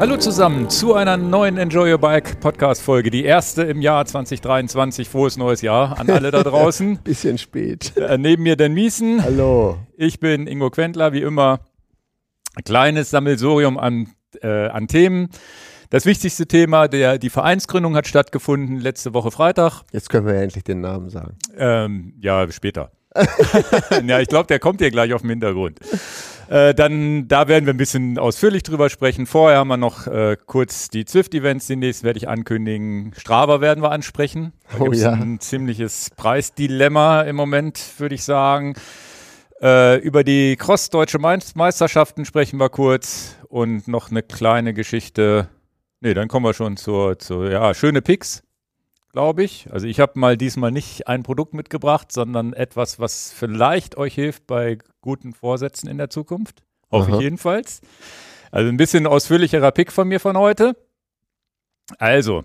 Hallo zusammen zu einer neuen Enjoy Your Bike Podcast Folge, die erste im Jahr 2023. Frohes neues Jahr an alle da draußen. Bisschen spät. Äh, neben mir Dan Miesen. Hallo. Ich bin Ingo Quentler, wie immer. Ein kleines Sammelsurium an, äh, an Themen. Das wichtigste Thema, der, die Vereinsgründung hat stattgefunden letzte Woche Freitag. Jetzt können wir ja endlich den Namen sagen. Ähm, ja, später. ja, ich glaube, der kommt hier gleich auf dem Hintergrund. Äh, dann, da werden wir ein bisschen ausführlich drüber sprechen. Vorher haben wir noch äh, kurz die Zwift-Events, die nächsten werde ich ankündigen. Strava werden wir ansprechen. Da Oh ja. ein ziemliches Preisdilemma im Moment, würde ich sagen. Äh, über die Cross-Deutsche Meisterschaften sprechen wir kurz und noch eine kleine Geschichte. Nee, dann kommen wir schon zur, zur ja, schöne Picks, glaube ich. Also ich habe mal diesmal nicht ein Produkt mitgebracht, sondern etwas, was vielleicht euch hilft bei guten Vorsätzen in der Zukunft. Hoffe Aha. ich jedenfalls. Also ein bisschen ausführlicherer Pick von mir von heute. Also,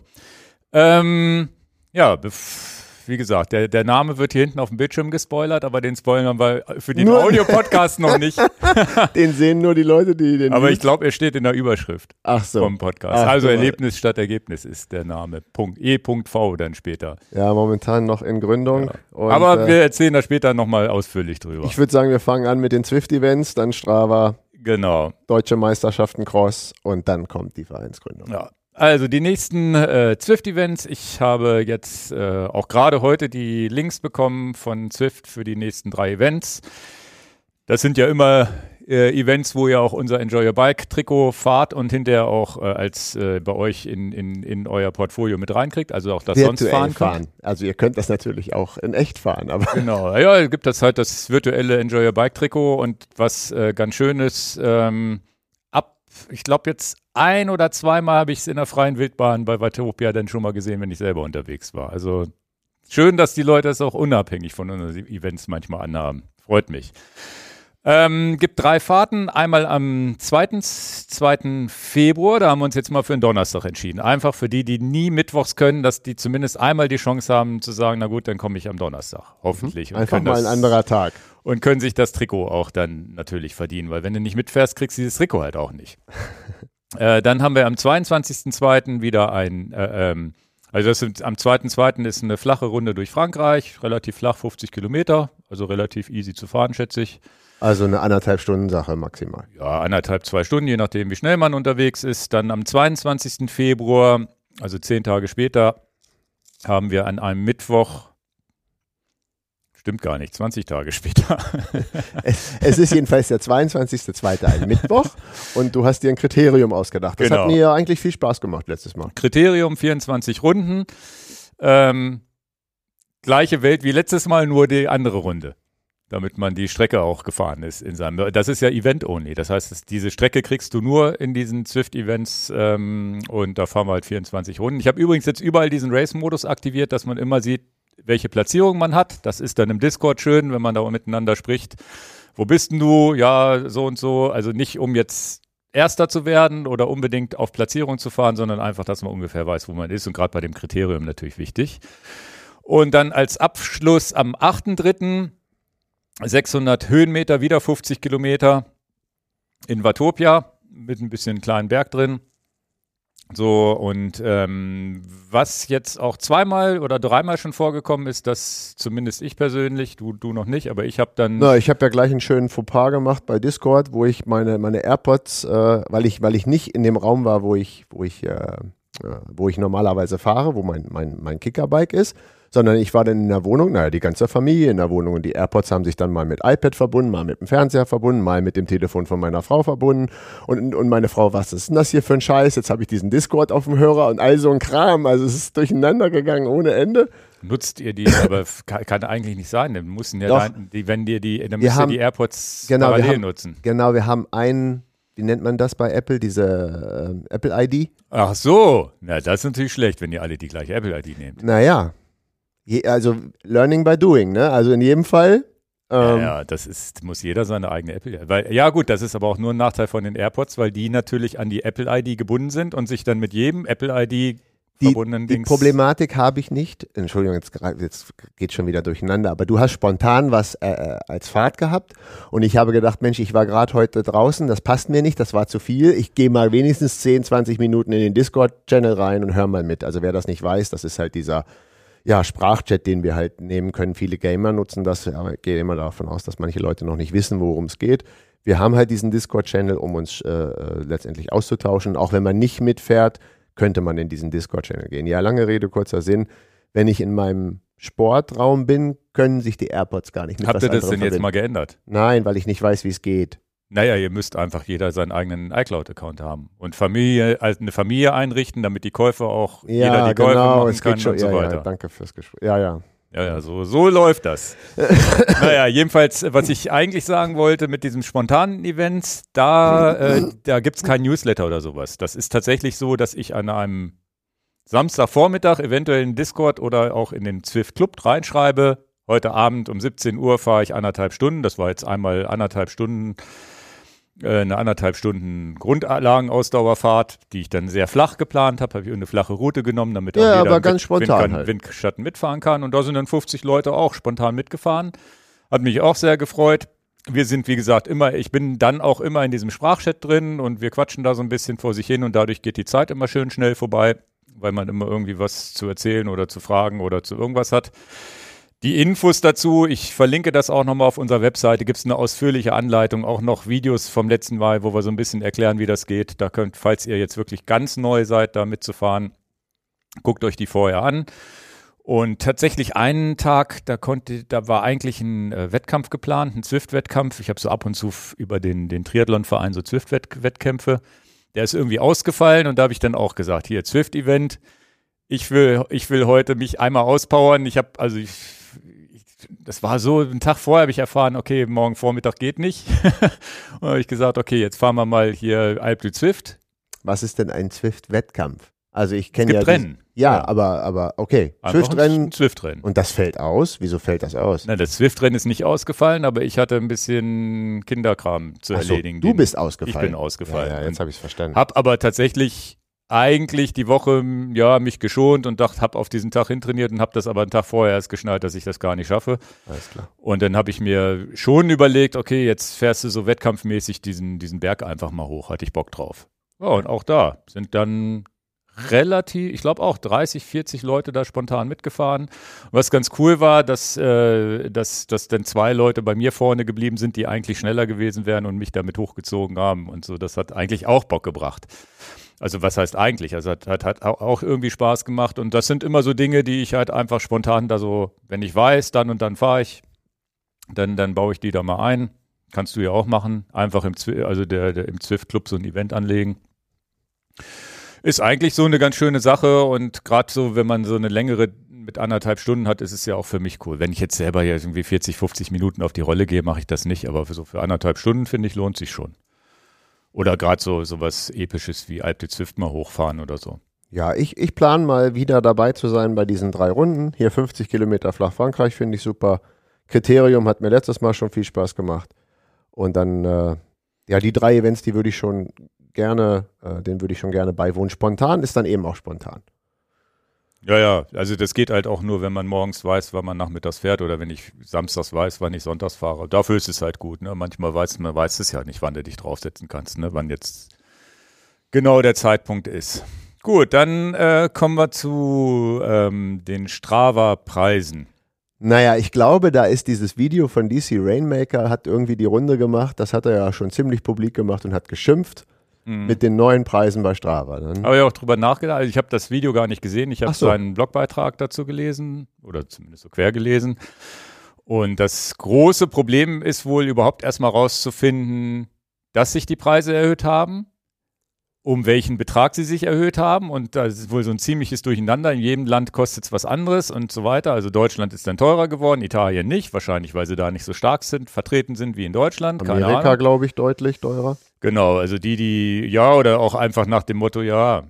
ähm, ja, bef- wie gesagt, der, der Name wird hier hinten auf dem Bildschirm gespoilert, aber den spoilern wir für den Audio-Podcast noch nicht. Den sehen nur die Leute, die den. Aber ich glaube, er steht in der Überschrift Ach so. vom Podcast. Ach, also. Erlebnis statt Ergebnis ist der Name. Punkt. E.V dann später. Ja, momentan noch in Gründung. Und, Aber äh, wir erzählen da später nochmal ausführlich drüber. ich würde sagen, wir fangen an mit den Zwift-Events, dann Strava, genau. Deutsche Meisterschaften Cross und dann kommt die Vereinsgründung. Ja. Also die nächsten äh, Zwift-Events. Ich habe jetzt äh, auch gerade heute die Links bekommen von Zwift für die nächsten drei Events. Das sind ja immer äh, Events, wo ihr auch unser Enjoy Your Bike Trikot fahrt und hinterher auch äh, als äh, bei euch in, in, in euer Portfolio mit reinkriegt, also auch das sonst Virtuell fahren fahren, könnt. Also ihr könnt das natürlich auch in echt fahren, aber Genau, ja, gibt das halt das virtuelle Enjoy Your Bike Trikot und was äh, ganz schön ist, ähm, ich glaube jetzt ein oder zweimal habe ich es in der freien Wildbahn bei Watopia dann schon mal gesehen, wenn ich selber unterwegs war. Also schön, dass die Leute es auch unabhängig von unseren Events manchmal anhaben. Freut mich. Ähm, gibt drei Fahrten. Einmal am 2. 2. Februar, da haben wir uns jetzt mal für einen Donnerstag entschieden. Einfach für die, die nie mittwochs können, dass die zumindest einmal die Chance haben zu sagen, na gut, dann komme ich am Donnerstag. Hoffentlich. Und einfach können mal ein das- anderer Tag. Und können sich das Trikot auch dann natürlich verdienen, weil wenn du nicht mitfährst, kriegst du dieses Trikot halt auch nicht. äh, dann haben wir am 22.02. wieder ein, äh, ähm, also das sind, am 2.02. ist eine flache Runde durch Frankreich, relativ flach, 50 Kilometer, also relativ easy zu fahren, schätze ich. Also eine anderthalb Stunden Sache maximal. Ja, anderthalb, zwei Stunden, je nachdem, wie schnell man unterwegs ist. Dann am 22. Februar, also zehn Tage später, haben wir an einem Mittwoch, stimmt gar nicht, 20 Tage später, Es, es ist jedenfalls der 22.02. ein Mittwoch und du hast dir ein Kriterium ausgedacht. Das Genau. hat mir ja eigentlich viel Spaß gemacht letztes Mal. Kriterium 24 Runden. Ähm, gleiche Welt wie letztes Mal, nur die andere Runde. Damit man die Strecke auch gefahren ist in seinem. Das ist ja Event-only. Das heißt, es- diese Strecke kriegst du nur in diesen Zwift-Events ähm, und da fahren wir halt 24 Runden. Ich habe übrigens jetzt überall diesen Race-Modus aktiviert, dass man immer sieht, welche Platzierung man hat. Das ist dann im Discord schön, wenn man da miteinander spricht. Wo bist denn du? Ja, so und so. Also nicht um jetzt Erster zu werden oder unbedingt auf Platzierung zu fahren, sondern einfach, dass man ungefähr weiß, wo man ist und gerade bei dem Kriterium natürlich wichtig. Und dann als Abschluss am 8.3. 600 Höhenmeter, wieder 50 Kilometer in Watopia mit ein bisschen kleinen Berg drin. So, und ähm, was jetzt auch zweimal oder dreimal schon vorgekommen ist, dass zumindest ich persönlich, du, du noch nicht, aber ich habe dann. Na, ich habe ja gleich einen schönen Fauxpas gemacht bei Discord, wo ich meine, meine AirPods, äh, weil ich, weil ich nicht in dem Raum war, wo ich, wo ich, äh, äh, wo ich normalerweise fahre, wo mein, mein, mein Kickerbike ist, sondern ich war dann in der Wohnung, naja, die ganze Familie in der Wohnung und die AirPods haben sich dann mal mit iPad verbunden, mal mit dem Fernseher verbunden, mal mit dem Telefon von meiner Frau verbunden und, und meine Frau, was ist denn das hier für ein Scheiß? Jetzt habe ich diesen Discord auf dem Hörer und all so ein Kram, also es ist durcheinander gegangen ohne Ende. Nutzt ihr die, aber kann, eigentlich nicht sein. Dann müssen ja dein, die, wenn dir die, dann müsst ihr haben- die AirPods Genau, parallel haben- nutzen. Genau, wir haben einen, wie nennt man das bei Apple, diese äh, Apple ID? Ach so, na das ist natürlich schlecht, wenn ihr alle die gleiche Apple-ID nehmt. Naja, je, also Learning by Doing, ne? Also in jedem Fall. Ja, Ähm, ja, das ist, muss jeder seine eigene Apple. Weil, ja, gut, das ist aber auch nur ein Nachteil von den AirPods, weil die natürlich an die Apple-ID gebunden sind und sich dann mit jedem Apple-ID die, verbundenen die Dings. Problematik habe ich nicht. Entschuldigung, jetzt, jetzt geht schon wieder durcheinander. Aber du hast spontan was äh, äh, als Fahrt gehabt und ich habe gedacht, Mensch, ich war gerade heute draußen, das passt mir nicht, das war zu viel. Ich gehe mal wenigstens 10, 20 Minuten in den Discord-Channel rein und hör mal mit. Also wer das nicht weiß, das ist halt dieser ja, Sprachchat, den wir halt nehmen können. Viele Gamer nutzen das, aber ich gehe immer davon aus, dass manche Leute noch nicht wissen, worum es geht. Wir haben halt diesen Discord-Channel, um uns äh, äh, letztendlich auszutauschen. Auch wenn man nicht mitfährt, könnte man in diesen Discord-Channel gehen. Ja, lange Rede, kurzer Sinn. Wenn ich in meinem Sportraum bin, können sich die AirPods gar nicht mit Habt ihr das denn jetzt verbinden. mal geändert? Nein, weil ich nicht weiß, wie es geht. Naja, ihr müsst einfach jeder seinen eigenen iCloud-Account haben und Familie, also eine Familie einrichten, damit die Käufer auch jeder Ja, die Käufe genau, machen es kann geht schon. und so ja, weiter. ja, danke fürs Gespräch. Ja, ja. Ja, ja, so, so läuft das. naja, jedenfalls, was ich eigentlich sagen wollte mit diesem spontanen Events, da, äh, da gibt es kein Newsletter oder sowas. Das ist tatsächlich so, dass ich an einem Samstagvormittag eventuell in Discord oder auch in den Zwift Club reinschreibe. Heute Abend um 17 Uhr fahre ich anderthalb Stunden. Das war jetzt einmal anderthalb Stunden, eine anderthalb Stunden Grundlagenausdauerfahrt, die ich dann sehr flach geplant habe. Habe ich eine flache Route genommen, damit auch Ja, jeder aber ganz Wind- spontan Wind, halt. Windschatten mitfahren kann. Und da sind dann 50 Leute auch spontan mitgefahren. Hat mich auch sehr gefreut. Wir sind, wie gesagt, immer, ich bin dann auch immer in diesem Sprachchat drin und wir quatschen da so ein bisschen vor sich hin und dadurch geht die Zeit immer schön schnell vorbei, weil man immer irgendwie was zu erzählen oder zu fragen oder zu irgendwas hat. Die Infos dazu, ich verlinke das auch nochmal auf unserer Webseite, gibt es eine ausführliche Anleitung, auch noch Videos vom letzten Mal, wo wir so ein bisschen erklären, wie das geht. Da könnt, falls ihr jetzt wirklich ganz neu seid, da mitzufahren, guckt euch die vorher an. Und tatsächlich einen Tag, da konnte, da war eigentlich ein äh, Wettkampf geplant, ein Zwift-Wettkampf. Ich habe so ab und zu über den, den Triathlon-Verein so Zwift-Wettkämpfe. Der ist irgendwie ausgefallen und da habe ich dann auch gesagt, hier Zwift-Event. Ich will, ich will heute mich einmal auspowern. Ich habe, also ich, das war so, einen Tag vorher habe ich erfahren, okay, morgen Vormittag geht nicht. und habe ich gesagt, okay, jetzt fahren wir mal hier Alp du Zwift. Was ist denn ein Zwift-Wettkampf? Also ich kenne ja. Rennen. Ja, Ja. aber, aber okay. Zwift-Rennen Zwift-Rennen. und das fällt aus. Wieso fällt das aus? Na, das Zwift-Rennen ist nicht ausgefallen, aber ich hatte ein bisschen Kinderkram zu Ach so, erledigen. du Den- bist ausgefallen. Ich bin ausgefallen. Ja, ja, jetzt habe ich es verstanden. hab aber tatsächlich eigentlich die Woche ja mich geschont und dachte, hab auf diesen Tag hintrainiert und hab das aber einen Tag vorher erst geschnallt, dass ich das gar nicht schaffe. Alles klar. Und dann habe ich mir schon überlegt, okay, jetzt fährst du so wettkampfmäßig diesen, diesen Berg einfach mal hoch, hatte ich Bock drauf. Ja, und auch da sind dann relativ, ich glaube auch 30, 40 Leute da spontan mitgefahren. Was ganz cool war, dass, äh, dass, dass dann zwei Leute bei mir vorne geblieben sind, die eigentlich schneller gewesen wären und mich damit hochgezogen haben und so. Das hat eigentlich auch Bock gebracht. Also was heißt eigentlich? Also hat, hat, hat au- auch irgendwie Spaß gemacht und das sind immer so Dinge, die ich halt einfach spontan da so, wenn ich weiß, dann und dann fahre ich, dann, dann baue ich die da mal ein. Kannst du ja auch machen. Einfach im, Zwi also der, der, im Zwift-Club so ein Event anlegen. Ist eigentlich so eine ganz schöne Sache und gerade so, wenn man so eine längere mit anderthalb Stunden hat, ist es ja auch für mich cool. Wenn ich jetzt selber hier irgendwie 40, 50 Minuten auf die Rolle gehe, mache ich das nicht, aber für so für anderthalb Stunden finde ich lohnt sich schon. Oder gerade so sowas episches wie Alp de Zwift mal hochfahren oder so. Ja, ich, ich plane mal wieder dabei zu sein bei diesen drei Runden. Hier 50 Kilometer flach Frankreich finde ich super. Kriterium hat mir letztes Mal schon viel Spaß gemacht. Und dann, äh, ja, die drei Events, die würde ich schon gerne, äh, denen würde ich schon gerne beiwohnen. Spontan ist dann eben auch spontan. Ja, ja, also das geht halt auch nur, wenn man morgens weiß, wann man nachmittags fährt oder wenn ich samstags weiß, wann ich sonntags fahre. Dafür ist es halt gut. Ne? Manchmal weiß man weiß es ja nicht, wann du dich draufsetzen kannst, ne? wann jetzt genau der Zeitpunkt ist. Gut, dann äh, kommen wir zu ähm, den Strava-Preisen. Naja, ich glaube, da ist dieses Video von DC Rainmaker, hat irgendwie die Runde gemacht. Das hat er ja schon ziemlich publik gemacht und hat geschimpft Mhm. mit den neuen Preisen bei Strava. Ne? Habe ich auch drüber nachgedacht. Also ich habe das Video gar nicht gesehen. Ich habe so. seinen Blogbeitrag dazu gelesen oder zumindest so quer gelesen. Und das große Problem ist wohl überhaupt erstmal rauszufinden, dass sich die Preise erhöht haben, um welchen Betrag sie sich erhöht haben. Und da ist wohl so ein ziemliches Durcheinander. In jedem Land kostet es was anderes und so weiter. Also Deutschland ist dann teurer geworden, Italien nicht. Wahrscheinlich, weil sie da nicht so stark sind, vertreten sind wie in Deutschland. Amerika, glaube ich, deutlich teurer. Genau, also die, die, ja, oder auch einfach nach dem Motto, ja,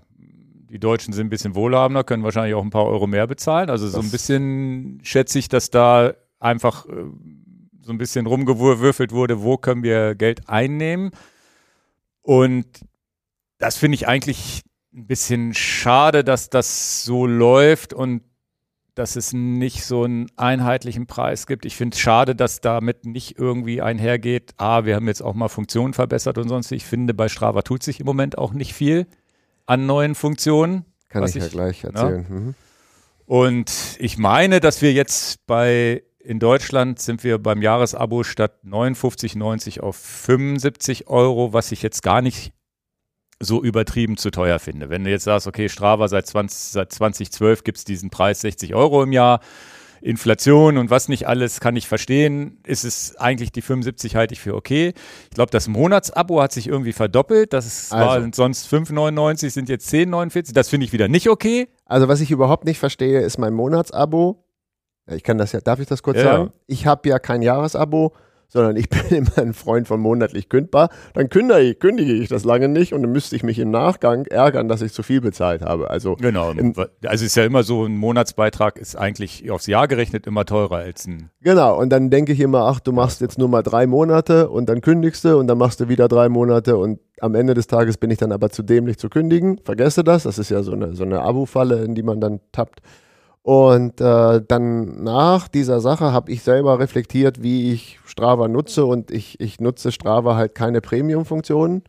die Deutschen sind ein bisschen wohlhabender, können wahrscheinlich auch ein paar Euro mehr bezahlen. Also so Das- ein bisschen schätze ich, dass da einfach äh, so ein bisschen rumgewürfelt wurde, wo können wir Geld einnehmen. Und das finde ich eigentlich ein bisschen schade, dass das so läuft und dass es nicht so einen einheitlichen Preis gibt. Ich finde es schade, dass damit nicht irgendwie einhergeht, ah, wir haben jetzt auch mal Funktionen verbessert und sonst. Ich finde, bei Strava tut sich im Moment auch nicht viel an neuen Funktionen. Kann ich, ich ja gleich erzählen. Ja. Mhm. Und ich meine, dass wir jetzt bei in Deutschland sind wir beim Jahresabo statt 59,90 auf 75 Euro, was ich jetzt gar nicht so übertrieben zu teuer finde. Wenn du jetzt sagst, okay, Strava seit, 20, seit 2012 gibt es diesen Preis 60 Euro im Jahr, Inflation und was nicht alles kann ich verstehen, ist es eigentlich die 75 halte ich für okay. Ich glaube, das Monatsabo hat sich irgendwie verdoppelt. Das also. war sonst 5,99, sind jetzt 10,49. Das finde ich wieder nicht okay. Also was ich überhaupt nicht verstehe, ist mein Monatsabo. Ich kann das ja, darf ich das kurz ja. sagen? Ich habe ja kein Jahresabo sondern ich bin immer ein Freund von monatlich kündbar, dann kündige ich, kündige ich das lange nicht und dann müsste ich mich im Nachgang ärgern, dass ich zu viel bezahlt habe. Also genau, also ist ja immer so, ein Monatsbeitrag ist eigentlich aufs Jahr gerechnet immer teurer als ein. Genau, und dann denke ich immer, ach, du machst jetzt nur mal drei Monate und dann kündigst du und dann machst du wieder drei Monate und am Ende des Tages bin ich dann aber zu dämlich zu kündigen. Vergesse das, das ist ja so eine, so eine Abo-Falle, in die man dann tappt. Und äh, dann nach dieser Sache habe ich selber reflektiert, wie ich Strava nutze und ich, ich nutze Strava halt keine Premium-Funktionen.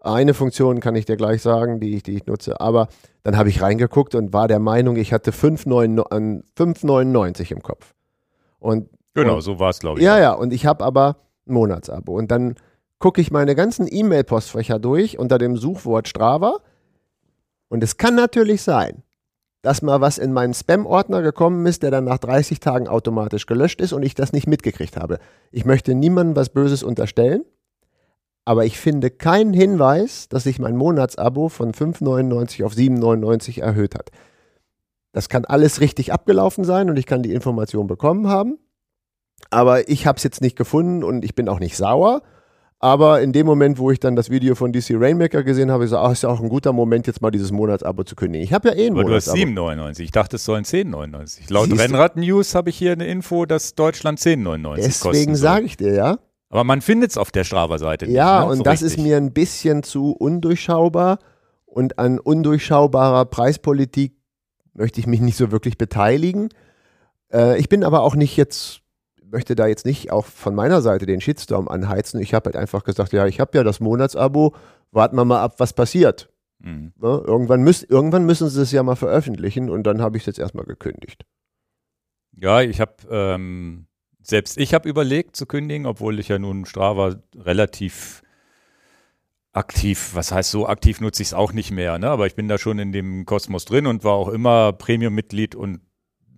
Eine Funktion kann ich dir gleich sagen, die ich, die ich nutze, aber dann habe ich reingeguckt und war der Meinung, ich hatte 5,99 im Kopf. Und, genau, und, so war es, glaube ich. Ja, ja, und ich habe aber ein Monatsabo. Und dann gucke ich meine ganzen E-Mail-Postfächer durch unter dem Suchwort Strava. Und es kann natürlich sein, dass mal was in meinen Spam-Ordner gekommen ist, der dann nach 30 Tagen automatisch gelöscht ist und ich das nicht mitgekriegt habe. Ich möchte niemandem was Böses unterstellen, aber ich finde keinen Hinweis, dass sich mein Monatsabo von 5,99 auf 7,99 erhöht hat. Das kann alles richtig abgelaufen sein und ich kann die Information bekommen haben, aber ich habe es jetzt nicht gefunden und ich bin auch nicht sauer aber in dem Moment, wo ich dann das Video von DC Rainmaker gesehen habe, ich so, ach, ist ja auch ein guter Moment, jetzt mal dieses Monatsabo zu kündigen. Ich habe ja eh ein Aber Monatsabo. du hast 7,99. Ich dachte, es sollen 10,99. Laut Rennrad-News habe ich hier eine Info, dass Deutschland 10,99 kostet. Deswegen sage ich dir, ja. Aber man findet es auf der Strava-Seite nicht. Ja, ne? und so das richtig. ist mir ein bisschen zu undurchschaubar. Und an undurchschaubarer Preispolitik möchte ich mich nicht so wirklich beteiligen. Äh, ich bin aber auch nicht jetzt möchte da jetzt nicht auch von meiner Seite den Shitstorm anheizen. Ich habe halt einfach gesagt, ja, ich habe ja das Monatsabo, warten wir mal ab, was passiert. Mhm. Ja, ne? irgendwann, müß, irgendwann müssen sie es ja mal veröffentlichen und dann habe ich es jetzt erstmal gekündigt. Ja, ich habe, ähm, selbst ich habe überlegt zu kündigen, obwohl ich ja nun Strava relativ aktiv, was heißt so aktiv nutze ich es auch nicht mehr, ne? aber ich bin da schon in dem Kosmos drin und war auch immer Premium-Mitglied und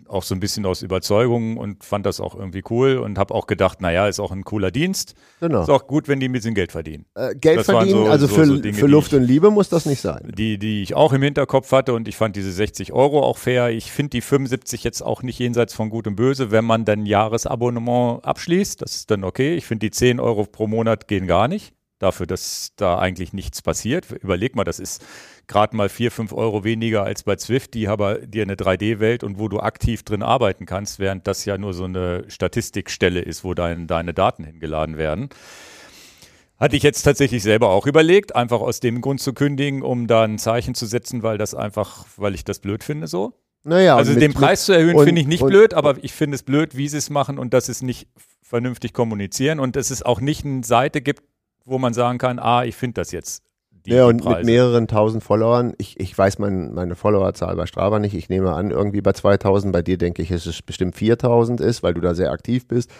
auch so ein bisschen aus Überzeugung und fand das auch irgendwie cool und habe auch gedacht, naja, ist auch ein cooler Dienst. Genau. Ist auch gut, wenn die ein bisschen Geld verdienen. Äh, Geld das verdienen, so, also so, für, so Dinge, für Luft ich, und Liebe muss das nicht sein. Die, die ich auch im Hinterkopf hatte und ich fand diese 60 Euro auch fair. Ich finde die 75 jetzt auch nicht jenseits von Gut und Böse, wenn man dann Jahresabonnement abschließt. Das ist dann okay. Ich finde die 10 Euro pro Monat gehen gar nicht dafür, dass da eigentlich nichts passiert. Überleg mal, das ist gerade mal vier, fünf Euro weniger als bei Zwift, die aber dir eine 3D-Welt und wo du aktiv drin arbeiten kannst, während das ja nur so eine Statistikstelle ist, wo dein, deine Daten hingeladen werden. Hatte ich jetzt tatsächlich selber auch überlegt, einfach aus dem Grund zu kündigen, um da ein Zeichen zu setzen, weil das einfach, weil ich das blöd finde so. Naja, also mit, den Preis zu erhöhen finde ich nicht blöd, aber ich finde es blöd, wie sie es machen und dass es nicht vernünftig kommunizieren und dass es auch nicht eine Seite gibt, wo man sagen kann, ah, ich finde das jetzt die, ja, und mit mehreren tausend Followern. Ich, ich weiß mein, meine Followerzahl bei Strava nicht. Ich nehme an, irgendwie bei 2000. Bei dir denke ich, dass es bestimmt 4000 ist, weil du da sehr aktiv bist.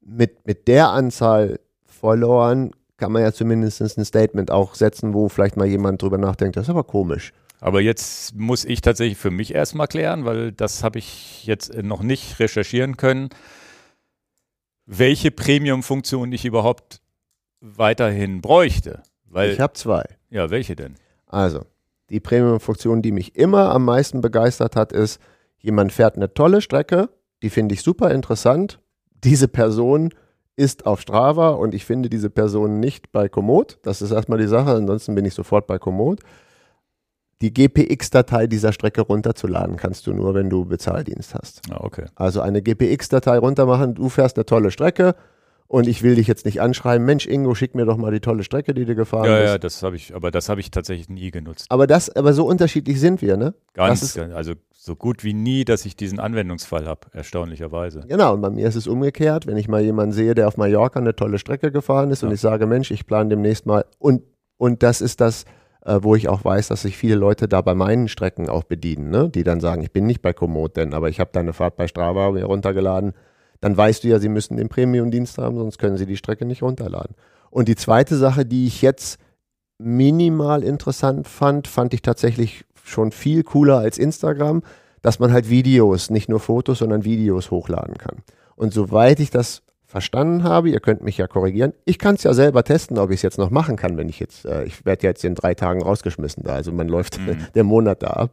Mit, mit der Anzahl Followern kann man ja zumindest ein Statement auch setzen, wo vielleicht mal jemand drüber nachdenkt, das ist aber komisch. Aber jetzt muss ich tatsächlich für mich erstmal klären, weil das habe ich jetzt noch nicht recherchieren können, welche Premium-Funktion ich überhaupt weiterhin bräuchte. Weil, ich habe zwei. Ja, welche denn? Also, die Premium-Funktion, die mich immer am meisten begeistert hat, ist, jemand fährt eine tolle Strecke, die finde ich super interessant. Diese Person ist auf Strava und ich finde diese Person nicht bei Komoot. Das ist erstmal die Sache, ansonsten bin ich sofort bei Komoot. Die GPX-Datei dieser Strecke runterzuladen kannst du nur, wenn du Bezahldienst hast. Ah, okay. Also eine GPX-Datei runtermachen, du fährst eine tolle Strecke, und ich will dich jetzt nicht anschreiben, Mensch Ingo, schick mir doch mal die tolle Strecke, die du gefahren Ja, bist. ja, das habe ich, aber das habe ich tatsächlich nie genutzt. Aber das, aber so unterschiedlich sind wir, ne? Ganz, ist- also so gut wie nie, dass ich diesen Anwendungsfall habe, erstaunlicherweise. Genau, und bei mir ist es umgekehrt, wenn ich mal jemanden sehe, der auf Mallorca eine tolle Strecke gefahren ist und Ja. ich sage, Mensch, ich plane demnächst mal und, und das ist das, äh, wo ich auch weiß, dass sich viele Leute da bei meinen Strecken auch bedienen, ne? die dann sagen, ich bin nicht bei Komoot denn, aber ich habe da eine Fahrt bei Strava runtergeladen, dann weißt du ja, sie müssen den Premium-Dienst haben, sonst können sie die Strecke nicht runterladen. Und die zweite Sache, die ich jetzt minimal interessant fand, fand ich tatsächlich schon viel cooler als Instagram, dass man halt Videos, nicht nur Fotos, sondern Videos hochladen kann. Und soweit ich das verstanden habe, ihr könnt mich ja korrigieren, ich kann es ja selber testen, ob ich es jetzt noch machen kann, wenn ich jetzt, äh, ich werde jetzt in drei Tagen rausgeschmissen da, also man läuft Mhm. der Monat da ab.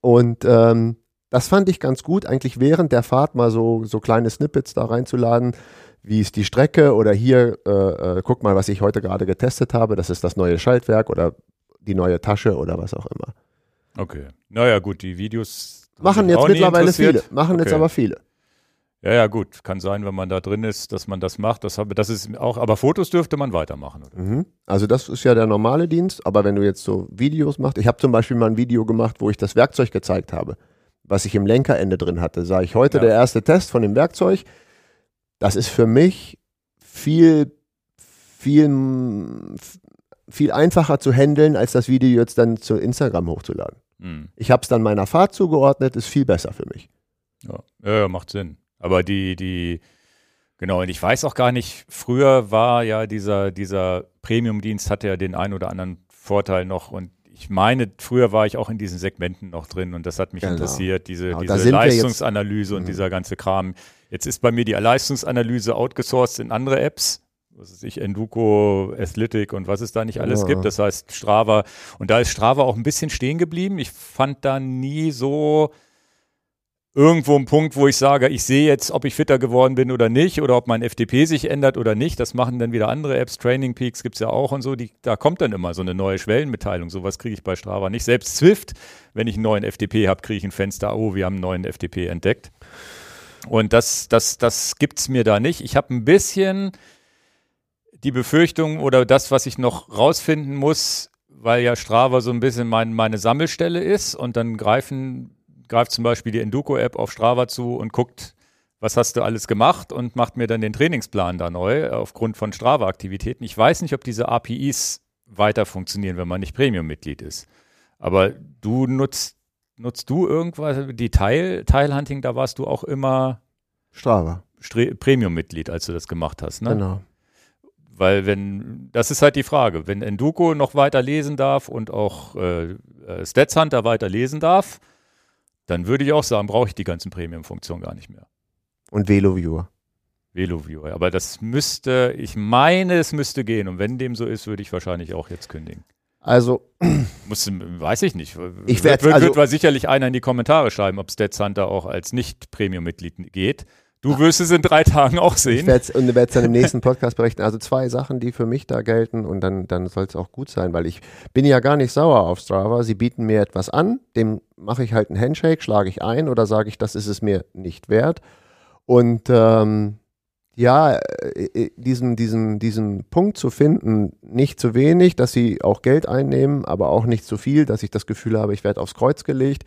Und ähm, das fand ich ganz gut, eigentlich während der Fahrt mal so, so kleine Snippets da reinzuladen, wie ist die Strecke oder hier, äh, äh, guck mal, was ich heute gerade getestet habe, das ist das neue Schaltwerk oder die neue Tasche oder was auch immer. Okay. Naja, gut, die Videos Machen jetzt mittlerweile viele, machen jetzt Okay. aber viele. Ja, ja, gut. Kann sein, wenn man da drin ist, dass man das macht. Das, das ist auch, aber Fotos dürfte man weitermachen. Oder? Mhm. Also das ist ja der normale Dienst, aber wenn du jetzt so Videos machst, ich habe zum Beispiel mal ein Video gemacht, wo ich das Werkzeug gezeigt habe, was ich im Lenkerende drin hatte, sage ich heute Ja. der erste Test von dem Werkzeug. Das ist für mich viel, viel, viel einfacher zu handeln, als das Video jetzt dann zu Instagram hochzuladen. Hm. Ich habe es dann meiner Fahrt zugeordnet, ist viel besser für mich. Ja. ja, ja, macht Sinn. Aber die, die, genau, und ich weiß auch gar nicht, früher war ja dieser, dieser Premium-Dienst hatte ja den einen oder anderen Vorteil noch und ich meine, früher war ich auch in diesen Segmenten noch drin und das hat mich Genau. interessiert, diese, Genau, diese Leistungsanalyse und Mhm. dieser ganze Kram. Jetzt ist bei mir die Leistungsanalyse outgesourced in andere Apps. Was weiß ich, Enduko, Athletic und was es da nicht alles Ja. gibt. Das heißt Strava. Und da ist Strava auch ein bisschen stehen geblieben. Ich fand da nie so irgendwo einen Punkt, wo ich sage, ich sehe jetzt, ob ich fitter geworden bin oder nicht oder ob mein FDP sich ändert oder nicht. Das machen dann wieder andere Apps. Training Peaks gibt es ja auch und so. Die, da kommt dann immer so eine neue Schwellenmitteilung. Sowas kriege ich bei Strava nicht. Selbst Swift, wenn ich einen neuen FDP habe, kriege ich ein Fenster, oh, wir haben einen neuen FDP entdeckt. Und das, das, das gibt es mir da nicht. Ich habe ein bisschen die Befürchtung oder das, was ich noch rausfinden muss, weil ja Strava so ein bisschen mein, meine Sammelstelle ist und dann greifen, greift zum Beispiel die Enduko-App auf Strava zu und guckt, was hast du alles gemacht und macht mir dann den Trainingsplan da neu aufgrund von Strava-Aktivitäten. Ich weiß nicht, ob diese APIs weiter funktionieren, wenn man nicht Premium-Mitglied ist. Aber du nutzt, nutzt du irgendwas, die Teil, Teilhunting, da warst du auch immer Strava. Premium-Mitglied, als du das gemacht hast, ne? Genau. Weil wenn, das ist halt die Frage, wenn Enduko noch weiter lesen darf und auch äh, äh, Stats Hunter weiter lesen darf, dann würde ich auch sagen, brauche ich die ganzen Premium-Funktionen gar nicht mehr. Und VeloViewer. VeloViewer. Aber das müsste, ich meine, es müsste gehen. Und wenn dem so ist, würde ich wahrscheinlich auch jetzt kündigen. Also Muss, weiß ich nicht. Ich wird, werd's wird, also- wird mal sicherlich einer in die Kommentare schreiben, ob Stats Hunter auch als Nicht-Premium-Mitglied geht. Du wirst es in drei Tagen auch Ich sehen. werde es dann im nächsten Podcast berichten. Also zwei Sachen, die für mich da gelten und dann, dann soll es auch gut sein, weil ich bin ja gar nicht sauer auf Strava. Sie bieten mir etwas an, dem mache ich halt einen Handshake, schlage ich ein oder sage ich, das ist es mir nicht wert. Und ähm, ja, äh, äh, diesen, diesen, diesen Punkt zu finden, nicht zu wenig, dass sie auch Geld einnehmen, aber auch nicht zu viel, dass ich das Gefühl habe, ich werde aufs Kreuz gelegt,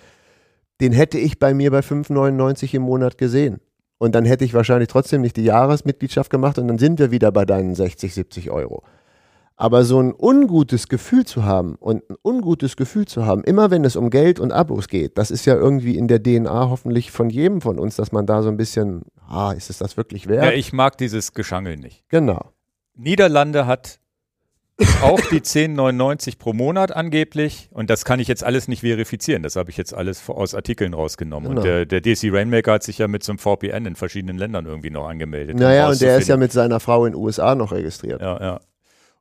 den hätte ich bei mir bei 5,99 im Monat gesehen. Und dann hätte ich wahrscheinlich trotzdem nicht die Jahresmitgliedschaft gemacht und dann sind wir wieder bei deinen 60, 70 Euro. Aber so ein ungutes Gefühl zu haben und ein ungutes Gefühl zu haben, immer wenn es um Geld und Abos geht, das ist ja irgendwie in der DNA hoffentlich von jedem von uns, dass man da so ein bisschen, ah, ist es das wirklich wert? Ja, ich mag dieses Geschangel nicht. genau. Niederlande hat auch die 10,99 pro Monat angeblich. Und das kann ich jetzt alles nicht verifizieren. Das habe ich jetzt alles aus Artikeln rausgenommen. Genau. Und der, der DC Rainmaker hat sich ja mit so einem VPN in verschiedenen Ländern irgendwie noch angemeldet. um Naja, und der ist ja mit seiner Frau in den USA noch registriert. Ja, ja.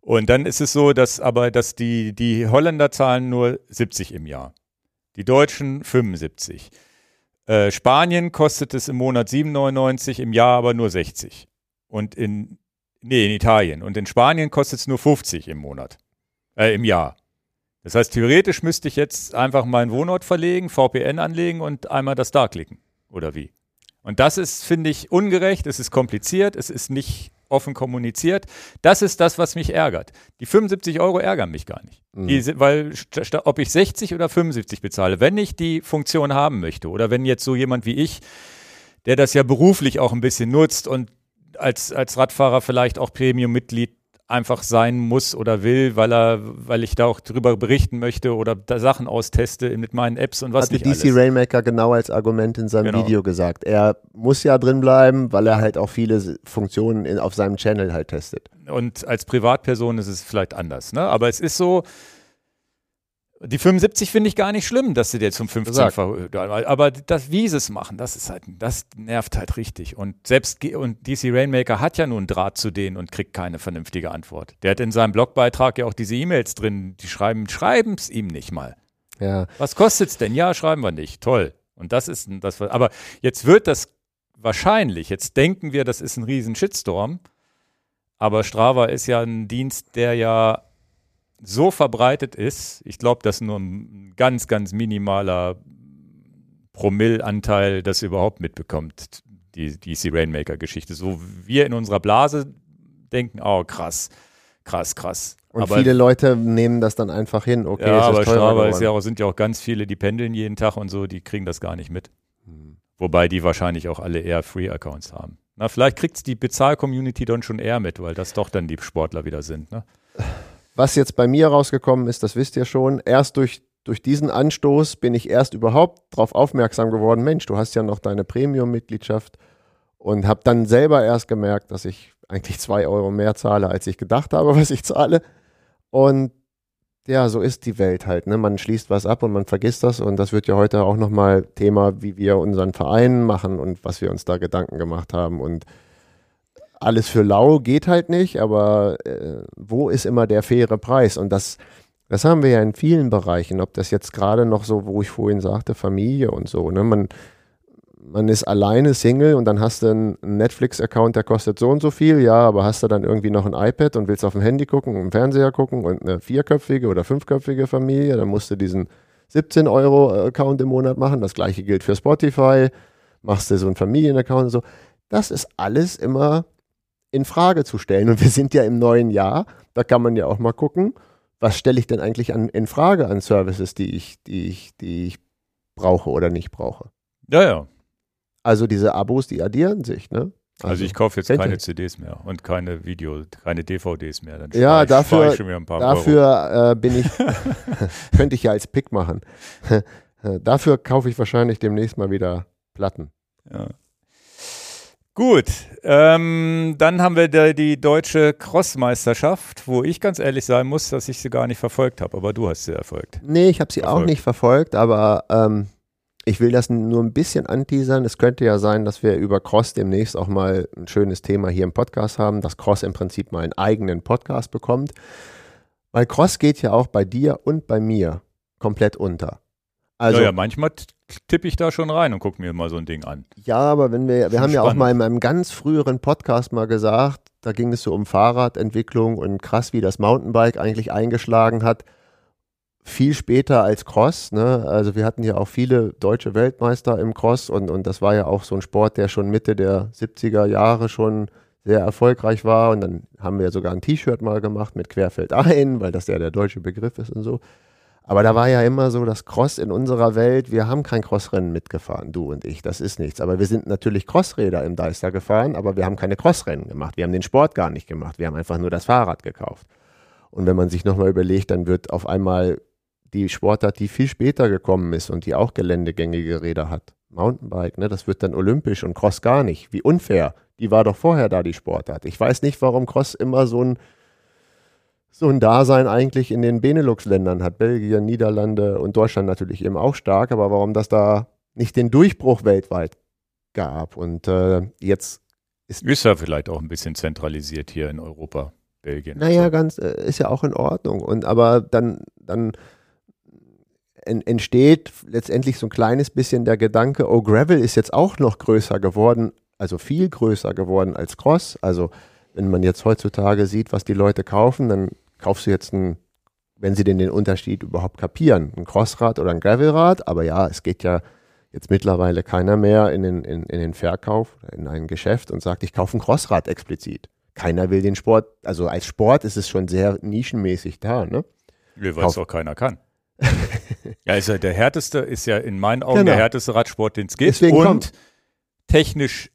Und dann ist es so, dass aber, dass die, die Holländer zahlen nur 70 im Jahr. Die Deutschen 75. Äh, Spanien kostet es im Monat 7,99, im Jahr aber nur 60. Und in, nee, in Italien. Und in Spanien kostet es nur 50 im Monat. Äh, im Jahr. Das heißt, theoretisch müsste ich jetzt einfach meinen Wohnort verlegen, VPN anlegen und einmal das da klicken. Oder wie? Und das ist, finde ich, ungerecht, es ist kompliziert, es ist nicht offen kommuniziert. Das ist das, was mich ärgert. Die 75 Euro ärgern mich gar nicht. Mhm. Die, weil ob ich 60 oder 75 bezahle, wenn ich die Funktion haben möchte oder wenn jetzt so jemand wie ich, der das ja beruflich auch ein bisschen nutzt und als, als Radfahrer vielleicht auch Premium-Mitglied einfach sein muss oder will, weil er, weil ich da auch drüber berichten möchte oder da Sachen austeste mit meinen Apps und was Hatte nicht DC alles. Rainmaker genau als Argument in seinem Genau. Video gesagt. Er muss ja drin bleiben, weil er halt auch viele Funktionen in, auf seinem Channel halt testet. Und als Privatperson ist es vielleicht anders, ne? Aber es ist so, die 75 finde ich gar nicht schlimm, dass sie dir zum 15 Gesagt. verhöht. Aber das, wie sie es machen, das ist halt, das nervt halt richtig. Und selbst und DC Rainmaker hat ja nun Draht zu denen und kriegt keine vernünftige Antwort. Der hat in seinem Blogbeitrag ja auch diese E-Mails drin, die schreiben, schreiben es ihm nicht mal. Ja, Was kostet's denn? Ja, schreiben wir nicht. Toll. Und das ist das, aber jetzt wird das wahrscheinlich, jetzt denken wir, das ist ein riesen Shitstorm, aber Strava ist ja ein Dienst, der ja so verbreitet ist. Ich glaube, dass nur ein ganz, ganz minimaler Promillanteil das überhaupt mitbekommt, die DC Rainmaker-Geschichte. So wir in unserer Blase denken, oh krass, krass, krass. und aber viele Leute nehmen das dann einfach hin. Okay, ja, es aber geworden. ist ja auch, sind ja auch ganz viele, die pendeln jeden Tag und so, die kriegen das gar nicht mit. Hm. Wobei die wahrscheinlich auch alle eher Free-Accounts haben. Na, vielleicht kriegt es die Bezahl-Community dann schon eher mit, weil das doch dann die Sportler wieder sind. Ne? Was jetzt bei mir rausgekommen ist, das wisst ihr schon, erst durch, durch diesen Anstoß bin ich erst überhaupt darauf aufmerksam geworden, Mensch, du hast ja noch deine Premium-Mitgliedschaft und habe dann selber erst gemerkt, dass ich eigentlich zwei Euro mehr zahle, als ich gedacht habe, was ich zahle. Und ja, so ist die Welt halt. Ne? Man schließt was ab und man vergisst das. Und das wird ja heute auch nochmal Thema, wie wir unseren Verein machen und was wir uns da Gedanken gemacht haben. Und alles für lau geht halt nicht, aber äh, wo ist immer der faire Preis? Und das, das haben wir ja in vielen Bereichen, ob das jetzt gerade noch so, wo ich vorhin sagte, Familie und so. Ne? Man, man ist alleine Single und dann hast du einen Netflix-Account, der kostet so und so viel, ja, aber hast du dann irgendwie noch ein iPad und willst auf dem Handy gucken, im Fernseher gucken und eine vierköpfige oder fünfköpfige Familie, dann musst du diesen 17 Euro Account im Monat machen. Das gleiche gilt für Spotify. Machst du so einen Familienaccount und so. Das ist alles immer in Frage zu stellen. Und wir sind ja im neuen Jahr. Da kann man ja auch mal gucken, was stelle ich denn eigentlich an, in Frage an Services, die ich, die ich, die ich brauche oder nicht brauche. Ja, ja. Also diese Abos, die addieren sich, ne? Also, ich kaufe jetzt keine. CDs mehr und keine Video, keine DVDs mehr. Dann Ja, ich, dafür-. Dafür äh, bin ich, könnte ich ja als Pick machen. Dafür kaufe ich wahrscheinlich demnächst mal wieder Platten. Ja. Gut, ähm, dann haben wir da die deutsche Crossmeisterschaft, wo ich ganz ehrlich sein muss, dass ich sie gar nicht verfolgt habe, aber du hast sie erfolgt. Nee, ich habe sie auch Verfolgt. nicht verfolgt, aber ähm, ich will das nur ein bisschen anteasern. Es könnte ja sein, dass wir über Cross demnächst auch mal ein schönes Thema hier im Podcast haben, dass Cross im Prinzip mal einen eigenen Podcast bekommt. Weil Cross geht ja auch bei dir und bei mir komplett unter. Also, ja, ja, manchmal tippe ich da schon rein und gucke mir mal so ein Ding an. aber wenn wir, wir Schon haben ja auch spannend. mal in einem ganz früheren Podcast mal gesagt, da ging es so um Fahrradentwicklung und krass, wie das Mountainbike eigentlich eingeschlagen hat. Viel später als Cross, ne? Also wir hatten ja auch viele deutsche Weltmeister im Cross und, und das war ja auch so ein Sport, der schon Mitte der 70er Jahre schon sehr erfolgreich war. Und dann haben wir sogar ein T-Shirt mal gemacht mit Querfeld ein, weil das ja der deutsche Begriff ist und so. Aber da war ja immer so das Cross in unserer Welt. Wir haben kein Crossrennen mitgefahren, du und ich. Das ist nichts. Aber wir sind natürlich Crossräder im Deister gefahren, aber wir haben keine Crossrennen gemacht. Wir haben den Sport gar nicht gemacht. Wir haben einfach nur das Fahrrad gekauft. Und wenn man sich nochmal überlegt, dann wird auf einmal die Sportart, die viel später gekommen ist und die auch geländegängige Räder hat. Mountainbike, ne, das wird dann olympisch und Cross gar nicht. Wie unfair. Die war doch vorher da, die Sportart. Ich weiß nicht, warum Cross immer so ein, so ein Dasein eigentlich in den Benelux-Ländern hat. Belgien, Niederlande und Deutschland natürlich eben auch stark, aber warum das da nicht den Durchbruch weltweit gab. Und äh, jetzt Ist ja vielleicht auch ein bisschen zentralisiert hier in Europa, Belgien. Naja, So. ganz, äh, ist ja auch in Ordnung. Und aber dann, dann en, entsteht letztendlich so ein kleines bisschen der Gedanke, oh, Gravel ist jetzt auch noch größer geworden, also viel größer geworden als Cross. Also wenn man jetzt heutzutage sieht, was die Leute kaufen, dann kaufst du jetzt ein, wenn sie denn den Unterschied überhaupt kapieren, ein Crossrad oder ein Gravelrad. Aber ja, es geht ja jetzt mittlerweile keiner mehr in den, in, in den Verkauf, in ein Geschäft und sagt, ich kaufe ein Crossrad explizit. keiner will den Sport, also als Sport ist es schon sehr nischenmäßig da, ne? Weil es auch keiner kann. ja, ist ja der härteste, ist ja in meinen Augen genau. der härteste Radsport, den es gibt. Deswegen und kommt. technisch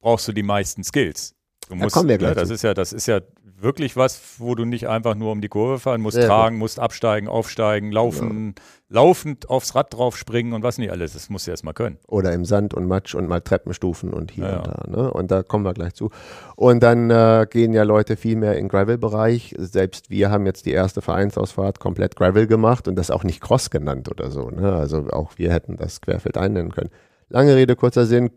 brauchst du die meisten Skills. Du musst, da kommen wir gleich ja, das zu. ist ja, das ist ja wirklich was, wo du nicht einfach nur um die Kurve fahren musst, Ja, tragen, musst absteigen, aufsteigen, laufen, laufend aufs Rad drauf springen und was nicht alles. Das musst du erst mal können. Oder im Sand und Matsch und mal Treppenstufen und hier Ja, und da. Ne? Und da kommen wir gleich zu. Und dann äh, gehen ja Leute viel mehr in Gravel-Bereich. Selbst wir haben jetzt die erste Vereinsausfahrt komplett Gravel gemacht und das auch nicht Cross genannt oder so. Ne? Also auch wir hätten das Querfeld einnennen können. Lange Rede, kurzer Sinn.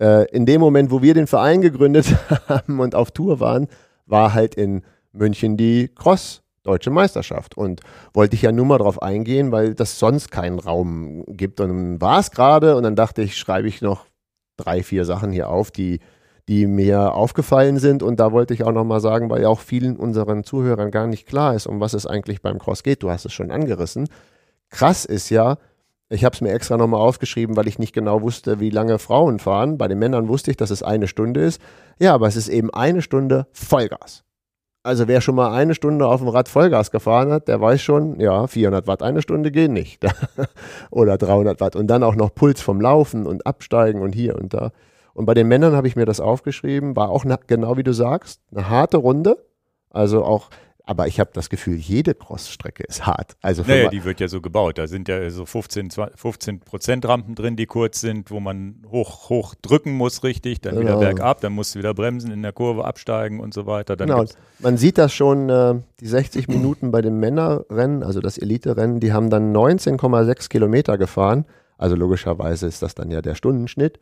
Äh, in dem Moment, wo wir den Verein gegründet haben und auf Tour waren, war halt in München die Cross Deutsche Meisterschaft. Und wollte ich ja nur mal drauf eingehen, weil das sonst keinen Raum gibt. Und dann war es gerade und dann dachte ich, schreibe ich noch drei, vier Sachen hier auf, die, die mir aufgefallen sind. Und da wollte ich auch noch mal sagen, weil ja auch vielen unseren Zuhörern gar nicht klar ist, um was es eigentlich beim Cross geht. Du hast es schon angerissen. Krass ist ja, ich habe es mir extra nochmal aufgeschrieben, weil ich nicht genau wusste, wie lange Frauen fahren. Bei den Männern wusste ich, dass es eine Stunde ist. Ja, aber es ist eben eine Stunde Vollgas. Also wer schon mal eine Stunde auf dem Rad Vollgas gefahren hat, der weiß schon, ja, 400 Watt eine Stunde gehen nicht. Oder 300 Watt. Und dann auch noch Puls vom Laufen und Absteigen und hier und da. Und bei den Männern habe ich mir das aufgeschrieben, war auch na, genau wie du sagst, eine harte Runde. Also auch, aber ich habe das Gefühl, jede Crossstrecke ist hart. Also Naja, die wird ja so gebaut. Da sind ja so 15, 20 15 Prozent Rampen drin, die kurz sind, wo man hoch, hoch drücken muss richtig, dann wieder Genau. bergab, dann musst du wieder bremsen, in der Kurve absteigen und so weiter. Dann Genau, man sieht das schon, äh, die 60 Minuten bei den Männerrennen, also das Elite-Rennen, die haben dann 19,6 Kilometer gefahren. Also logischerweise ist das dann ja der Stundenschnitt.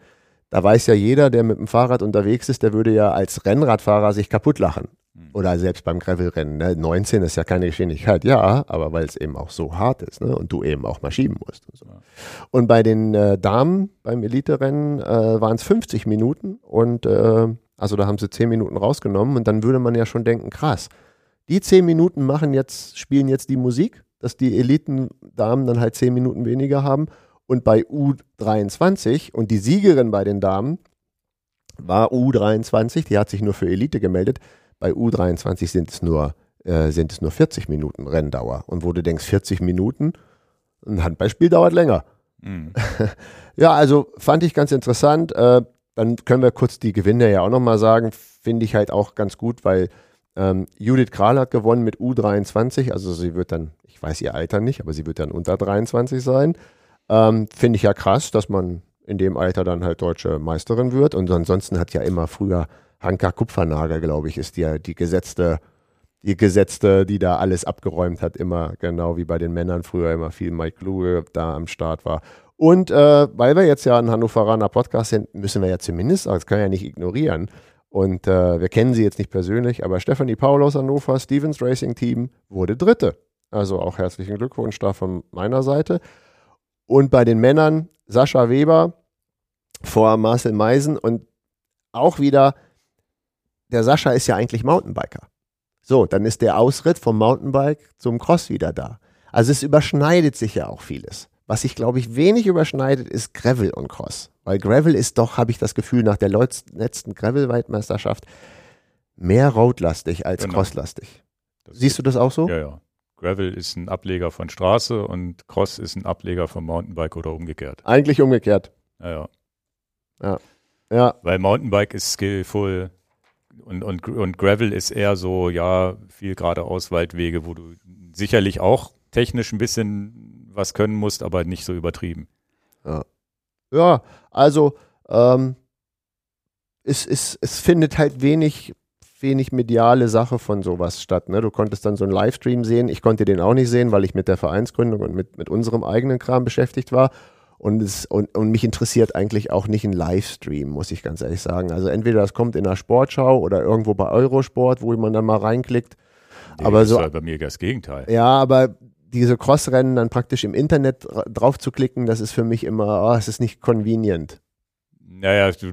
Da weiß ja jeder, der mit dem Fahrrad unterwegs ist, der würde ja als Rennradfahrer sich kaputt lachen. Oder selbst beim Gravelrennen. Ne? 19 ist ja keine Geschwindigkeit, ja, aber weil es eben auch so hart ist ne? und du eben auch mal schieben musst. Und, so. Und bei den äh, Damen beim Elite-Rennen äh, waren es 50 Minuten und äh, also da haben sie 10 Minuten rausgenommen und dann würde man ja schon denken, krass, die 10 Minuten machen jetzt, spielen jetzt die Musik, dass die Eliten-Damen dann halt 10 Minuten weniger haben. Und bei U23 und die Siegerin bei den Damen war U23, die hat sich nur für Elite gemeldet. Bei U23 sind es nur, äh, sind es nur 40 Minuten Renndauer. Und wo du denkst, 40 Minuten, ein Handballspiel dauert länger. Mhm. Ja, also fand ich ganz interessant. Äh, dann können wir kurz die Gewinne ja auch nochmal sagen. Finde ich halt auch ganz gut, weil ähm, Judith Kral hat gewonnen mit U23. Also sie wird dann, ich weiß ihr Alter nicht, aber sie wird dann unter 23 sein. Ähm, Finde ich ja krass, dass man in dem Alter dann halt deutsche Meisterin wird. Und ansonsten hat ja immer früher Hanka Kupfernagel, glaube ich, ist ja die gesetzte, die gesetzte, die da alles abgeräumt hat, immer genau wie bei den Männern früher immer viel Mike Kluge da am Start war. Und äh, weil wir jetzt ja ein Hannoveraner Podcast sind, müssen wir ja zumindest, das wir ja nicht ignorieren. Und äh, wir kennen sie jetzt nicht persönlich, aber Stephanie Paul aus Hannover, Stevens Racing Team, wurde Dritte. Also auch herzlichen Glückwunsch da von meiner Seite. Und bei den Männern Sascha Weber vor Marcel Meisen und auch wieder, der Sascha ist ja eigentlich Mountainbiker. So, dann ist der Ausritt vom Mountainbike zum Cross wieder da. Also es überschneidet sich ja auch vieles. Was sich, glaube ich, wenig überschneidet, ist Gravel und Cross. Weil Gravel ist doch, habe ich das Gefühl, nach der letzten Gravel-Weltmeisterschaft mehr roadlastig als Genau. crosslastig. Das Siehst du das auch so? Ja, ja. Gravel ist ein Ableger von Straße und Cross ist ein Ableger von Mountainbike oder umgekehrt. Eigentlich umgekehrt. Ja, ja. Ja, Weil Mountainbike ist skillful und, und, und Gravel ist eher so, ja, viel geradeaus Waldwege, wo du sicherlich auch technisch ein bisschen was können musst, aber nicht so übertrieben. Ja, also ähm, es, es, es findet halt wenig, wenig mediale Sache von sowas statt. Ne? Du konntest dann so einen Livestream sehen. Ich konnte den auch nicht sehen, weil ich mit der Vereinsgründung und mit, mit unserem eigenen Kram beschäftigt war. Und, es, und, und mich interessiert eigentlich auch nicht ein Livestream, muss ich ganz ehrlich sagen. Also entweder das kommt in der Sportschau oder irgendwo bei Eurosport, wo man dann mal reinklickt. Nee, Aber das so- ist halt bei mir das Gegenteil. Ja, aber diese Crossrennen dann praktisch im Internet dra- drauf zu klicken, das ist für mich immer, oh, es ist nicht convenient. Naja, du,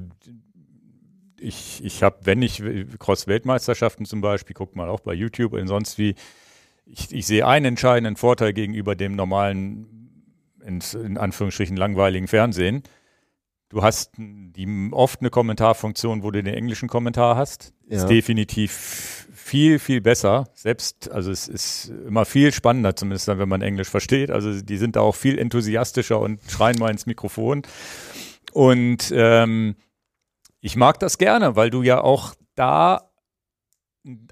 ich, ich habe, wenn ich Cross-Weltmeisterschaften zum Beispiel, guck mal auch bei YouTube und sonst wie, ich, ich sehe einen entscheidenden Vorteil gegenüber dem normalen, in, in Anführungsstrichen langweiligen Fernsehen. Du hast die, oft eine Kommentarfunktion, wo du den englischen Kommentar hast. Ja. Ist definitiv viel, viel besser. Selbst, also es ist immer viel spannender, zumindest dann, wenn man Englisch versteht. Also die sind da auch viel enthusiastischer und schreien mal ins Mikrofon. Und ähm, ich mag das gerne, weil du ja auch da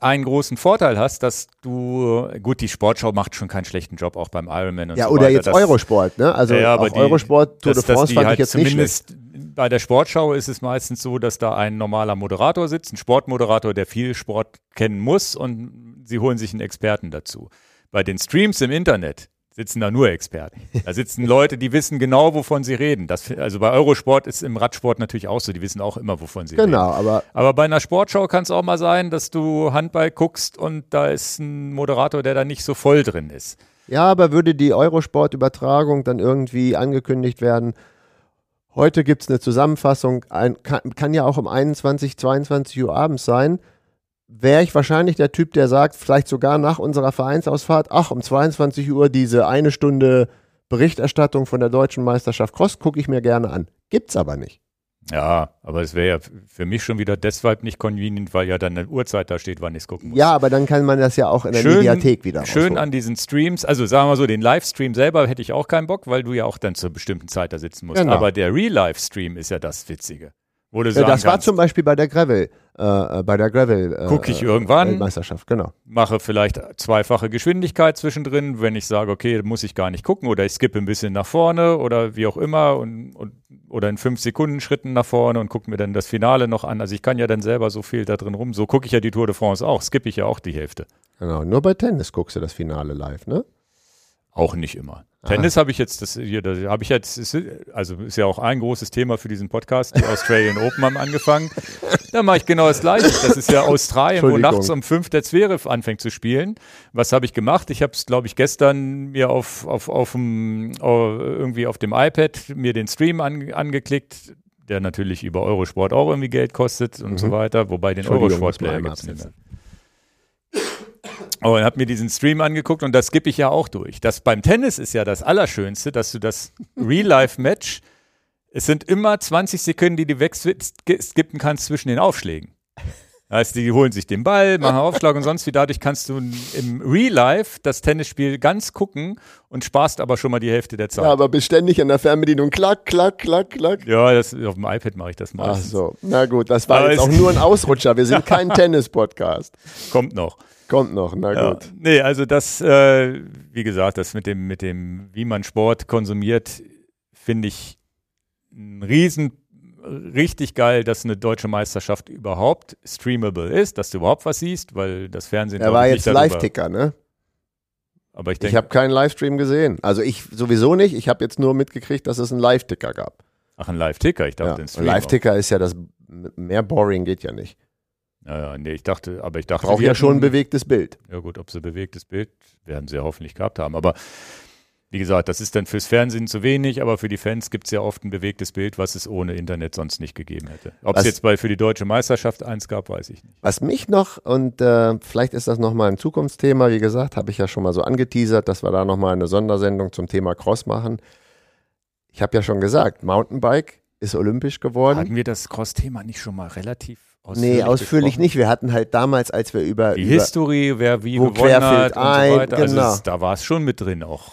einen großen Vorteil hast, dass du, gut, die Sportschau macht schon keinen schlechten Job, auch beim Ironman und Ja, so oder weiter. jetzt Das- Eurosport, ne? Also ja, auch aber die- Eurosport, Tour de France fand halt ich jetzt nicht schlecht. zumindest Bei der Sportschau ist es meistens so, dass da ein normaler Moderator sitzt, ein Sportmoderator, der viel Sport kennen muss und sie holen sich einen Experten dazu. Bei den Streams im Internet sitzen da nur Experten. Da sitzen Leute, die wissen genau, wovon sie reden. Das, also bei Eurosport ist im Radsport natürlich auch so, die wissen auch immer, wovon sie reden. Genau, aber Aber bei einer Sportschau kann es auch mal sein, dass du Handball guckst und da ist ein Moderator, der da nicht so voll drin ist. ja, aber würde die Eurosport-Übertragung dann irgendwie angekündigt werden, heute gibt es eine Zusammenfassung, ein, kann, kann ja auch um 21, 22 Uhr abends sein, wäre ich wahrscheinlich der Typ, der sagt, vielleicht sogar nach unserer Vereinsausfahrt, ach, um 22 Uhr diese eine Stunde Berichterstattung von der deutschen Meisterschaft Cross gucke ich mir gerne an. Gibt's aber nicht. Ja, aber es wäre ja für mich schon wieder deshalb nicht convenient, weil ja dann eine Uhrzeit da steht, wann ich es gucken muss. Ja, aber dann kann man das ja auch in der Schön- Mediathek wieder Schön rausholen. an diesen Streams, also sagen wir so, den Livestream selber hätte ich auch keinen Bock, weil du ja auch dann zur bestimmten Zeit da sitzen musst. Genau. Aber der Real-Live-Stream ist ja das Witzige. Wo du Ja, das war kannst, zum Beispiel bei der Gravel, äh, bei der Gravel äh, Guck ich irgendwann. Weltmeisterschaft, genau. mache vielleicht zweifache Geschwindigkeit zwischendrin, wenn ich sage, okay, muss ich gar nicht gucken oder ich skippe ein bisschen nach vorne oder wie auch immer und, und oder in fünf Sekunden Schritten nach vorne und gucke mir dann das Finale noch an. Also ich kann ja dann selber so viel da drin rum. So gucke ich ja die Tour de France auch, skippe ich ja auch die Hälfte. Genau. Nur bei Tennis guckst du das Finale live, ne? Auch nicht immer. Tennis habe ich jetzt, das hier, da habe ich jetzt, ist, also ist ja auch ein großes Thema für diesen Podcast. Die Australian Open haben angefangen. Da mache ich genau das Gleiche. Das ist ja Australien, wo nachts um fünf der Zverev anfängt zu spielen. Was habe ich gemacht? Ich habe es, glaube ich, gestern mir auf, auf, auf dem, irgendwie auf dem iPad mir den Stream an, angeklickt, der natürlich über Eurosport auch irgendwie Geld kostet und so weiter, wobei den Entschuldigung, Eurosport muss man Player einmal gibt es nicht mehr. Absetzen. Oh, und habe mir diesen Stream angeguckt und das skippe ich ja auch durch. Das beim Tennis ist ja das Allerschönste, dass du das Real-Life-Match, es sind immer 20 Sekunden, die du wegskippen kannst zwischen den Aufschlägen. Heißt, die holen sich den Ball, machen Aufschlag und sonst wie. Dadurch kannst du im Real Life das Tennisspiel ganz gucken und sparst aber schon mal die Hälfte der Zeit. Ja, aber beständig an der Fernbedienung klack, klack, klack, klack. Ja, das, auf dem iPad mache ich das Ach meistens. so, na gut, das war Aber jetzt es- auch nur ein Ausrutscher. Wir sind kein Tennis-Podcast. Kommt noch. Kommt noch, na Ja. gut. Nee, also das, äh, wie gesagt, das mit dem, mit dem, wie man Sport konsumiert, finde ich ein riesen, richtig geil, dass eine deutsche Meisterschaft überhaupt streamable ist, dass du überhaupt was siehst, weil das Fernsehen Er war ich, jetzt Live-Ticker, ne? Aber ich Ich denke, habe keinen Livestream gesehen. Also ich sowieso nicht. Ich habe jetzt nur mitgekriegt, dass es einen Live-Ticker gab. ach, ein Live-Ticker, ich dachte, Ja. ein Und Stream. Live-Ticker ist ja das, mehr boring geht ja nicht. Auch. Ja, ja, nee, ich dachte, aber ich dachte, Braucht ja schon ein bewegtes Bild. Ja gut, ob sie bewegtes Bild, werden sie ja hoffentlich gehabt haben. Aber wie gesagt, das ist dann fürs Fernsehen zu wenig, aber für die Fans gibt es ja oft ein bewegtes Bild, was es ohne Internet sonst nicht gegeben hätte. Ob es jetzt bei für die deutsche Meisterschaft eins gab, weiß ich nicht. Was mich noch, und äh, vielleicht ist das nochmal ein Zukunftsthema, wie gesagt, habe ich ja schon mal so angeteasert, dass wir da nochmal eine Sondersendung zum Thema Cross machen. Ich habe ja schon gesagt, Mountainbike ist olympisch geworden. Hatten wir das Cross-Thema nicht schon mal relativ ausführlich nee, ausführlich besprochen? nicht. Wir hatten halt damals, als wir über, Die über History, wer wie Wo gewonnen hat querfällt und ein, so weiter. genau. Also da war es schon mit drin auch.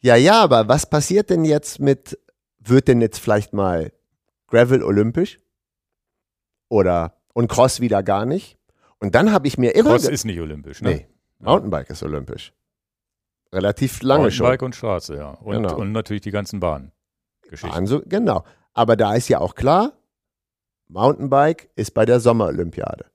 Ja, ja, aber was passiert denn jetzt mit, wird denn jetzt vielleicht mal Gravel olympisch? Oder, und Cross wieder gar nicht? Und dann habe ich mir immer, Cross ist nicht olympisch, ne? nee, Mountainbike ist olympisch. Relativ lange schon. Mountainbike und Straße, ja. Und, Genau. und natürlich die ganzen Bahngeschichten. Also, genau. Aber da ist ja auch klar, Mountainbike ist bei der Sommerolympiade.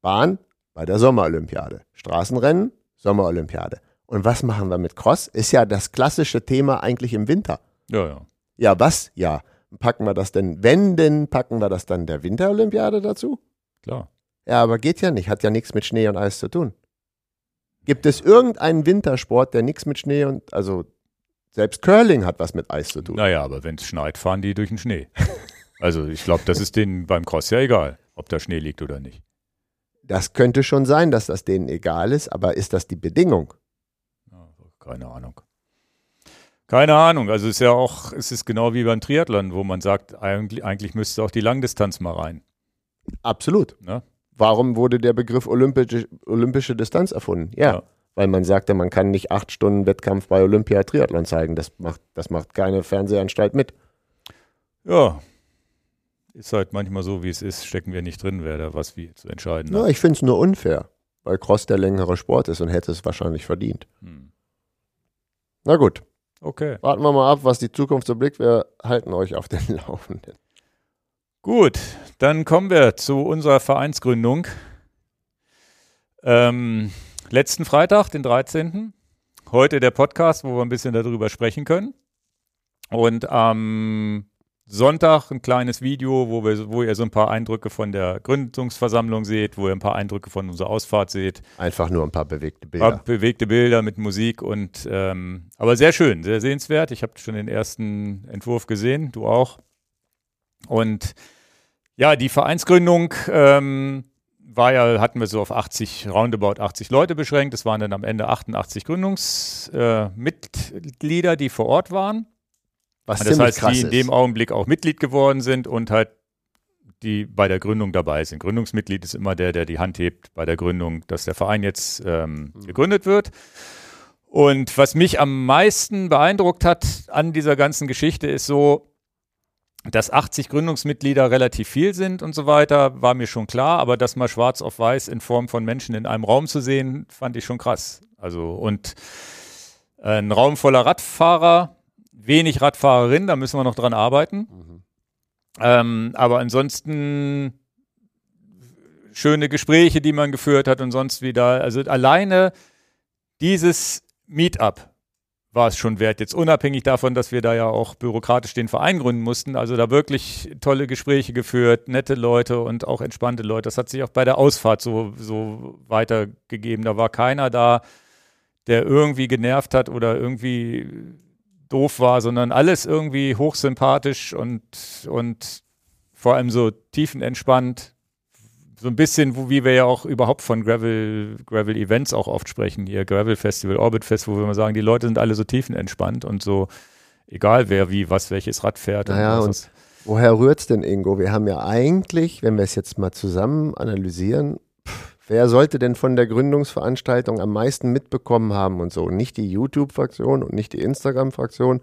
Bahn bei der Sommerolympiade. Straßenrennen, Sommerolympiade. Und was machen wir mit Cross? Ist ja das klassische Thema eigentlich im Winter. Ja, ja. Ja, was? Ja. Packen wir das denn, wenn denn, packen wir das dann der Winterolympiade dazu? Klar. Ja, aber geht ja nicht, hat ja nichts mit Schnee und Eis zu tun. Gibt es irgendeinen Wintersport, der nichts mit Schnee und, also selbst Curling hat was mit Eis zu tun. Naja, aber wenn es schneit, fahren die durch den Schnee. Also ich glaube, das ist denen beim Cross ja egal, ob da Schnee liegt oder nicht. Das könnte schon sein, dass das denen egal ist, aber ist das die Bedingung? Keine Ahnung. Keine Ahnung. Also es ist ja auch, es ist genau wie beim Triathlon, wo man sagt, eigentlich, eigentlich müsste auch die Langdistanz mal rein. Absolut. Ne? Warum wurde der Begriff olympische, olympische Distanz erfunden? Ja, Ja. weil man sagte, man kann nicht acht Stunden Wettkampf bei Olympia Triathlon zeigen. Das macht, das macht keine Fernsehanstalt mit. Ja. Ist halt manchmal so, wie es ist, stecken wir nicht drin, wer da was wie zu entscheiden Ja, hat. ich finde es nur unfair, weil Cross der längere Sport ist und hätte es wahrscheinlich verdient. Hm. Na gut, Okay. warten wir mal ab, was die Zukunft so blickt. Wir halten euch auf den Laufenden. Gut, dann kommen wir zu unserer Vereinsgründung. Ähm, letzten Freitag, den 13. Heute der Podcast, wo wir ein bisschen darüber sprechen können. Und am Sonntag ein kleines Video, wo, wir, wo ihr so ein paar Eindrücke von der Gründungsversammlung seht, wo ihr ein paar Eindrücke von unserer Ausfahrt seht. Einfach nur ein paar bewegte Ein paar Bilder. bewegte Bilder mit Musik und ähm, aber sehr schön, sehr sehenswert. Ich habe schon den ersten Entwurf gesehen, du auch. Und ja, die Vereinsgründung ähm, war ja, hatten wir so auf 80, roundabout 80 Leute beschränkt. Es waren dann am Ende 88 Gründungsmitglieder, äh, die vor Ort waren. Was Das heißt, krass die in dem Augenblick auch Mitglied geworden sind und halt die bei der Gründung dabei sind. Gründungsmitglied ist immer der, der die Hand hebt bei der Gründung, dass der Verein jetzt ähm, Mhm. gegründet wird. Und was mich am meisten beeindruckt hat an dieser ganzen Geschichte ist so, dass 80 Gründungsmitglieder relativ viel sind und so weiter, war mir schon klar, aber das mal schwarz auf weiß in Form von Menschen in einem Raum zu sehen, fand ich schon krass. Also und ein Raum voller Radfahrer, wenig Radfahrerinnen, da müssen wir noch dran arbeiten. Mhm. Ähm, aber ansonsten schöne Gespräche, die man geführt hat und sonst wieder. Also alleine dieses Meetup war es schon wert. Jetzt unabhängig davon, dass wir da ja auch bürokratisch den Verein gründen mussten. Also da wirklich tolle Gespräche geführt, nette Leute und auch entspannte Leute. Das hat sich auch bei der Ausfahrt so, so weitergegeben. Da war keiner da, der irgendwie genervt hat oder irgendwie doof war, sondern alles irgendwie hochsympathisch und, und vor allem so tiefenentspannt. So ein bisschen, wie wir ja auch überhaupt von Gravel, Gravel Events auch oft sprechen, hier Gravel Festival, Orbit Festival, wo wir mal sagen, die Leute sind alle so tiefenentspannt und so, egal wer wie, was, welches Rad fährt. Naja, und es- Woher rührt's denn, Ingo? Wir haben ja eigentlich, wenn wir es jetzt mal zusammen analysieren, pff, wer sollte denn von der Gründungsveranstaltung am meisten mitbekommen haben und so? Nicht die YouTube-Fraktion und nicht die Instagram-Fraktion,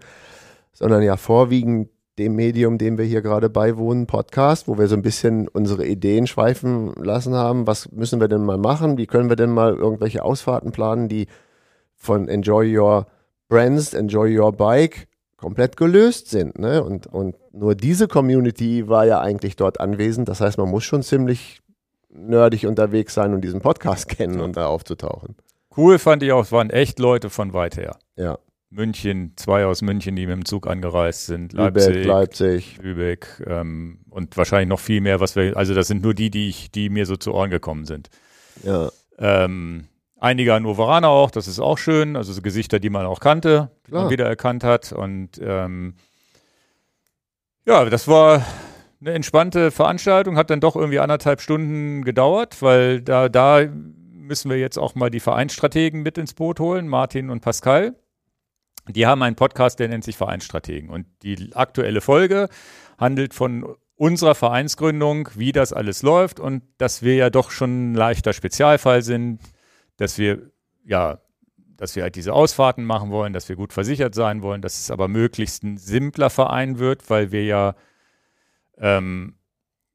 sondern ja vorwiegend dem Medium, dem wir hier gerade beiwohnen, Podcast, wo wir so ein bisschen unsere Ideen schweifen lassen haben. Was müssen wir denn mal machen? Wie können wir denn mal irgendwelche Ausfahrten planen, die von Enjoy Your Brands, Enjoy Your Bike komplett gelöst sind. Ne? Und, und nur diese Community war ja eigentlich dort anwesend. Das heißt, man muss schon ziemlich nerdig unterwegs sein und diesen Podcast kennen und da aufzutauchen. Cool fand ich auch, es waren echt Leute von weit her. Ja, München, zwei aus München, die mit dem Zug angereist sind, Lübeck, Leipzig, Leipzig. Lübeck ähm, und wahrscheinlich noch viel mehr, was wir, also das sind nur die, die ich, die mir so zu Ohren gekommen sind. Ja, Ähm, einige Hannoveraner auch, das ist auch schön, also so Gesichter, die man auch kannte, die Klar. man wiedererkannt hat und ähm, ja, das war eine entspannte Veranstaltung, hat dann doch irgendwie anderthalb Stunden gedauert, weil da, da müssen wir jetzt auch mal die Vereinsstrategen mit ins Boot holen, Martin und Pascal. Die haben einen Podcast, der nennt sich Vereinsstrategen. Und die aktuelle Folge handelt von unserer Vereinsgründung, wie das alles läuft und dass wir ja doch schon ein leichter Spezialfall sind, dass wir ja, dass wir halt diese Ausfahrten machen wollen, dass wir gut versichert sein wollen, dass es aber möglichst ein simpler Verein wird, weil wir ja ähm,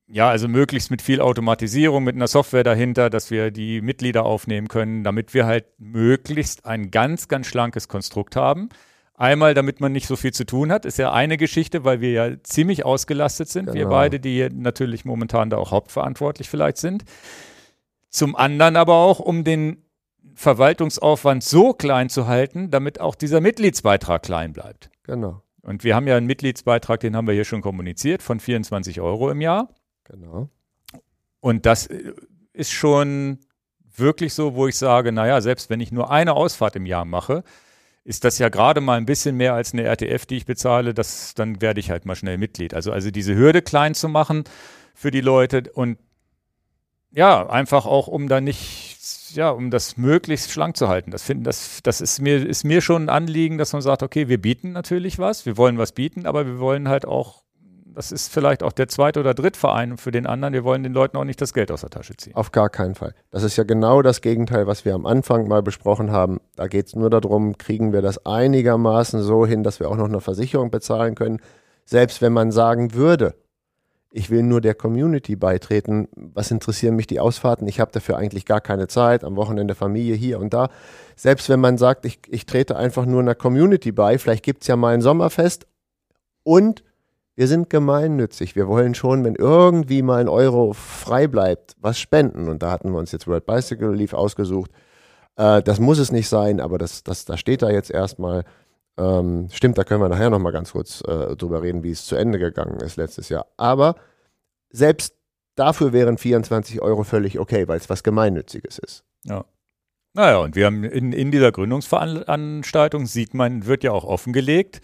ja, also möglichst mit viel Automatisierung, mit einer Software dahinter, dass wir die Mitglieder aufnehmen können, damit wir halt möglichst ein ganz, ganz schlankes Konstrukt haben. Einmal, damit man nicht so viel zu tun hat, ist ja eine Geschichte, weil wir ja ziemlich ausgelastet sind, wir Genau. beide, die natürlich momentan da auch hauptverantwortlich vielleicht sind. Zum anderen aber auch, um den Verwaltungsaufwand so klein zu halten, damit auch dieser Mitgliedsbeitrag klein bleibt. genau, Und wir haben ja einen Mitgliedsbeitrag, den haben wir hier schon kommuniziert, von 24 Euro im Jahr. genau. Und das äh, ist schon wirklich so, wo ich sage, naja, selbst wenn ich nur eine Ausfahrt im Jahr mache, ist das ja gerade mal ein bisschen mehr als eine RTF, die ich bezahle, das, dann werde ich halt mal schnell Mitglied. Also, also diese Hürde klein zu machen für die Leute und ja, einfach auch, um da nicht ja, um das möglichst schlank zu halten. Das, finden, das, das ist, mir, ist mir schon ein Anliegen, dass man sagt, okay, wir bieten natürlich was, wir wollen was bieten, aber wir wollen halt auch, das ist vielleicht auch der zweite oder Drittverein für den anderen, wir wollen den Leuten auch nicht das Geld aus der Tasche ziehen. Auf gar keinen Fall. Das ist ja genau das Gegenteil, was wir am Anfang mal besprochen haben. Da geht es nur darum, kriegen wir das einigermaßen so hin, dass wir auch noch eine Versicherung bezahlen können. Selbst wenn man sagen würde, ich will nur der Community beitreten. Was interessieren mich die Ausfahrten? Ich habe dafür eigentlich gar keine Zeit. Am Wochenende Familie hier und da. Selbst wenn man sagt, ich, ich trete einfach nur einer Community bei, vielleicht gibt es ja mal ein Sommerfest und wir sind gemeinnützig. Wir wollen schon, wenn irgendwie mal ein Euro frei bleibt, was spenden. Und da hatten wir uns jetzt World Bicycle Leaf ausgesucht. Äh, das muss es nicht sein, aber das, das, das steht da jetzt erstmal. Ähm, stimmt, da können wir nachher nochmal ganz kurz äh, drüber reden, wie es zu Ende gegangen ist letztes Jahr. Aber selbst dafür wären 24 Euro völlig okay, weil es was Gemeinnütziges ist. Ja. Naja, und wir haben in, in dieser Gründungsveranstaltung, sieht man, wird ja auch offengelegt,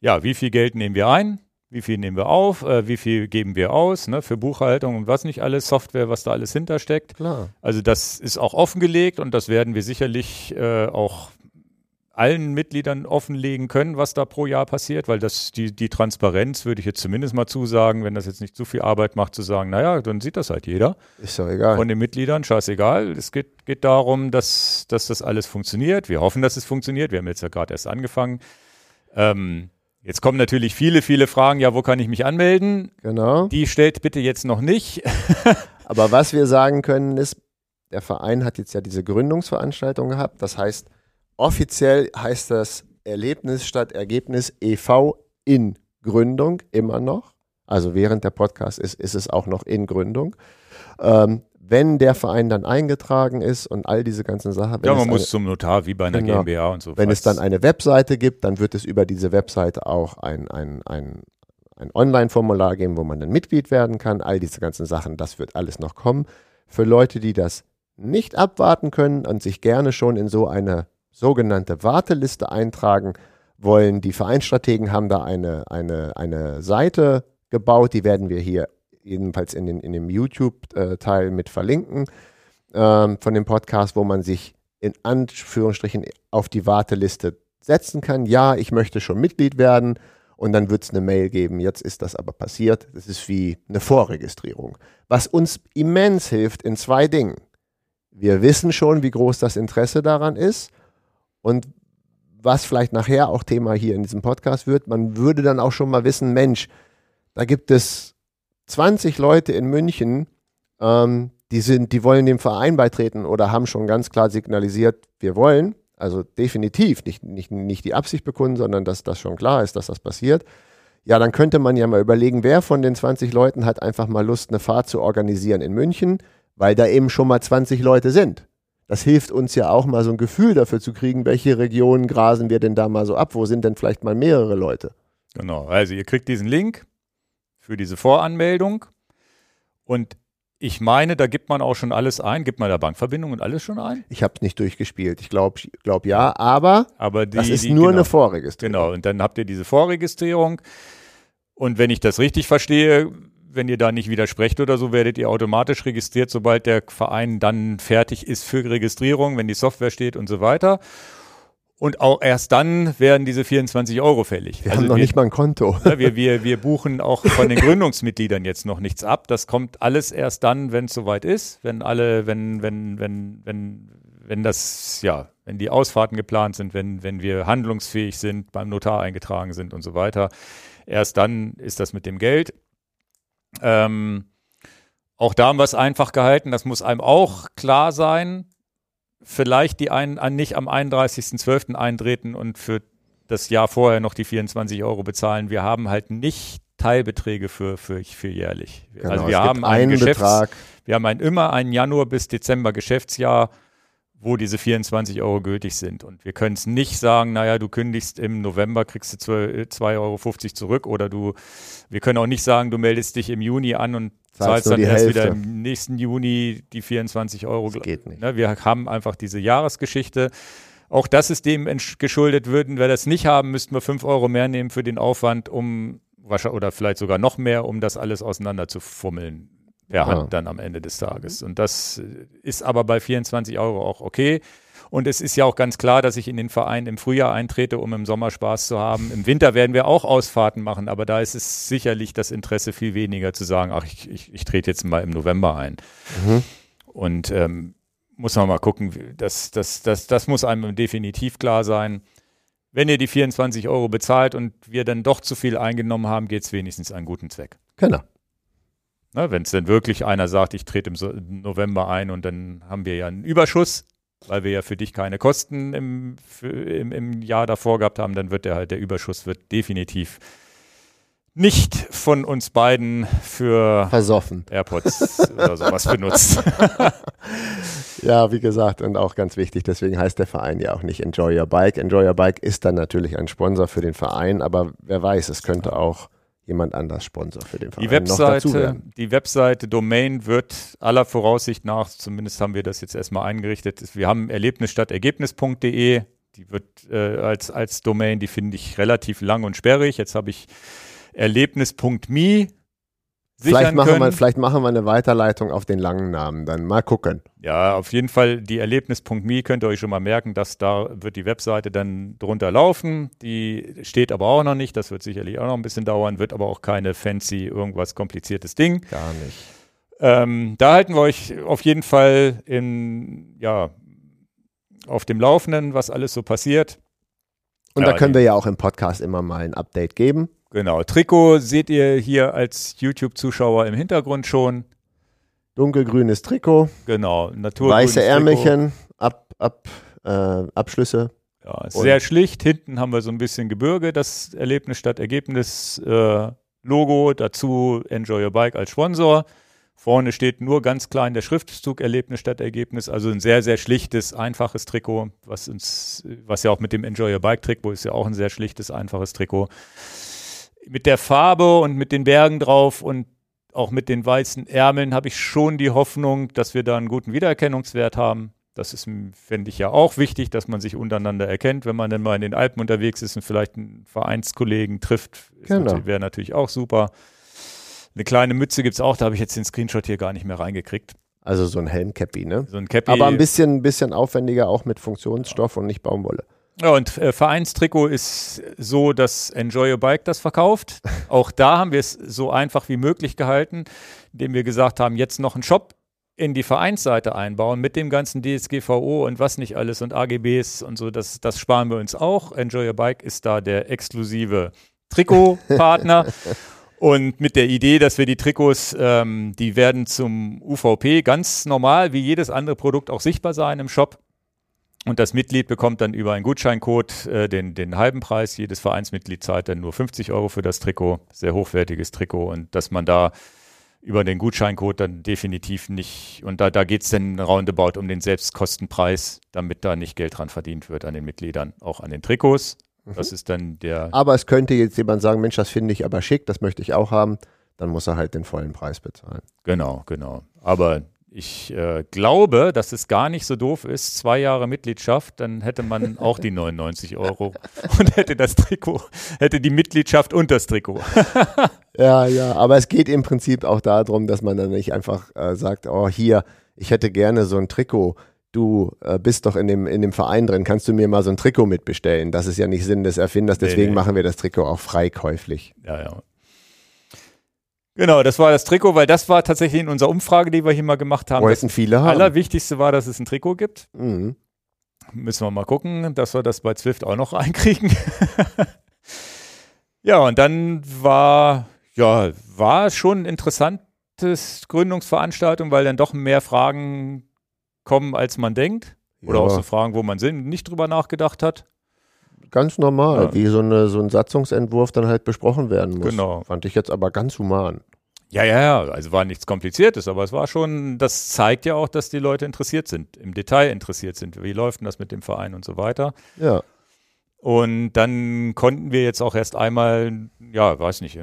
ja, wie viel Geld nehmen wir ein, wie viel nehmen wir auf, äh, wie viel geben wir aus, ne, für Buchhaltung und was nicht alles, Software, was da alles hintersteckt. Klar. Also das ist auch offengelegt und das werden wir sicherlich äh, auch allen Mitgliedern offenlegen können, was da pro Jahr passiert, weil das die, die Transparenz würde ich jetzt zumindest mal zusagen, wenn das jetzt nicht zu viel Arbeit macht, zu sagen, naja, dann sieht das halt jeder. Ist doch egal. Von den Mitgliedern, scheißegal. Es geht, geht darum, dass, dass das alles funktioniert. Wir hoffen, dass es funktioniert. Wir haben jetzt ja gerade erst angefangen. Ähm, jetzt kommen natürlich viele, viele Fragen. Ja, wo kann ich mich anmelden? Genau. Die stellt bitte jetzt noch nicht. Aber was wir sagen können ist, der Verein hat jetzt ja diese Gründungsveranstaltung gehabt. Das heißt, Offiziell heißt das Erlebnis statt Ergebnis e.V. in Gründung immer noch. Also während der Podcast ist, ist es auch noch in Gründung. Ähm, wenn der Verein dann eingetragen ist und all diese ganzen Sachen. Ja, man muss eine, zum Notar wie bei einer genau, GmbH und so. Wenn es dann eine Webseite gibt, dann wird es über diese Webseite auch ein, ein, ein, ein Online-Formular geben, wo man dann Mitglied werden kann. All diese ganzen Sachen, das wird alles noch kommen. Für Leute, die das nicht abwarten können und sich gerne schon in so eine sogenannte Warteliste eintragen wollen. Die Vereinsstrategen haben da eine, eine, eine Seite gebaut, die werden wir hier jedenfalls in, den, in dem YouTube-Teil mit verlinken ähm, von dem Podcast, wo man sich in Anführungsstrichen auf die Warteliste setzen kann. Ja, ich möchte schon Mitglied werden und dann wird es eine Mail geben. Jetzt ist das aber passiert. Das ist wie eine Vorregistrierung. Was uns immens hilft in zwei Dingen. Wir wissen schon, wie groß das Interesse daran ist und was vielleicht nachher auch Thema hier in diesem Podcast wird, man würde dann auch schon mal wissen, Mensch, da gibt es 20 Leute in München, ähm, die sind, die wollen dem Verein beitreten oder haben schon ganz klar signalisiert, wir wollen. Also definitiv nicht, nicht, nicht die Absicht bekunden, sondern dass das schon klar ist, dass das passiert. Ja, dann könnte man ja mal überlegen, wer von den 20 Leuten hat einfach mal Lust, eine Fahrt zu organisieren in München, weil da eben schon mal 20 Leute sind das hilft uns ja auch mal so ein Gefühl dafür zu kriegen, welche Regionen grasen wir denn da mal so ab, wo sind denn vielleicht mal mehrere Leute. Genau, also ihr kriegt diesen Link für diese Voranmeldung und ich meine, da gibt man auch schon alles ein. Gibt man da Bankverbindung und alles schon ein? Ich habe es nicht durchgespielt. Ich glaube glaub ja, aber, aber die, das ist die, nur genau, eine Vorregistrierung. Genau, und dann habt ihr diese Vorregistrierung. Und wenn ich das richtig verstehe, wenn ihr da nicht widersprecht oder so, werdet ihr automatisch registriert, sobald der Verein dann fertig ist für Registrierung, wenn die Software steht und so weiter. Und auch erst dann werden diese 24 Euro fällig. Wir also haben noch wir, nicht mal ein Konto. Ja, wir, wir, wir buchen auch von den Gründungsmitgliedern jetzt noch nichts ab. Das kommt alles erst dann, wenn es soweit ist, wenn alle, wenn, wenn, wenn, wenn, wenn das, ja, wenn die Ausfahrten geplant sind, wenn, wenn wir handlungsfähig sind, beim Notar eingetragen sind und so weiter. Erst dann ist das mit dem Geld. Ähm, auch da haben wir es einfach gehalten. Das muss einem auch klar sein. Vielleicht die einen nicht am 31.12. eintreten und für das Jahr vorher noch die 24 Euro bezahlen. Wir haben halt nicht Teilbeträge für, für, für jährlich. Genau, also wir haben einen, einen Betrag. Wir haben ein, immer ein Januar bis Dezember Geschäftsjahr wo diese 24 Euro gültig sind. Und wir können es nicht sagen, naja, du kündigst im November, kriegst du 2,50 Euro zurück oder du, wir können auch nicht sagen, du meldest dich im Juni an und zahlst dann erst Hälfte. wieder im nächsten Juni die 24 Euro. Das geht nicht. Ne, wir haben einfach diese Jahresgeschichte. Auch das ist dem geschuldet, würden wir das nicht haben, müssten wir 5 Euro mehr nehmen für den Aufwand, um oder vielleicht sogar noch mehr, um das alles auseinander zu fummeln. Per Hand dann am Ende des Tages. Und das ist aber bei 24 Euro auch okay. Und es ist ja auch ganz klar, dass ich in den Verein im Frühjahr eintrete, um im Sommer Spaß zu haben. Im Winter werden wir auch Ausfahrten machen, aber da ist es sicherlich das Interesse viel weniger zu sagen, ach, ich, ich, ich trete jetzt mal im November ein. Mhm. Und ähm, muss man mal gucken, das, das, das, das muss einem definitiv klar sein. Wenn ihr die 24 Euro bezahlt und wir dann doch zu viel eingenommen haben, geht es wenigstens einen guten Zweck. Genau. Wenn es denn wirklich einer sagt, ich trete im November ein und dann haben wir ja einen Überschuss, weil wir ja für dich keine Kosten im, für, im, im Jahr davor gehabt haben, dann wird der halt, der Überschuss wird definitiv nicht von uns beiden für versoffen AirPods oder sowas benutzt. ja, wie gesagt, und auch ganz wichtig, deswegen heißt der Verein ja auch nicht Enjoy Your Bike. Enjoy Your Bike ist dann natürlich ein Sponsor für den Verein, aber wer weiß, es könnte auch jemand anders Sponsor für den Verein die Webseite, Die Webseite Domain wird aller Voraussicht nach, zumindest haben wir das jetzt erstmal eingerichtet, wir haben erlebnisstadtergebnis.de, die wird äh, als, als Domain, die finde ich relativ lang und sperrig. Jetzt habe ich erlebnis.me Vielleicht machen, wir, vielleicht machen wir eine Weiterleitung auf den langen Namen, dann mal gucken. Ja, auf jeden Fall die Erlebnis.me könnt ihr euch schon mal merken, dass da wird die Webseite dann drunter laufen. Die steht aber auch noch nicht, das wird sicherlich auch noch ein bisschen dauern, wird aber auch keine fancy, irgendwas kompliziertes Ding. Gar nicht. Ähm, da halten wir euch auf jeden Fall in, ja, auf dem Laufenden, was alles so passiert. Und ja, da können wir ja auch im Podcast immer mal ein Update geben. Genau. Trikot seht ihr hier als YouTube-Zuschauer im Hintergrund schon. Dunkelgrünes Trikot. Genau. Weiße Ärmelchen, Ab, Ab, äh, Abschlüsse. Ja, sehr schlicht. Hinten haben wir so ein bisschen Gebirge, das Erlebnis statt Ergebnis äh, Logo. Dazu Enjoy Your Bike als Sponsor. Vorne steht nur ganz klein der Schriftzug Erlebnis statt Ergebnis. Also ein sehr, sehr schlichtes, einfaches Trikot, was uns, was ja auch mit dem Enjoy Your Bike Trikot ist ja auch ein sehr schlichtes, einfaches Trikot mit der Farbe und mit den Bergen drauf und auch mit den weißen Ärmeln habe ich schon die Hoffnung, dass wir da einen guten Wiedererkennungswert haben. Das ist, finde ich ja auch wichtig, dass man sich untereinander erkennt, wenn man dann mal in den Alpen unterwegs ist und vielleicht einen Vereinskollegen trifft. Genau. Wäre natürlich auch super. Eine kleine Mütze gibt es auch, da habe ich jetzt den Screenshot hier gar nicht mehr reingekriegt. Also so ein Helmcappy, ne? So ein Cappy. Aber ein bisschen, bisschen aufwendiger, auch mit Funktionsstoff und nicht Baumwolle. Ja, und äh, Vereinstrikot ist so, dass Enjoy Your Bike das verkauft. Auch da haben wir es so einfach wie möglich gehalten, indem wir gesagt haben, jetzt noch einen Shop in die Vereinsseite einbauen mit dem ganzen DSGVO und was nicht alles und AGBs und so. Das, das sparen wir uns auch. Enjoy Your Bike ist da der exklusive Trikotpartner. Und mit der Idee, dass wir die Trikots, ähm, die werden zum UVP ganz normal, wie jedes andere Produkt auch sichtbar sein im Shop. Und das Mitglied bekommt dann über einen Gutscheincode äh, den, den halben Preis. Jedes Vereinsmitglied zahlt dann nur 50 Euro für das Trikot. Sehr hochwertiges Trikot. Und dass man da über den Gutscheincode dann definitiv nicht, und da, da geht es dann roundabout um den Selbstkostenpreis, damit da nicht Geld dran verdient wird an den Mitgliedern, auch an den Trikots. Mhm. Das ist dann der. Aber es könnte jetzt jemand sagen, Mensch, das finde ich aber schick, das möchte ich auch haben. Dann muss er halt den vollen Preis bezahlen. Genau, genau. Aber ich äh, glaube, dass es gar nicht so doof ist, zwei Jahre Mitgliedschaft, dann hätte man auch die 99 Euro und hätte das Trikot, hätte die Mitgliedschaft und das Trikot. ja, ja, aber es geht im Prinzip auch darum, dass man dann nicht einfach äh, sagt, oh hier, ich hätte gerne so ein Trikot. Du äh, bist doch in dem, in dem Verein drin, kannst du mir mal so ein Trikot mitbestellen? Das ist ja nicht Sinn des Erfinders, deswegen nee, nee. machen wir das Trikot auch freikäuflich. Ja, ja. Genau, das war das Trikot, weil das war tatsächlich in unserer Umfrage, die wir hier mal gemacht haben. Wollten viele haben. Allerwichtigste war, dass es ein Trikot gibt. Mhm. Müssen wir mal gucken, dass wir das bei Zwift auch noch reinkriegen. ja, und dann war, ja, war schon ein interessantes Gründungsveranstaltung, weil dann doch mehr Fragen kommen, als man denkt. Oder ja. auch so Fragen, wo man nicht drüber nachgedacht hat. Ganz normal, ja. wie so, eine, so ein Satzungsentwurf dann halt besprochen werden muss. Genau. Fand ich jetzt aber ganz human. Ja, ja, ja, also war nichts Kompliziertes, aber es war schon, das zeigt ja auch, dass die Leute interessiert sind, im Detail interessiert sind. Wie läuft denn das mit dem Verein und so weiter? Ja. Und dann konnten wir jetzt auch erst einmal, ja, weiß nicht,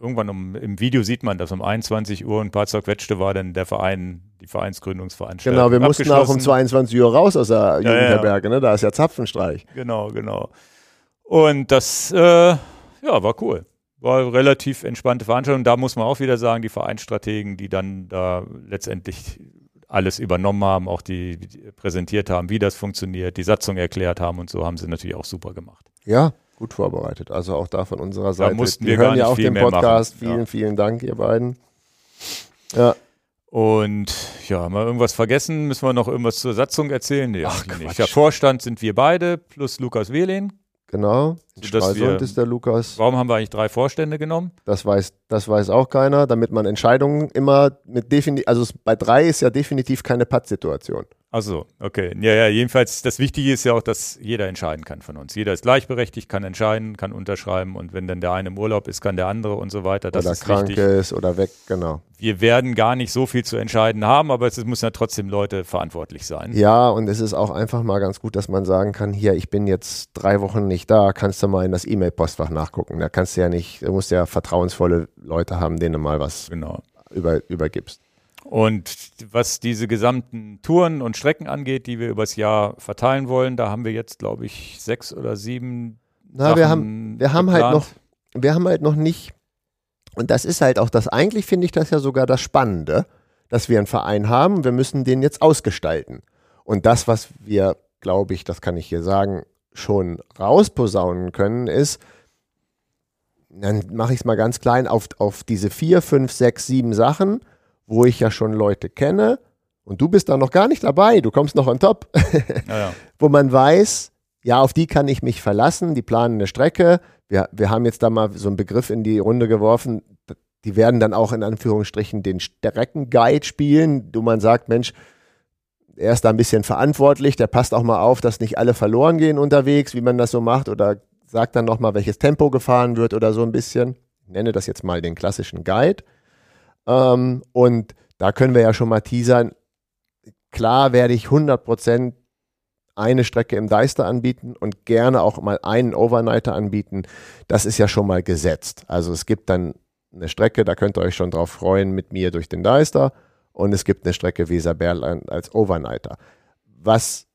irgendwann um, im Video sieht man, dass um 21 Uhr ein paar zerquetschte war dann der Verein, die Vereinsgründungsveranstaltung. Genau, wir mussten auch um 22 Uhr raus aus der Jugendherberge, ja, ja. ne? Da ist ja Zapfenstreich. Genau, genau. Und das, äh, ja, war cool war relativ entspannte Veranstaltung. Da muss man auch wieder sagen, die Vereinsstrategen, die dann da letztendlich alles übernommen haben, auch die, die präsentiert haben, wie das funktioniert, die Satzung erklärt haben und so, haben sie natürlich auch super gemacht. Ja, gut vorbereitet. Also auch da von unserer Seite. Da mussten wir wir hören ja auch den Podcast. machen. Vielen, Ja. vielen Dank, ihr beiden. Ja, Und ja, mal irgendwas vergessen? Müssen wir noch irgendwas zur Satzung erzählen? Nee, Ach, nicht. Der Vorstand sind wir beide plus Lukas Wehlin. genau. In Stralsund wir- ist der Lukas. Warum haben wir eigentlich drei Vorstände genommen? Das weiß, das weiß auch keiner, damit man Entscheidungen immer mit definitiv, also bei drei ist ja definitiv keine Pattsituation. Achso, okay. Ja, ja, jedenfalls, das Wichtige ist ja auch, dass jeder entscheiden kann von uns. Jeder ist gleichberechtigt, kann entscheiden, kann unterschreiben und wenn dann der eine im Urlaub ist, kann der andere und so weiter. Das oder ist krank wichtig. ist oder weg, genau. Wir werden gar nicht so viel zu entscheiden haben, aber es müssen ja trotzdem Leute verantwortlich sein. Ja, und es ist auch einfach mal ganz gut, dass man sagen kann, hier, ich bin jetzt drei Wochen nicht da, kannst du mal in das E-Mail-Postfach nachgucken. Da kannst du ja nicht, du musst ja vertrauensvolle Leute haben, denen du mal was Genau. über, übergibst. Und was diese gesamten Touren und Strecken angeht, die wir übers Jahr verteilen wollen, da haben wir jetzt, glaube ich, sechs oder sieben. Na, wir Sachen haben, wir haben halt noch, wir haben halt noch nicht, und das ist halt auch das, eigentlich finde ich das ja sogar das Spannende, dass wir einen Verein haben, wir müssen den jetzt ausgestalten. Und das, was wir, glaube ich, das kann ich hier sagen, schon rausposaunen können, ist, dann mache ich es mal ganz klein, auf, auf diese vier, fünf, sechs, sieben Sachen, wo ich ja schon Leute kenne, und du bist da noch gar nicht dabei, du kommst noch on top Ja, ja. wo man weiß, ja, auf die kann ich mich verlassen, die planen eine Strecke. Wir, wir haben jetzt da mal so einen Begriff in die Runde geworfen, die werden dann auch in Anführungsstrichen den Streckenguide spielen, wo man sagt, Mensch, er ist da ein bisschen verantwortlich, der passt auch mal auf, dass nicht alle verloren gehen unterwegs, wie man das so macht, oder sagt dann nochmal, welches Tempo gefahren wird oder so ein bisschen. Ich nenne das jetzt mal den klassischen Guide. Ähm, und da können wir ja schon mal teasern, klar werde ich 100% eine Strecke im Deister anbieten und gerne auch mal einen Overnighter anbieten. Das ist ja schon mal gesetzt. Also es gibt dann eine Strecke, da könnt ihr euch schon drauf freuen, mit mir durch den Deister. Und es gibt eine Strecke Weserberland als Overnighter. Was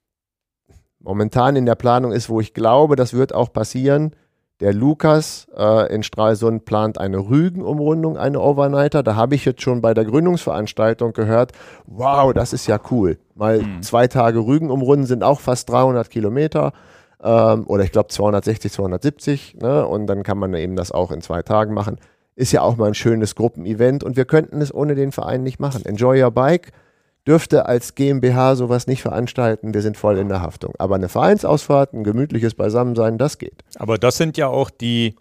momentan in der Planung ist, wo ich glaube, das wird auch passieren, der Lukas äh, in Stralsund plant eine Rügenumrundung, eine Overnighter. Da habe ich jetzt schon bei der Gründungsveranstaltung gehört, wow, das ist ja cool. Mal Mhm. zwei Tage Rügen umrunden sind auch fast 300 Kilometer. Ähm, oder ich glaube 260, 270. Ne? Und dann kann man eben das auch in zwei Tagen machen. Ist ja auch mal ein schönes Gruppenevent und wir könnten es ohne den Verein nicht machen. Enjoy Your Bike dürfte als GmbH sowas nicht veranstalten. Wir sind voll in der Haftung. Aber eine Vereinsausfahrt, ein gemütliches Beisammensein, das geht. Aber das sind ja auch die,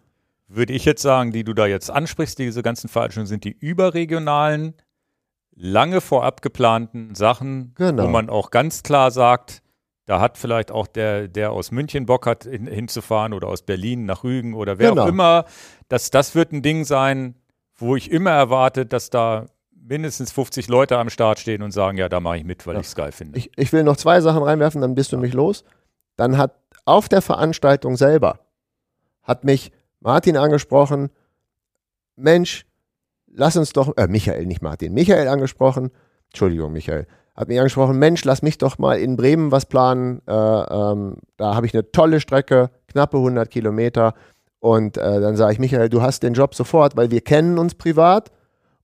würde ich jetzt sagen, die du da jetzt ansprichst, diese ganzen Veranstaltungen sind die überregionalen, lange vorab geplanten Sachen, Genau. wo man auch ganz klar sagt, da hat vielleicht auch der, der aus München Bock hat, hin, hinzufahren oder aus Berlin nach Rügen oder wer Genau. auch immer. Das, das wird ein Ding sein, wo ich immer erwarte, dass da mindestens 50 Leute am Start stehen und sagen, ja, da mache ich mit, weil Ja. ich es geil finde. Ich, ich will noch zwei Sachen reinwerfen, dann bist du mich los. Dann hat auf der Veranstaltung selber hat mich Martin angesprochen, Mensch, lass uns doch, äh, Michael, nicht Martin, Michael angesprochen, Entschuldigung, Michael, hat mich angesprochen, Mensch, lass mich doch mal in Bremen was planen. Äh, ähm, da habe ich eine tolle Strecke, knappe 100 Kilometer. Und äh, dann sage ich, Michael, du hast den Job sofort, weil wir kennen uns privat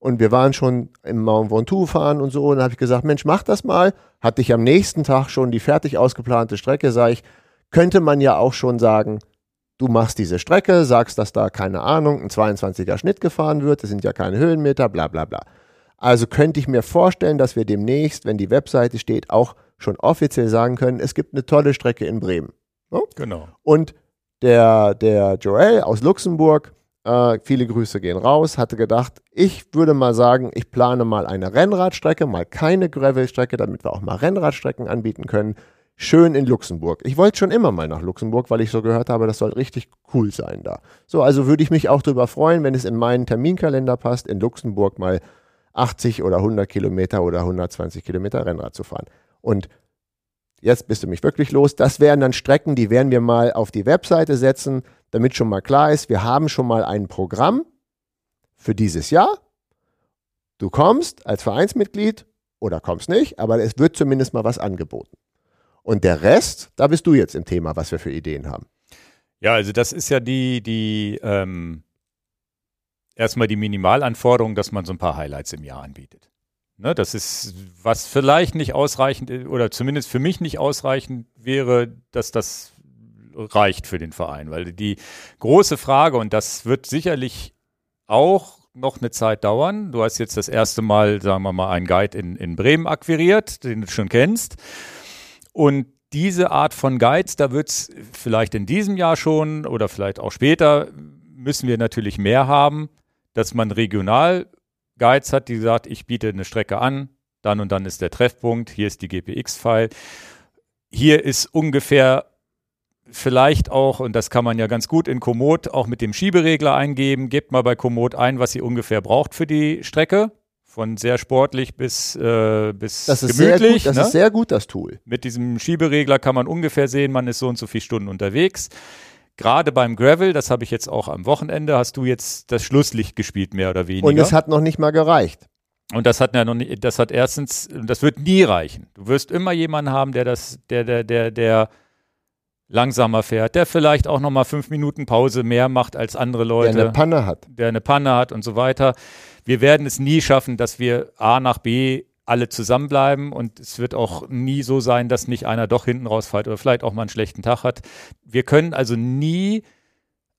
und wir waren schon im Mount Ventoux fahren und so. Und dann habe ich gesagt, Mensch, mach das mal. Hatte ich am nächsten Tag schon die fertig ausgeplante Strecke, sage ich, könnte man ja auch schon sagen, du machst diese Strecke, sagst, dass da, keine Ahnung, ein 22er Schnitt gefahren wird, das sind ja keine Höhenmeter, bla bla bla. Also könnte ich mir vorstellen, dass wir demnächst, wenn die Webseite steht, auch schon offiziell sagen können, es gibt eine tolle Strecke in Bremen. Genau. Und der, der Joel aus Luxemburg, äh, viele Grüße gehen raus, hatte gedacht, ich würde mal sagen, ich plane mal eine Rennradstrecke, mal keine Gravelstrecke, damit wir auch mal Rennradstrecken anbieten können. Schön in Luxemburg. Ich wollte schon immer mal nach Luxemburg, weil ich so gehört habe, das soll richtig cool sein da. So, also würde ich mich auch darüber freuen, wenn es in meinen Terminkalender passt, in Luxemburg mal 80 oder 100 Kilometer oder 120 Kilometer Rennrad zu fahren. Und jetzt bist du mich wirklich los. Das wären dann Strecken, die werden wir mal auf die Webseite setzen, damit schon mal klar ist, wir haben schon mal ein Programm für dieses Jahr. Du kommst als Vereinsmitglied oder kommst nicht, aber es wird zumindest mal was angeboten. Und der Rest, da bist du jetzt im Thema, was wir für Ideen haben. Ja, also das ist ja die, die, ähm, erstmal die Minimalanforderung, dass man so ein paar Highlights im Jahr anbietet. Ne, das ist, was vielleicht nicht ausreichend oder zumindest für mich nicht ausreichend wäre, dass das reicht für den Verein. Weil die große Frage, und das wird sicherlich auch noch eine Zeit dauern. Du hast jetzt das erste Mal, sagen wir mal, einen Guide in, in Bremen akquiriert, den du schon kennst. Und diese Art von Guides, da wird es vielleicht in diesem Jahr schon oder vielleicht auch später, müssen wir natürlich mehr haben, dass man regional Guides hat, die sagt, ich biete eine Strecke an, dann und dann ist der Treffpunkt, hier ist die GPX-File. Hier ist ungefähr vielleicht auch, und das kann man ja ganz gut in Komoot auch mit dem Schieberegler eingeben, gebt mal bei Komoot ein, was ihr ungefähr braucht für die Strecke. Von sehr sportlich bis, äh, bis Das ist, gemütlich. sehr gut, das ne? ist sehr gut, das Tool. Mit diesem Schieberegler kann man ungefähr sehen, man ist so und so viele Stunden unterwegs. Gerade beim Gravel, das habe ich jetzt auch am Wochenende, hast du jetzt das Schlusslicht gespielt, mehr oder weniger. Und es hat noch nicht mal gereicht. Und das hat ja noch nicht, das hat erstens, das wird nie reichen. Du wirst immer jemanden haben, der das, der, der, der, der langsamer fährt, der vielleicht auch nochmal fünf Minuten Pause mehr macht als andere Leute, Der eine Panne hat. der eine Panne hat und so weiter. Wir werden es nie schaffen, dass wir A nach B alle zusammenbleiben und es wird auch nie so sein, dass nicht einer doch hinten rausfällt oder vielleicht auch mal einen schlechten Tag hat. Wir können also nie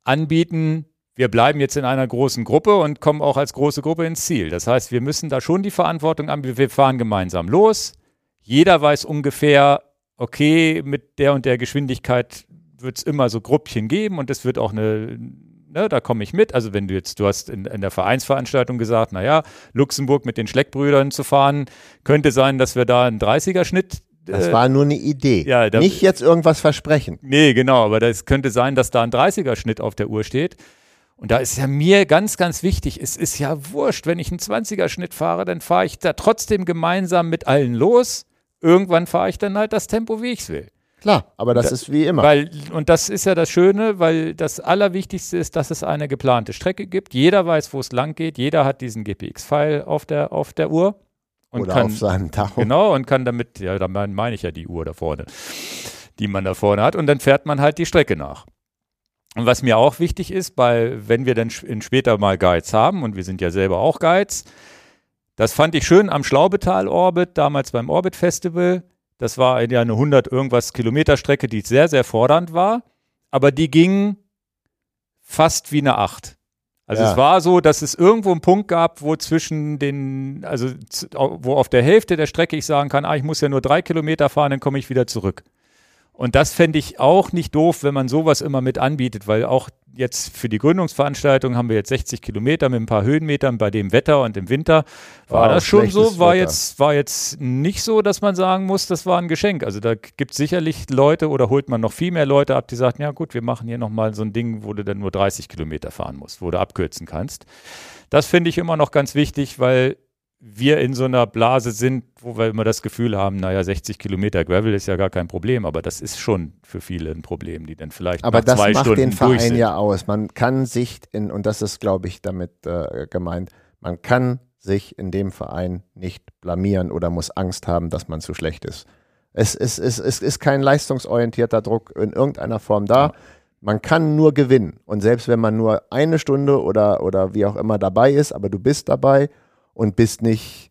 anbieten, wir bleiben jetzt in einer großen Gruppe und kommen auch als große Gruppe ins Ziel. Das heißt, wir müssen da schon die Verantwortung haben, wir fahren gemeinsam los. Jeder weiß ungefähr, okay, mit der und der Geschwindigkeit wird es immer so Gruppchen geben und es wird auch eine, ne, da komme ich mit. Also wenn du jetzt, du hast in, in der Vereinsveranstaltung gesagt, naja, Luxemburg mit den Schleckbrüdern zu fahren, könnte sein, dass wir da einen 30er-Schnitt Das äh, war nur eine Idee. ja, da- nicht jetzt irgendwas versprechen. Nee, genau, aber das könnte sein, dass da ein 30er-Schnitt auf der Uhr steht. Und da ist ja mir ganz, ganz wichtig, es ist ja wurscht, wenn ich einen 20er-Schnitt fahre, dann fahre ich da trotzdem gemeinsam mit allen los. Irgendwann fahre ich dann halt das Tempo, wie ich es will. Klar, aber das Da- ist wie immer. Weil, und das ist ja das Schöne, weil das Allerwichtigste ist, dass es eine geplante Strecke gibt. Jeder weiß, wo es lang geht. Jeder hat diesen GPX-File auf der, auf der Uhr. Und Oder kann, auf seinem Tacho. Genau, und kann damit, ja, da mein- meine ich ja die Uhr da vorne, die man da vorne hat. Und dann fährt man halt die Strecke nach. Und was mir auch wichtig ist, bei, wenn wir dann später mal Guides haben, und wir sind ja selber auch Guides, das fand ich schön am Schlaubetal Orbit, damals beim Orbit Festival. Das war ja eine 100 irgendwas Kilometer Strecke, die sehr, sehr fordernd war. Aber die ging fast wie eine 8. Also Ja. es war so, dass es irgendwo einen Punkt gab, wo zwischen den, also wo auf der Hälfte der Strecke ich sagen kann, ah, ich muss ja nur drei Kilometer fahren, dann komme ich wieder zurück. Und das fände ich auch nicht doof, wenn man sowas immer mit anbietet, weil auch jetzt für die Gründungsveranstaltung haben wir jetzt 60 Kilometer mit ein paar Höhenmetern bei dem Wetter und im Winter war War das schon so, war Wetter. jetzt, war jetzt nicht so, dass man sagen muss, das war ein Geschenk. Also da gibt es sicherlich Leute oder holt man noch viel mehr Leute ab, die sagen, ja gut, wir machen hier nochmal so ein Ding, wo du dann nur 30 Kilometer fahren musst, wo du abkürzen kannst. Das finde ich immer noch ganz wichtig, weil wir in so einer Blase sind, wo wir immer das Gefühl haben, naja, 60 Kilometer Gravel ist ja gar kein Problem, aber das ist schon für viele ein Problem, die dann vielleicht Aber nach das zwei macht Stunden den durch Verein sind. ja aus. Man kann sich in, und das ist, glaube ich, damit äh, gemeint, man kann sich in dem Verein nicht blamieren oder muss Angst haben, dass man zu schlecht ist. Es ist, es, es ist kein leistungsorientierter Druck in irgendeiner Form da. Man kann nur gewinnen. Und selbst wenn man nur eine Stunde oder, oder wie auch immer dabei ist, aber du bist dabei und bist nicht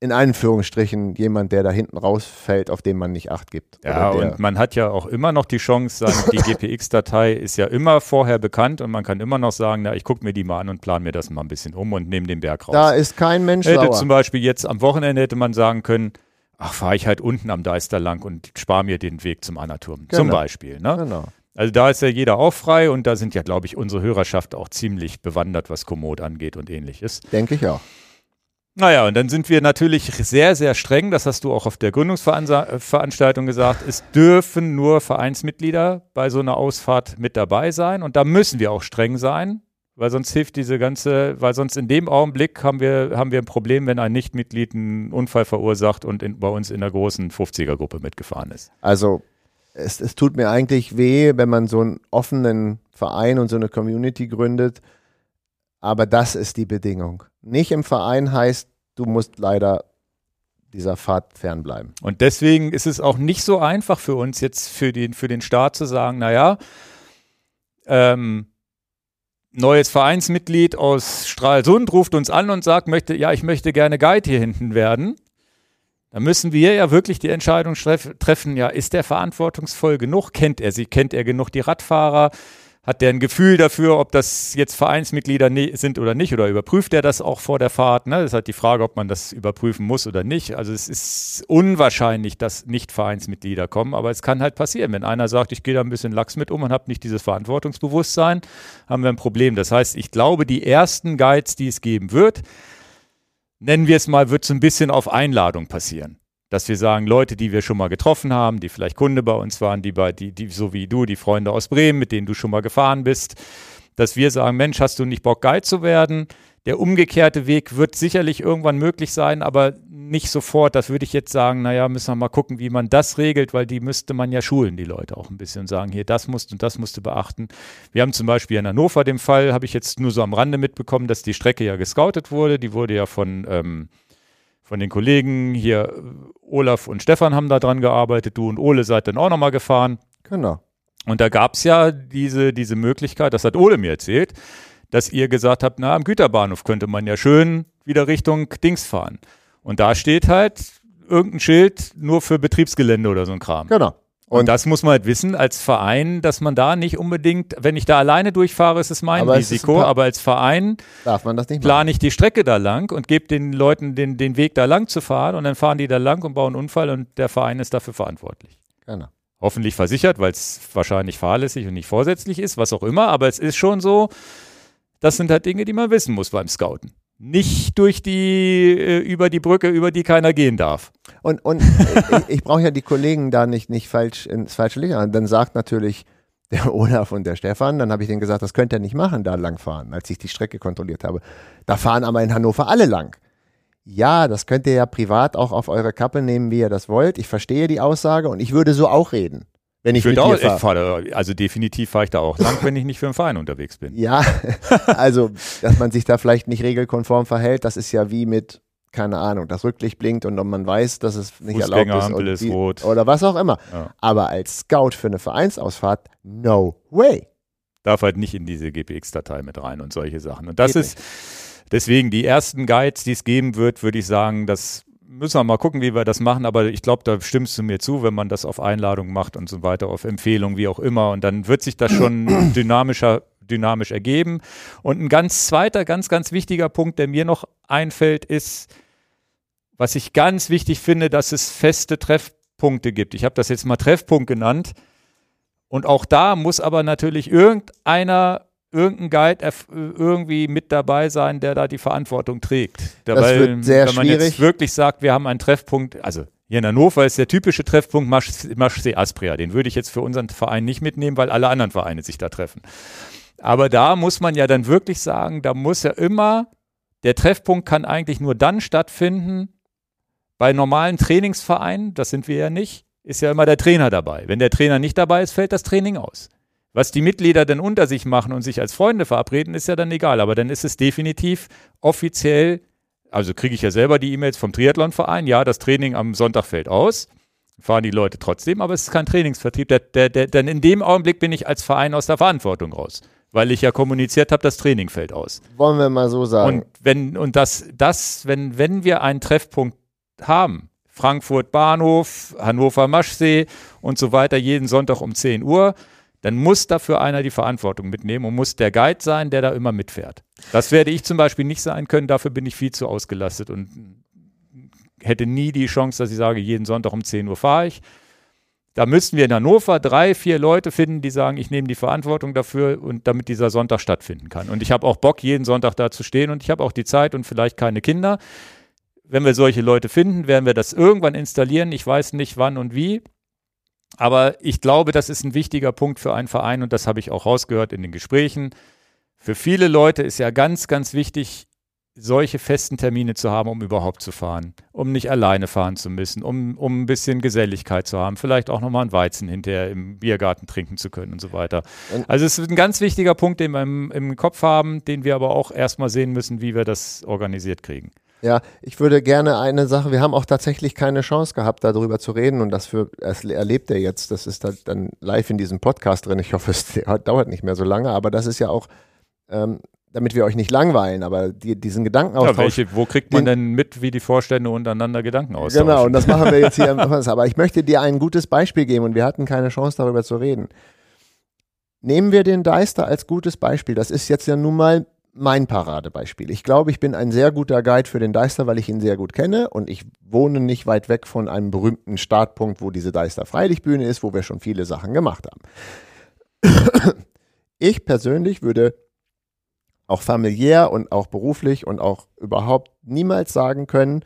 in Anführungsstrichen jemand, der da hinten rausfällt, auf den man nicht Acht gibt. Ja, und man hat ja auch immer noch die Chance, sagen, die GPX-Datei ist ja immer vorher bekannt und man kann immer noch sagen, na, ich gucke mir die mal an und plane mir das mal ein bisschen um und nehme den Berg raus. da ist kein Mensch hätte sauer. zum Beispiel jetzt am Wochenende hätte man sagen können, ach, fahre ich halt unten am Deister lang und spare mir den Weg zum Annaturm. Zum Genau. Beispiel. Ne? Genau. Also da ist ja jeder auch frei und da sind ja, glaube ich, unsere Hörerschaft auch ziemlich bewandert, was Komoot angeht und ähnliches. Denke ich auch. Naja, und dann sind wir natürlich sehr, sehr streng, das hast du auch auf der Gründungsveranstaltung gesagt, es dürfen nur Vereinsmitglieder bei so einer Ausfahrt mit dabei sein und da müssen wir auch streng sein, weil sonst hilft diese ganze, weil sonst in dem Augenblick haben wir, haben wir ein Problem, wenn ein Nichtmitglied einen Unfall verursacht und in, bei uns in der großen 50er-Gruppe mitgefahren ist. Also es, es tut mir eigentlich weh, wenn man so einen offenen Verein und so eine Community gründet. Aber das ist die Bedingung. Nicht im Verein heißt, du musst leider dieser Fahrt fernbleiben. Und deswegen ist es auch nicht so einfach für uns jetzt für den, für den Staat zu sagen, naja, ähm, neues Vereinsmitglied aus Stralsund ruft uns an und sagt, möchte, ja, ich möchte gerne Guide hier hinten werden. Da müssen wir ja wirklich die Entscheidung treffen, ja, ist der verantwortungsvoll genug? Kennt er sie? Kennt er genug die Radfahrer? Hat der ein Gefühl dafür, ob das jetzt Vereinsmitglieder sind oder nicht? Oder überprüft er das auch vor der Fahrt? Ne? Das ist halt die Frage, ob man das überprüfen muss oder nicht. Also es ist unwahrscheinlich, dass nicht Vereinsmitglieder kommen, aber es kann halt passieren. Wenn einer sagt, ich gehe da ein bisschen lax mit um und habe nicht dieses Verantwortungsbewusstsein, haben wir ein Problem. Das heißt, ich glaube, die ersten Guides, die es geben wird, nennen wir es mal, wird so ein bisschen auf Einladung passieren dass wir sagen, Leute, die wir schon mal getroffen haben, die vielleicht Kunde bei uns waren, die bei, die, die, so wie du, die Freunde aus Bremen, mit denen du schon mal gefahren bist, dass wir sagen, Mensch, hast du nicht Bock, Guide zu werden? Der umgekehrte Weg wird sicherlich irgendwann möglich sein, aber nicht sofort. Das würde ich jetzt sagen, naja, müssen wir mal gucken, wie man das regelt, weil die müsste man ja schulen, die Leute auch ein bisschen und sagen, hier, das musst und das musst du beachten. Wir haben zum Beispiel in Hannover den Fall, habe ich jetzt nur so am Rande mitbekommen, dass die Strecke ja gescoutet wurde. Die wurde ja von ähm, von den Kollegen hier, Olaf und Stefan haben da dran gearbeitet, du und Ole seid dann auch nochmal gefahren. Genau. Und da gab es ja diese, diese Möglichkeit, das hat Ole mir erzählt, dass ihr gesagt habt, na, am Güterbahnhof könnte man ja schön wieder Richtung Dings fahren. Und da steht halt irgendein Schild nur für Betriebsgelände oder so ein Kram. Genau. Und, und, das muss man halt wissen als Verein, dass man da nicht unbedingt, wenn ich da alleine durchfahre, ist es mein aber Risiko, es aber als Verein darf man das nicht plane ich die Strecke da lang und gebe den Leuten den, den Weg da lang zu fahren und dann fahren die da lang und bauen einen Unfall und der Verein ist dafür verantwortlich. Genau. Hoffentlich versichert, weil es wahrscheinlich fahrlässig und nicht vorsätzlich ist, was auch immer, aber es ist schon so, das sind halt Dinge, die man wissen muss beim Scouten nicht durch die, äh, über die Brücke, über die keiner gehen darf. Und, und ich, ich brauche ja die Kollegen da nicht, nicht falsch ins falsche Licht an. Dann sagt natürlich der Olaf und der Stefan, dann habe ich denen gesagt, das könnt ihr nicht machen, da langfahren, als ich die Strecke kontrolliert habe. Da fahren aber in Hannover alle lang. Ja, das könnt ihr ja privat auch auf eure Kappe nehmen, wie ihr das wollt. Ich verstehe die Aussage und ich würde so auch reden. Wenn ich, ich mit auch, dir fahre. Also definitiv fahre ich da auch lang, wenn ich nicht für einen Verein unterwegs bin. Ja, also dass man sich da vielleicht nicht regelkonform verhält, das ist ja wie mit, keine Ahnung, das Rücklicht blinkt und man weiß, dass es nicht erlaubt ist. Ampel ist die, rot. Oder was auch immer. Ja. Aber als Scout für eine Vereinsausfahrt, no way. Darf halt nicht in diese GPX-Datei mit rein und solche Sachen. Und das Geht ist nicht. deswegen die ersten Guides, die es geben wird, würde ich sagen, dass müssen wir mal gucken, wie wir das machen, aber ich glaube, da stimmst du mir zu, wenn man das auf Einladung macht und so weiter, auf Empfehlung, wie auch immer. Und dann wird sich das schon dynamischer, dynamisch ergeben. Und ein ganz zweiter, ganz, ganz wichtiger Punkt, der mir noch einfällt, ist, was ich ganz wichtig finde, dass es feste Treffpunkte gibt. Ich habe das jetzt mal Treffpunkt genannt. Und auch da muss aber natürlich irgendeiner irgendein Guide irgendwie mit dabei sein, der da die Verantwortung trägt. Da, das wird sehr wenn man schwierig. jetzt wirklich sagt, wir haben einen Treffpunkt, also hier in Hannover ist der typische Treffpunkt Maschsee Aspria. Den würde ich jetzt für unseren Verein nicht mitnehmen, weil alle anderen Vereine sich da treffen. Aber da muss man ja dann wirklich sagen, da muss ja immer, der Treffpunkt kann eigentlich nur dann stattfinden, bei normalen Trainingsvereinen, das sind wir ja nicht, ist ja immer der Trainer dabei. Wenn der Trainer nicht dabei ist, fällt das Training aus. Was die Mitglieder denn unter sich machen und sich als Freunde verabreden, ist ja dann egal. Aber dann ist es definitiv offiziell, also kriege ich ja selber die E-Mails vom Triathlonverein, ja, das Training am Sonntag fällt aus. Fahren die Leute trotzdem, aber es ist kein Trainingsvertrieb. Der, der, der, denn in dem Augenblick bin ich als Verein aus der Verantwortung raus weil ich ja kommuniziert habe, das Training fällt aus. Wollen wir mal so sagen. Und wenn, und das, das, wenn, wenn wir einen Treffpunkt haben, Frankfurt Bahnhof, Hannover Maschsee und so weiter, jeden Sonntag um 10 Uhr, dann muss dafür einer die Verantwortung mitnehmen und muss der Guide sein, der da immer mitfährt. Das werde ich zum Beispiel nicht sein können, dafür bin ich viel zu ausgelastet und hätte nie die Chance, dass ich sage, jeden Sonntag um 10 Uhr fahre ich. Da müssten wir in Hannover drei, vier Leute finden, die sagen, ich nehme die Verantwortung dafür und damit dieser Sonntag stattfinden kann. Und ich habe auch Bock, jeden Sonntag da zu stehen und ich habe auch die Zeit und vielleicht keine Kinder. Wenn wir solche Leute finden, werden wir das irgendwann installieren. Ich weiß nicht wann und wie. Aber ich glaube, das ist ein wichtiger Punkt für einen Verein und das habe ich auch rausgehört in den Gesprächen. Für viele Leute ist ja ganz, ganz wichtig, solche festen Termine zu haben, um überhaupt zu fahren, um nicht alleine fahren zu müssen, um, um ein bisschen Geselligkeit zu haben, vielleicht auch nochmal einen Weizen hinterher im Biergarten trinken zu können und so weiter. Also es ist ein ganz wichtiger Punkt, den wir im, im Kopf haben, den wir aber auch erstmal sehen müssen, wie wir das organisiert kriegen. Ja, ich würde gerne eine Sache, wir haben auch tatsächlich keine Chance gehabt, darüber zu reden und das, für, das erlebt er jetzt, das ist dann live in diesem Podcast drin. Ich hoffe, es dauert nicht mehr so lange, aber das ist ja auch ähm, damit wir euch nicht langweilen, aber die, diesen Gedankenaustausch. Ja, welche, wo kriegt man denn mit, wie die Vorstände untereinander Gedanken austauschen? Genau, und das machen wir jetzt hier. aber ich möchte dir ein gutes Beispiel geben und wir hatten keine Chance darüber zu reden. Nehmen wir den Deister als gutes Beispiel. Das ist jetzt ja nun mal mein Paradebeispiel. Ich glaube, ich bin ein sehr guter Guide für den Deister, weil ich ihn sehr gut kenne und ich wohne nicht weit weg von einem berühmten Startpunkt, wo diese Deister Freilichtbühne ist, wo wir schon viele Sachen gemacht haben. Ich persönlich würde auch familiär und auch beruflich und auch überhaupt niemals sagen können,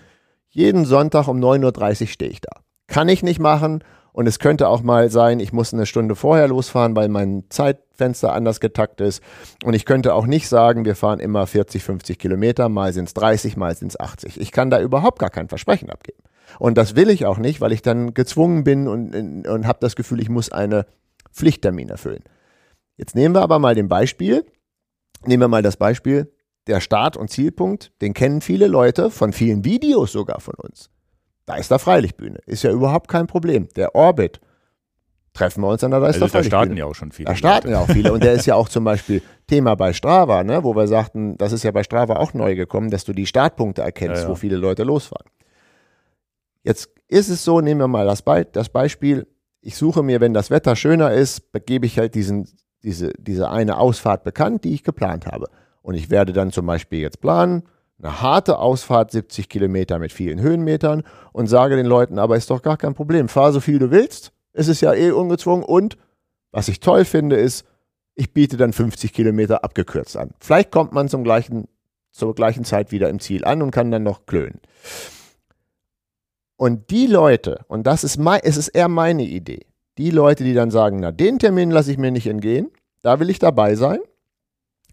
jeden Sonntag um 9.30 Uhr stehe ich da. Kann ich nicht machen und es könnte auch mal sein, ich muss eine Stunde vorher losfahren, weil mein Zeitfenster anders getakt ist. Und ich könnte auch nicht sagen, wir fahren immer 40, 50 Kilometer, mal sind es 30, mal sind es 80. Ich kann da überhaupt gar kein Versprechen abgeben. Und das will ich auch nicht, weil ich dann gezwungen bin und, und habe das Gefühl, ich muss eine Pflichttermin erfüllen. Jetzt nehmen wir aber mal den Beispiel, Nehmen wir mal das Beispiel, der Start- und Zielpunkt, den kennen viele Leute, von vielen Videos sogar von uns. Da ist der Freilichtbühne, ist ja überhaupt kein Problem. Der Orbit, treffen wir uns an der Deister also Da starten ja auch schon viele. Da starten ja auch viele und der ist ja auch zum Beispiel Thema bei Strava, ne, wo wir sagten, das ist ja bei Strava auch neu gekommen, dass du die Startpunkte erkennst, ja, ja. wo viele Leute losfahren. Jetzt ist es so, nehmen wir mal das, Be das Beispiel, ich suche mir, wenn das Wetter schöner ist, begebe ich halt diesen diese, diese eine Ausfahrt bekannt, die ich geplant habe. Und ich werde dann zum Beispiel jetzt planen, eine harte Ausfahrt, 70 Kilometer mit vielen Höhenmetern und sage den Leuten, aber ist doch gar kein Problem, fahr so viel du willst, es ist ja eh ungezwungen und was ich toll finde ist, ich biete dann 50 Kilometer abgekürzt an. Vielleicht kommt man zum gleichen, zur gleichen Zeit wieder im Ziel an und kann dann noch klönen. Und die Leute, und das ist, mein, es ist eher meine Idee, die Leute, die dann sagen, na, den Termin lasse ich mir nicht entgehen, da will ich dabei sein.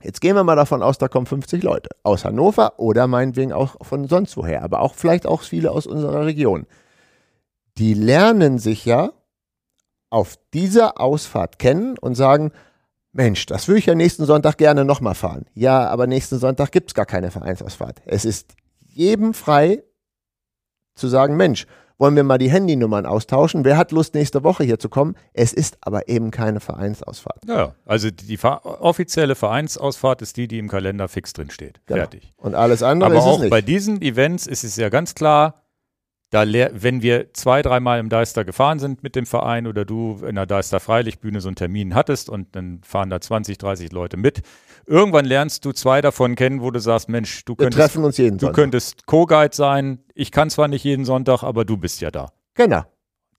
Jetzt gehen wir mal davon aus, da kommen 50 Leute aus Hannover oder meinetwegen auch von sonst woher, aber auch vielleicht auch viele aus unserer Region. Die lernen sich ja auf dieser Ausfahrt kennen und sagen, Mensch, das würde ich ja nächsten Sonntag gerne nochmal fahren. Ja, aber nächsten Sonntag gibt es gar keine Vereinsausfahrt. Es ist jedem frei zu sagen, Mensch, wollen wir mal die Handynummern austauschen. Wer hat Lust, nächste Woche hier zu kommen? Es ist aber eben keine Vereinsausfahrt. Ja, also die offizielle Vereinsausfahrt ist die, die im Kalender fix drin steht. Genau. Fertig. Und alles andere aber ist auch es nicht. bei diesen Events ist es ja ganz klar, da wenn wir zwei, dreimal im Deister gefahren sind mit dem Verein oder du in der Deister Freilichtbühne so einen Termin hattest und dann fahren da 20, 30 Leute mit, irgendwann lernst du zwei davon kennen, wo du sagst, Mensch, du könntest, treffen uns jeden du könntest Co-Guide sein. Ich kann zwar nicht jeden Sonntag, aber du bist ja da. Genau.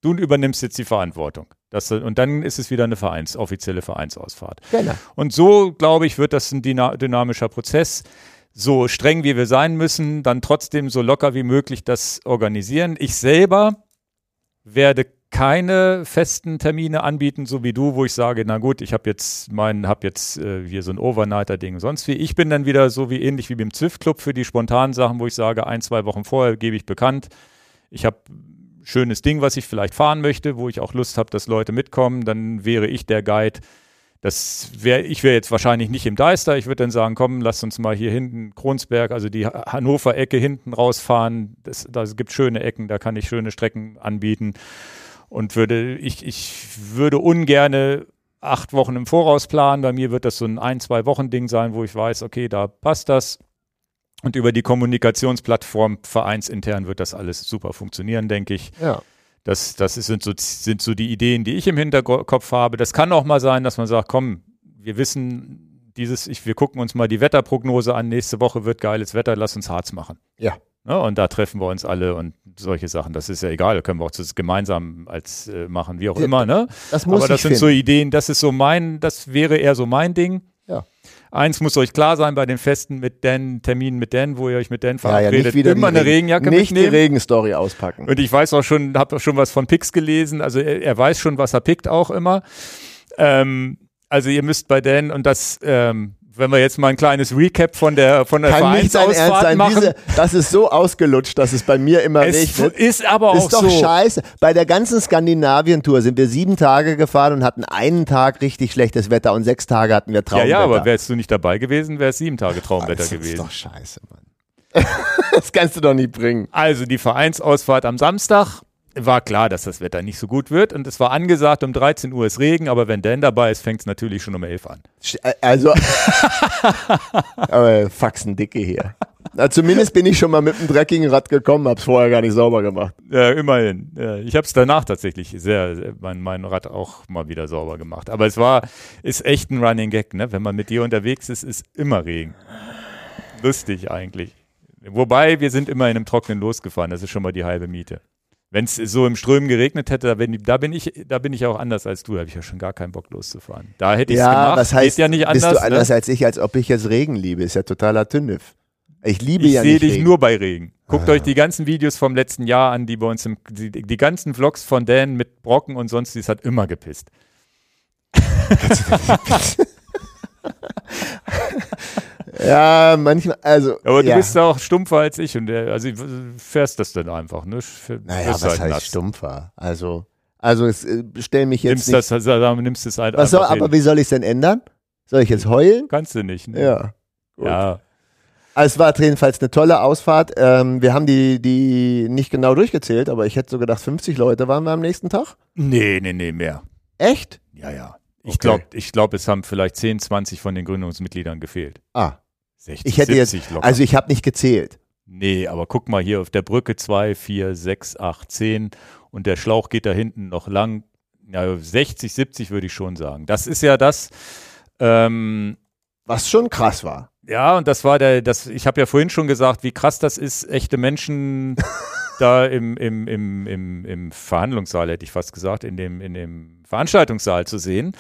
Du übernimmst jetzt die Verantwortung. Das, und dann ist es wieder eine Vereins, offizielle Vereinsausfahrt. Genau. Und so, glaube ich, wird das ein dynamischer Prozess. So streng wie wir sein müssen, dann trotzdem so locker wie möglich das organisieren. Ich selber werde keine festen Termine anbieten, so wie du, wo ich sage, na gut, ich habe jetzt meinen, habe jetzt äh, hier so ein Overnighter-Ding sonst wie. Ich bin dann wieder so wie ähnlich wie beim Zwift-Club für die spontanen Sachen, wo ich sage, ein, zwei Wochen vorher gebe ich bekannt. Ich habe schönes Ding, was ich vielleicht fahren möchte, wo ich auch Lust habe, dass Leute mitkommen. Dann wäre ich der Guide. Das wäre, ich wäre jetzt wahrscheinlich nicht im Deister. Ich würde dann sagen, komm, lass uns mal hier hinten Kronsberg, also die Hannover-Ecke hinten rausfahren. Das, da gibt schöne Ecken, da kann ich schöne Strecken anbieten und würde, ich, ich würde ungerne acht Wochen im Voraus planen. Bei mir wird das so ein ein, zwei Wochen Ding sein, wo ich weiß, okay, da passt das. Und über die Kommunikationsplattform vereinsintern wird das alles super funktionieren, denke ich. Ja. Das, das sind, so, sind so die Ideen, die ich im Hinterkopf habe. Das kann auch mal sein, dass man sagt, komm, wir wissen dieses, ich, wir gucken uns mal die Wetterprognose an, nächste Woche wird geiles Wetter, lass uns Harz machen. Ja. Ne? Und da treffen wir uns alle und solche Sachen. Das ist ja egal, können wir auch das gemeinsam als äh, machen, wie auch immer. Ne? Das muss Aber das sind finden. so Ideen, das ist so mein, das wäre eher so mein Ding. Ja. Eins muss euch klar sein bei den Festen mit Dan, Terminen mit Dan, wo ihr euch mit Dan Ja, ja, verabredet, nicht wieder immer die eine Regen- Regenjacke Nicht die mitnehmen. Regenstory auspacken. Und ich weiß auch schon, habe auch schon was von Pix gelesen. Also er, er weiß schon, was er pickt auch immer. Ähm, also ihr müsst bei Dan und das, ähm, wenn wir jetzt mal ein kleines Recap von der von der Kann nicht sein Ernst sein. machen. Diese, das ist so ausgelutscht, dass es bei mir immer es regnet. ist aber auch Ist doch so. scheiße. Bei der ganzen Skandinavien-Tour sind wir sieben Tage gefahren und hatten einen Tag richtig schlechtes Wetter und sechs Tage hatten wir Ja, Traumwetter. ja, aber wärst du nicht dabei gewesen, wäre es sieben Tage Traumwetter das ist gewesen. doch scheiße, Mann. das kannst du doch nicht bringen. Also die Vereinsausfahrt am Samstag war klar, dass das Wetter nicht so gut wird und es war angesagt, um 13 Uhr ist Regen, aber wenn Dan dabei ist, fängt es natürlich schon um 11 an. Äh, Also, aber Faxen dicke hier. Na, zumindest bin ich schon mal mit dem dreckigen Rad gekommen, hab's vorher gar nicht sauber gemacht. Ja, immerhin. Ja, ich habe es danach tatsächlich sehr, sehr mein, mein Rad auch mal wieder sauber gemacht. Aber es war, ist echt ein Running Gag, ne? Wenn man mit dir unterwegs ist, ist immer Regen. Lustig eigentlich. Wobei, wir sind immer in einem Trockenen losgefahren, das ist schon mal die halbe Miete. Wenn es so im Strömen geregnet hätte, da bin, da bin ich, da bin ich auch anders als du, da habe ich ja schon gar keinen Bock loszufahren. Da hätte ich es Ja, gemacht. was heißt, Geht ja nicht anders. bist du anders ne? als ich, als ob ich jetzt Regen liebe? Ist ja totaler Tünnef. Ich liebe Ich ja sehe nicht dich Regen. nur bei Regen. Guckt Ah. euch die ganzen Videos vom letzten Jahr an, die bei uns im, die, die ganzen Vlogs von Dan mit Brocken und sonst, es hat immer gepisst. Ja, manchmal, also. Aber du ja. bist auch stumpfer als ich und der, also fährst das dann einfach, ne? F- Naja, was halt heißt nass. stumpfer? Also, also es, äh, stell mich jetzt Nimmst nicht. das, also, nimmst es halt was soll, aber wie soll ich es denn ändern? Soll ich jetzt heulen? Kannst du nicht, ne? Ja. Gut. Ja. Also es war jedenfalls eine tolle Ausfahrt. Ähm, wir haben die, die nicht genau durchgezählt, aber ich hätte so gedacht, 50 Leute waren wir am nächsten Tag. Nee, nee, nee, mehr. Echt? Ja, ja. Ich Okay. glaube, ich glaub, es haben vielleicht 10, 20 von den Gründungsmitgliedern gefehlt. Ah, 60, ich hätte jetzt, 70 locker. also ich habe nicht gezählt. Nee, aber guck mal hier auf der Brücke 2, 4, 6, 8, 10 und der Schlauch geht da hinten noch lang. Ja, 60, 70 würde ich schon sagen. Das ist ja das, ähm, Was schon krass war. ja, und das war der, das, ich habe ja vorhin schon gesagt, wie krass das ist, echte Menschen da im, im, im, im, im Verhandlungssaal, hätte ich fast gesagt, in dem, in dem Veranstaltungssaal zu sehen.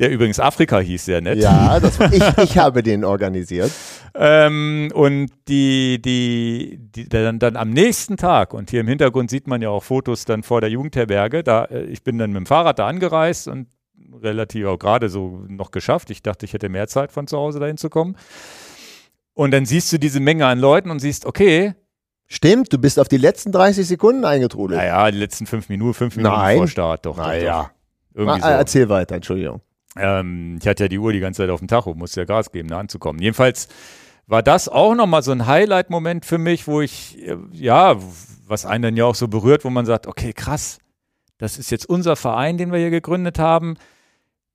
Der übrigens Afrika hieß, sehr nett. Ja, das war, ich, ich habe den organisiert. Ähm, und die, die, die dann, dann am nächsten Tag, und hier im Hintergrund sieht man ja auch Fotos dann vor der Jugendherberge, da, äh, ich bin dann mit dem Fahrrad da angereist und relativ auch gerade so noch geschafft. Ich dachte, ich hätte mehr Zeit von zu Hause dahin zu kommen. Und dann siehst du diese Menge an Leuten und siehst, okay, Stimmt, du bist auf die letzten 30 Sekunden eingetrudelt. naja, die letzten fünf Minuten, fünf Minuten Nein. vor Start, doch. Naja. Irgendwie Ah, so. Erzähl weiter, Entschuldigung. Ähm, ich hatte ja die Uhr die ganze Zeit auf dem Tacho, musste ja Gas geben, da anzukommen. Jedenfalls war das auch nochmal so ein Highlight-Moment für mich, wo ich, äh, ja, was einen dann ja auch so berührt, wo man sagt, okay, krass, das ist jetzt unser Verein, den wir hier gegründet haben.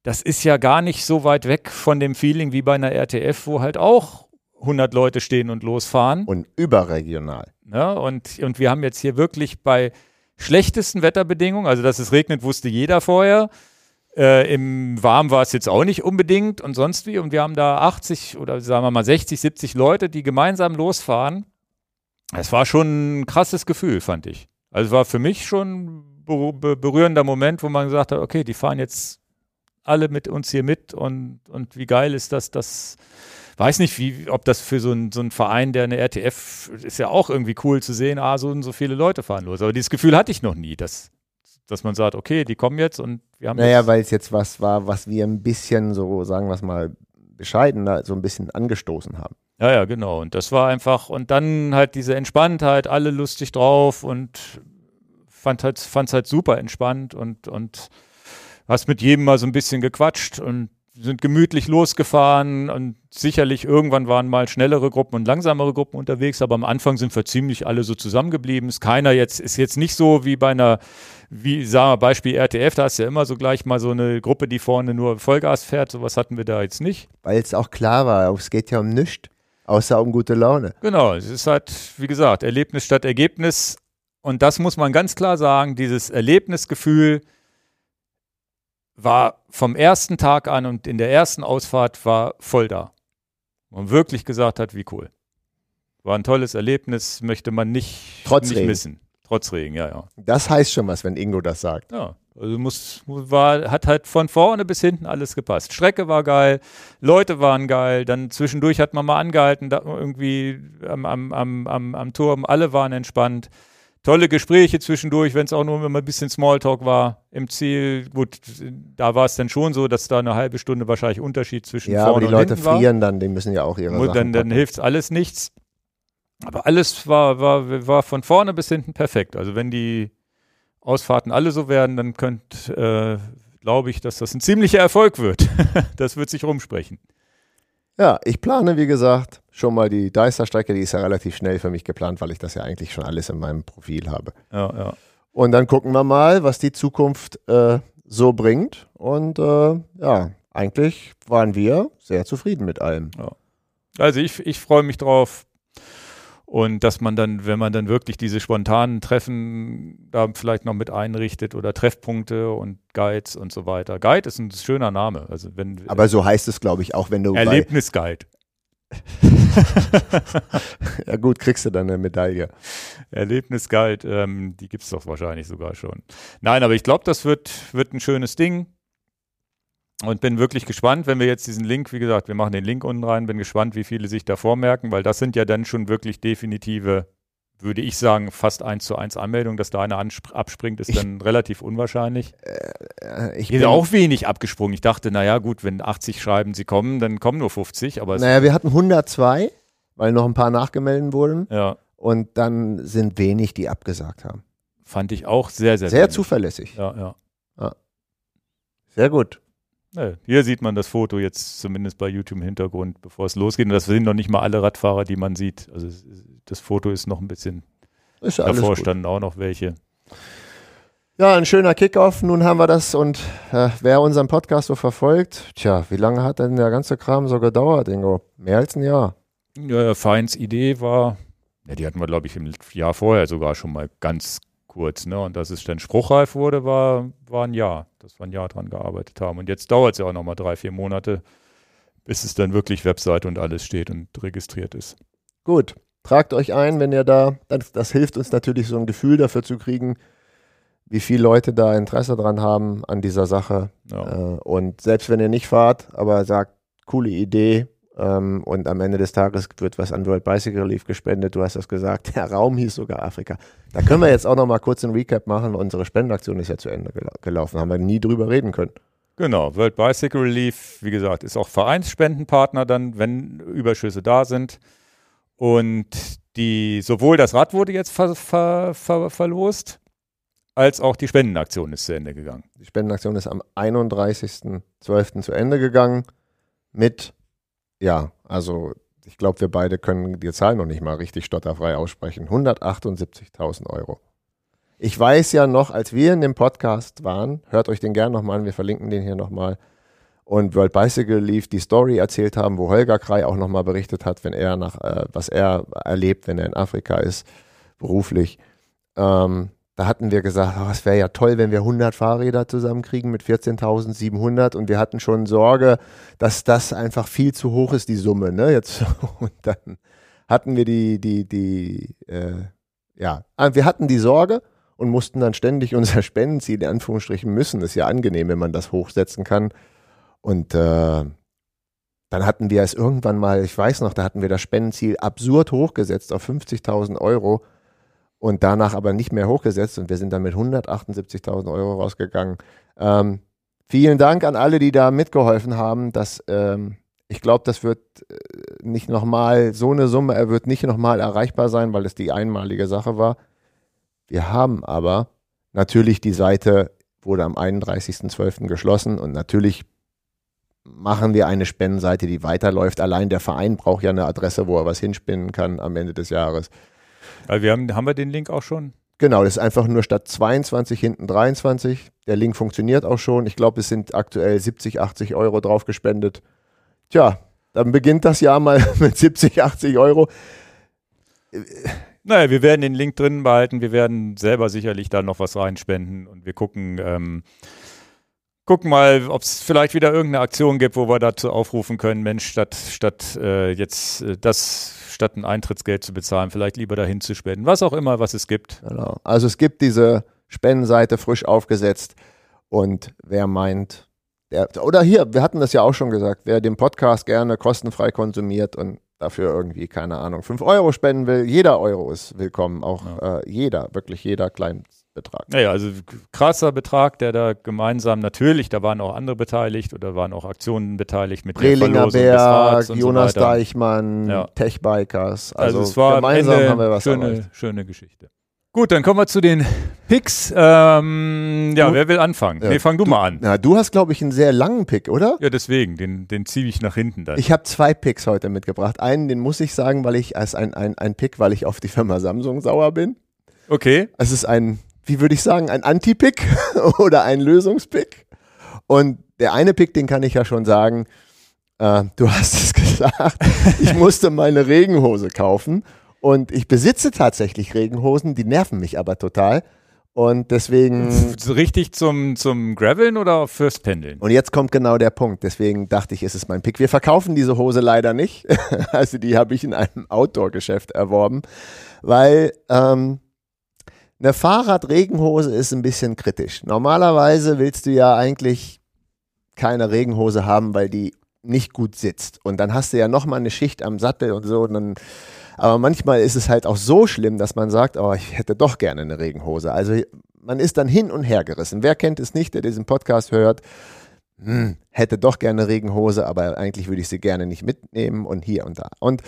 Das ist ja gar nicht so weit weg von dem Feeling wie bei einer RTF, wo halt auch 100 Leute stehen und losfahren. Und überregional. Ne? Und, und wir haben jetzt hier wirklich bei schlechtesten Wetterbedingungen, also dass es regnet, wusste jeder vorher. Äh, Im Warm war es jetzt auch nicht unbedingt und sonst wie. Und wir haben da 80 oder sagen wir mal 60, 70 Leute, die gemeinsam losfahren. Es war schon ein krasses Gefühl, fand ich. Also war für mich schon ein ber- ber- berührender Moment, wo man gesagt hat, okay, die fahren jetzt alle mit uns hier mit und, und wie geil ist das, das weiß nicht, wie, ob das für so einen so Verein, der eine RTF, ist ja auch irgendwie cool zu sehen, ah, so und so viele Leute fahren los. Aber dieses Gefühl hatte ich noch nie, dass, dass man sagt, okay, die kommen jetzt und wir haben Naja, weil es jetzt was war, was wir ein bisschen so, sagen wir es mal, bescheidener, so ein bisschen angestoßen haben. ja, ja, genau. Und das war einfach, und dann halt diese Entspanntheit, alle lustig drauf und fand halt, fand's halt super entspannt und, und hast mit jedem mal so ein bisschen gequatscht und sind gemütlich losgefahren und sicherlich irgendwann waren mal schnellere Gruppen und langsamere Gruppen unterwegs, aber am Anfang sind wir ziemlich alle so zusammengeblieben. Ist keiner jetzt, ist jetzt nicht so wie bei einer, wie sagen wir Beispiel RTF, da ist ja immer so gleich mal so eine Gruppe, die vorne nur Vollgas fährt, sowas hatten wir da jetzt nicht. Weil es auch klar war, es geht ja um nichts, außer um gute Laune. Genau, es ist halt, wie gesagt, Erlebnis statt Ergebnis. Und das muss man ganz klar sagen, dieses Erlebnisgefühl war vom ersten Tag an und in der ersten Ausfahrt war voll da. Man wirklich gesagt hat, wie cool. War ein tolles Erlebnis, möchte man nicht, Trotz nicht Regen. missen. Trotz Regen, ja, ja. Das heißt schon was, wenn Ingo das sagt. Ja, also muss, war, hat halt von vorne bis hinten alles gepasst. Strecke war geil, Leute waren geil, dann zwischendurch hat man mal angehalten, irgendwie am, am, am, am, am Turm, alle waren entspannt. Tolle Gespräche zwischendurch, wenn es auch nur immer ein bisschen Smalltalk war im Ziel. Gut, da war es dann schon so, dass da eine halbe Stunde wahrscheinlich Unterschied zwischen Ja, aber vorne die und Leute hinten war. frieren dann, die müssen ja auch ihre Und Sachen dann, dann hilft alles nichts. Aber alles war, war, war von vorne bis hinten perfekt. Also wenn die Ausfahrten alle so werden, dann könnt, äh, glaube ich, dass das ein ziemlicher Erfolg wird. das wird sich rumsprechen. Ja, ich plane, wie gesagt, schon mal die Deister-Strecke, die ist ja relativ schnell für mich geplant, weil ich das ja eigentlich schon alles in meinem Profil habe. Ja, ja. Und dann gucken wir mal, was die Zukunft äh, so bringt. Und äh, ja, eigentlich waren wir sehr zufrieden mit allem. Also ich, ich freue mich drauf. Und dass man dann, wenn man dann wirklich diese spontanen Treffen da vielleicht noch mit einrichtet oder Treffpunkte und Guides und so weiter. Guide ist ein schöner Name. Also wenn Aber so heißt es, glaube ich, auch wenn du Erlebnisguide. ja gut, kriegst du dann eine Medaille. Erlebnisguide, ähm, die gibt es doch wahrscheinlich sogar schon. Nein, aber ich glaube, das wird, wird ein schönes Ding. Und bin wirklich gespannt, wenn wir jetzt diesen Link, wie gesagt, wir machen den Link unten rein, bin gespannt, wie viele sich da vormerken, weil das sind ja dann schon wirklich definitive, würde ich sagen, fast eins zu eins Anmeldungen, dass da einer abspringt, ist Ich- dann relativ unwahrscheinlich. Äh, Ich Hier bin, ist auch wenig abgesprungen. Ich dachte, naja, gut, wenn 80 schreiben, sie kommen, dann kommen nur 50, aber naja, wir hatten 102, weil noch ein paar nachgemeldet wurden. ja, Und dann sind wenig, die abgesagt haben. fand ich auch sehr, sehr Sehr wenig. zuverlässig. Ja, ja. Sehr gut. Hier sieht man das Foto jetzt zumindest bei YouTube im Hintergrund, bevor es losgeht. Und das sind noch nicht mal alle Radfahrer, die man sieht. Also das Foto ist noch ein bisschen, Ist davor gut. standen auch noch welche. Ja, ein schöner Kickoff. Nun haben wir das und äh, wer unseren Podcast so verfolgt, tja, wie lange hat denn der ganze Kram so gedauert, Ingo? Mehr als ein Jahr. Ja, Feins Idee war, ja, die hatten wir, glaube ich, im Jahr vorher sogar schon mal ganz kurz. Ne? Und dass es dann spruchreif wurde, war, war ein Jahr, dass wir ein Jahr dran gearbeitet haben. Und jetzt dauert es ja auch nochmal drei, vier Monate, bis es dann wirklich Webseite und alles steht und registriert ist. Gut, tragt euch ein, wenn ihr da, das, das hilft uns natürlich so ein Gefühl dafür zu kriegen, wie viele Leute da Interesse dran haben an dieser Sache. Ja. Äh, und selbst wenn ihr nicht fahrt, aber sagt, coole Idee ähm, und am Ende des Tages wird was an World Bicycle Relief gespendet, du hast das gesagt, der Raum hieß sogar Afrika. Da können wir jetzt auch noch mal kurz einen Recap machen. Unsere Spendenaktion ist ja zu Ende gela gelaufen, haben wir nie drüber reden können. Genau, World Bicycle Relief, wie gesagt, ist auch Vereinsspendenpartner dann, wenn Überschüsse da sind. Und die, sowohl das Rad wurde jetzt ver, ver, ver, verlost, als auch die Spendenaktion ist zu Ende gegangen. Die Spendenaktion ist am 31.12. zu Ende gegangen mit, ja, also ich glaube, wir beide können die Zahl noch nicht mal richtig stotterfrei aussprechen. 178.000 Euro. Ich weiß ja noch, als wir in dem Podcast waren, hört euch den gern nochmal an, wir verlinken den hier nochmal, und World Bicycle Leaf die Story erzählt haben, wo Holger Krei auch nochmal berichtet hat, wenn er nach, äh, was er erlebt, wenn er in Afrika ist, beruflich. Ähm, da hatten wir gesagt, oh, es wäre ja toll, wenn wir 100 Fahrräder zusammenkriegen mit 14.700 und wir hatten schon Sorge, dass das einfach viel zu hoch ist, die Summe. Ne? Jetzt, und dann hatten wir die, die, die, äh, ja, ah, wir hatten die Sorge und mussten dann ständig unser Spendenziel, in Anführungsstrichen müssen, ist ja angenehm, wenn man das hochsetzen kann. Und äh, dann hatten wir es irgendwann mal, ich weiß noch, da hatten wir das Spendenziel absurd hochgesetzt auf 50.000 Euro und danach aber nicht mehr hochgesetzt und wir sind dann mit 178.000 Euro rausgegangen. Ähm, vielen Dank an alle, die da mitgeholfen haben. Dass, ähm, ich glaube, das wird äh, nicht nochmal, so eine Summe, er wird nicht nochmal erreichbar sein, weil es die einmalige Sache war. Wir haben aber natürlich die Seite wurde am 31.12. geschlossen und natürlich machen wir eine Spendenseite, die weiterläuft. Allein der Verein braucht ja eine Adresse, wo er was hinspinnen kann am Ende des Jahres. Also wir haben, haben wir den Link auch schon? Genau, das ist einfach nur statt 22 hinten 23. Der Link funktioniert auch schon. Ich glaube, es sind aktuell 70, 80 Euro drauf gespendet. Tja, dann beginnt das Jahr mal mit 70, 80 Euro. Naja, wir werden den Link drin behalten. Wir werden selber sicherlich da noch was reinspenden und wir gucken, ähm, gucken mal, ob es vielleicht wieder irgendeine Aktion gibt, wo wir dazu aufrufen können, Mensch, statt, statt äh, jetzt äh, das, statt ein Eintrittsgeld zu bezahlen, vielleicht lieber dahin zu spenden. Was auch immer, was es gibt. Genau. Also es gibt diese Spendenseite frisch aufgesetzt und wer meint, der, oder hier, wir hatten das ja auch schon gesagt, wer den Podcast gerne kostenfrei konsumiert und dafür irgendwie, keine Ahnung, 5 Euro spenden will, jeder Euro ist willkommen, auch äh, jeder, wirklich jeder Kleinbetrag. Naja, also krasser Betrag, der da gemeinsam, natürlich, da waren auch andere beteiligt oder waren auch Aktionen beteiligt mit Rads Berg, Jonas so. Deichmann, Ja. Techbikers. Also, Also, es war am gemeinsam Ende haben wir was schöne, erreicht. schöne Geschichte. Gut, dann kommen wir zu den Picks. Ähm, ja, Du- wer will anfangen? Ja, nee, fang du, mal an. Na, du hast, glaube ich, einen sehr langen Pick, oder? Ja, deswegen, den, den ziehe ich nach hinten dann. Ich habe zwei Picks heute mitgebracht. Einen, den muss ich sagen, weil ich als ein, ein, ein Pick, weil ich auf die Firma Samsung sauer bin. okay, Es ist ein wie würde ich sagen, ein Anti-Pick oder ein Lösungspick. Und der eine Pick, den kann ich ja schon sagen, äh, du hast es gesagt, ich musste meine Regenhose kaufen und ich besitze tatsächlich Regenhosen, die nerven mich aber total. Und deswegen. Richtig zum, zum Graveln oder fürs Pendeln? Und jetzt kommt genau der Punkt. Deswegen dachte ich, ist es mein Pick. Wir verkaufen diese Hose leider nicht. also die habe ich in einem Outdoor-Geschäft erworben, weil ähm, eine Fahrradregenhose ist ein bisschen kritisch. Normalerweise willst du ja eigentlich keine Regenhose haben, weil die nicht gut sitzt. Und dann hast du ja nochmal eine Schicht am Sattel und so. Und dann, aber manchmal ist es halt auch so schlimm, dass man sagt, oh, ich hätte doch gerne eine Regenhose. Also man ist dann hin und her gerissen. Wer kennt es nicht, der diesen Podcast hört? Hm, hätte doch gerne eine Regenhose, aber eigentlich würde ich sie gerne nicht mitnehmen und hier und da. Und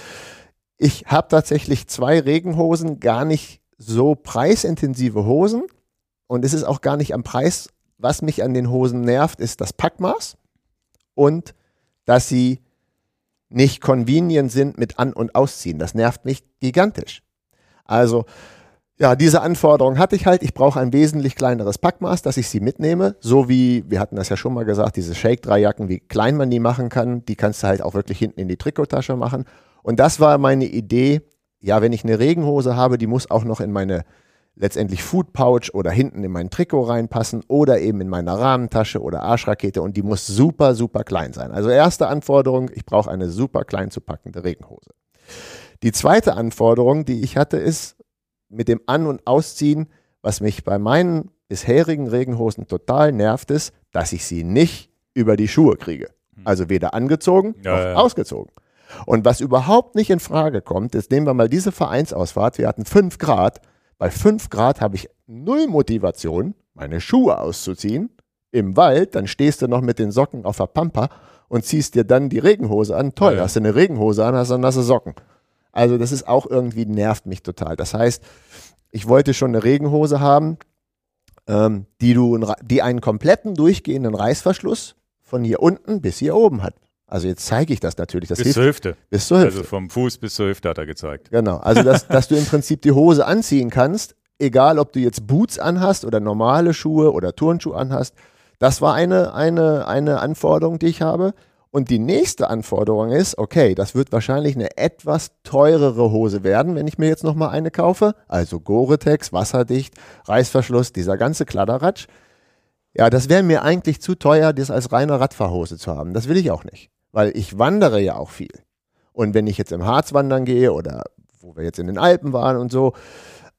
ich habe tatsächlich zwei Regenhosen, gar nicht so preisintensive Hosen. Und es ist auch gar nicht am Preis, was mich an den Hosen nervt, ist das Packmaß und dass sie nicht convenient sind mit An- und Ausziehen. Das nervt mich gigantisch. Also, ja, diese Anforderung hatte ich halt. Ich brauche ein wesentlich kleineres Packmaß, dass ich sie mitnehme. So wie, wir hatten das ja schon mal gesagt, diese Shake-3-Jacken, wie klein man die machen kann, die kannst du halt auch wirklich hinten in die Trikottasche machen. Und das war meine Idee. Ja, wenn ich eine Regenhose habe, die muss auch noch in meine letztendlich Food Pouch oder hinten in mein Trikot reinpassen oder eben in meine Rahmentasche oder Arschrakete und die muss super, super klein sein. Also erste Anforderung, ich brauche eine super klein zu packende Regenhose. Die zweite Anforderung, die ich hatte, ist mit dem An- und Ausziehen, was mich bei meinen bisherigen Regenhosen total nervt, ist, dass ich sie nicht über die Schuhe kriege. Also weder angezogen Ja, noch ja. ausgezogen. Und was überhaupt nicht in Frage kommt, ist, nehmen wir mal diese Vereinsausfahrt, wir hatten 5 Grad. Bei 5 Grad habe ich null Motivation, meine Schuhe auszuziehen im Wald, dann stehst du noch mit den Socken auf der Pampa und ziehst dir dann die Regenhose an. Toll, Ja, ja. hast du eine Regenhose an, hast dann nasse Socken. Also das ist auch irgendwie, nervt mich total. Das heißt, ich wollte schon eine Regenhose haben, ähm, die, du, die einen kompletten durchgehenden Reißverschluss von hier unten bis hier oben hat. Also jetzt zeige ich das natürlich. Das Bis hilft zur Hüfte. bis zur Hüfte. Also vom Fuß bis zur Hüfte hat er gezeigt. Genau, also dass, dass du im Prinzip die Hose anziehen kannst, egal ob du jetzt Boots anhast oder normale Schuhe oder Turnschuhe anhast. Das war eine, eine, eine Anforderung, die ich habe. Und die nächste Anforderung ist, okay, das wird wahrscheinlich eine etwas teurere Hose werden, wenn ich mir jetzt nochmal eine kaufe. Also Gore-Tex, wasserdicht, Reißverschluss, dieser ganze Kladderatsch. Ja, das wäre mir eigentlich zu teuer, das als reine Radfahrhose zu haben. Das will ich auch nicht, weil ich wandere ja auch viel. Und wenn ich jetzt im Harz wandern gehe oder wo wir jetzt in den Alpen waren und so,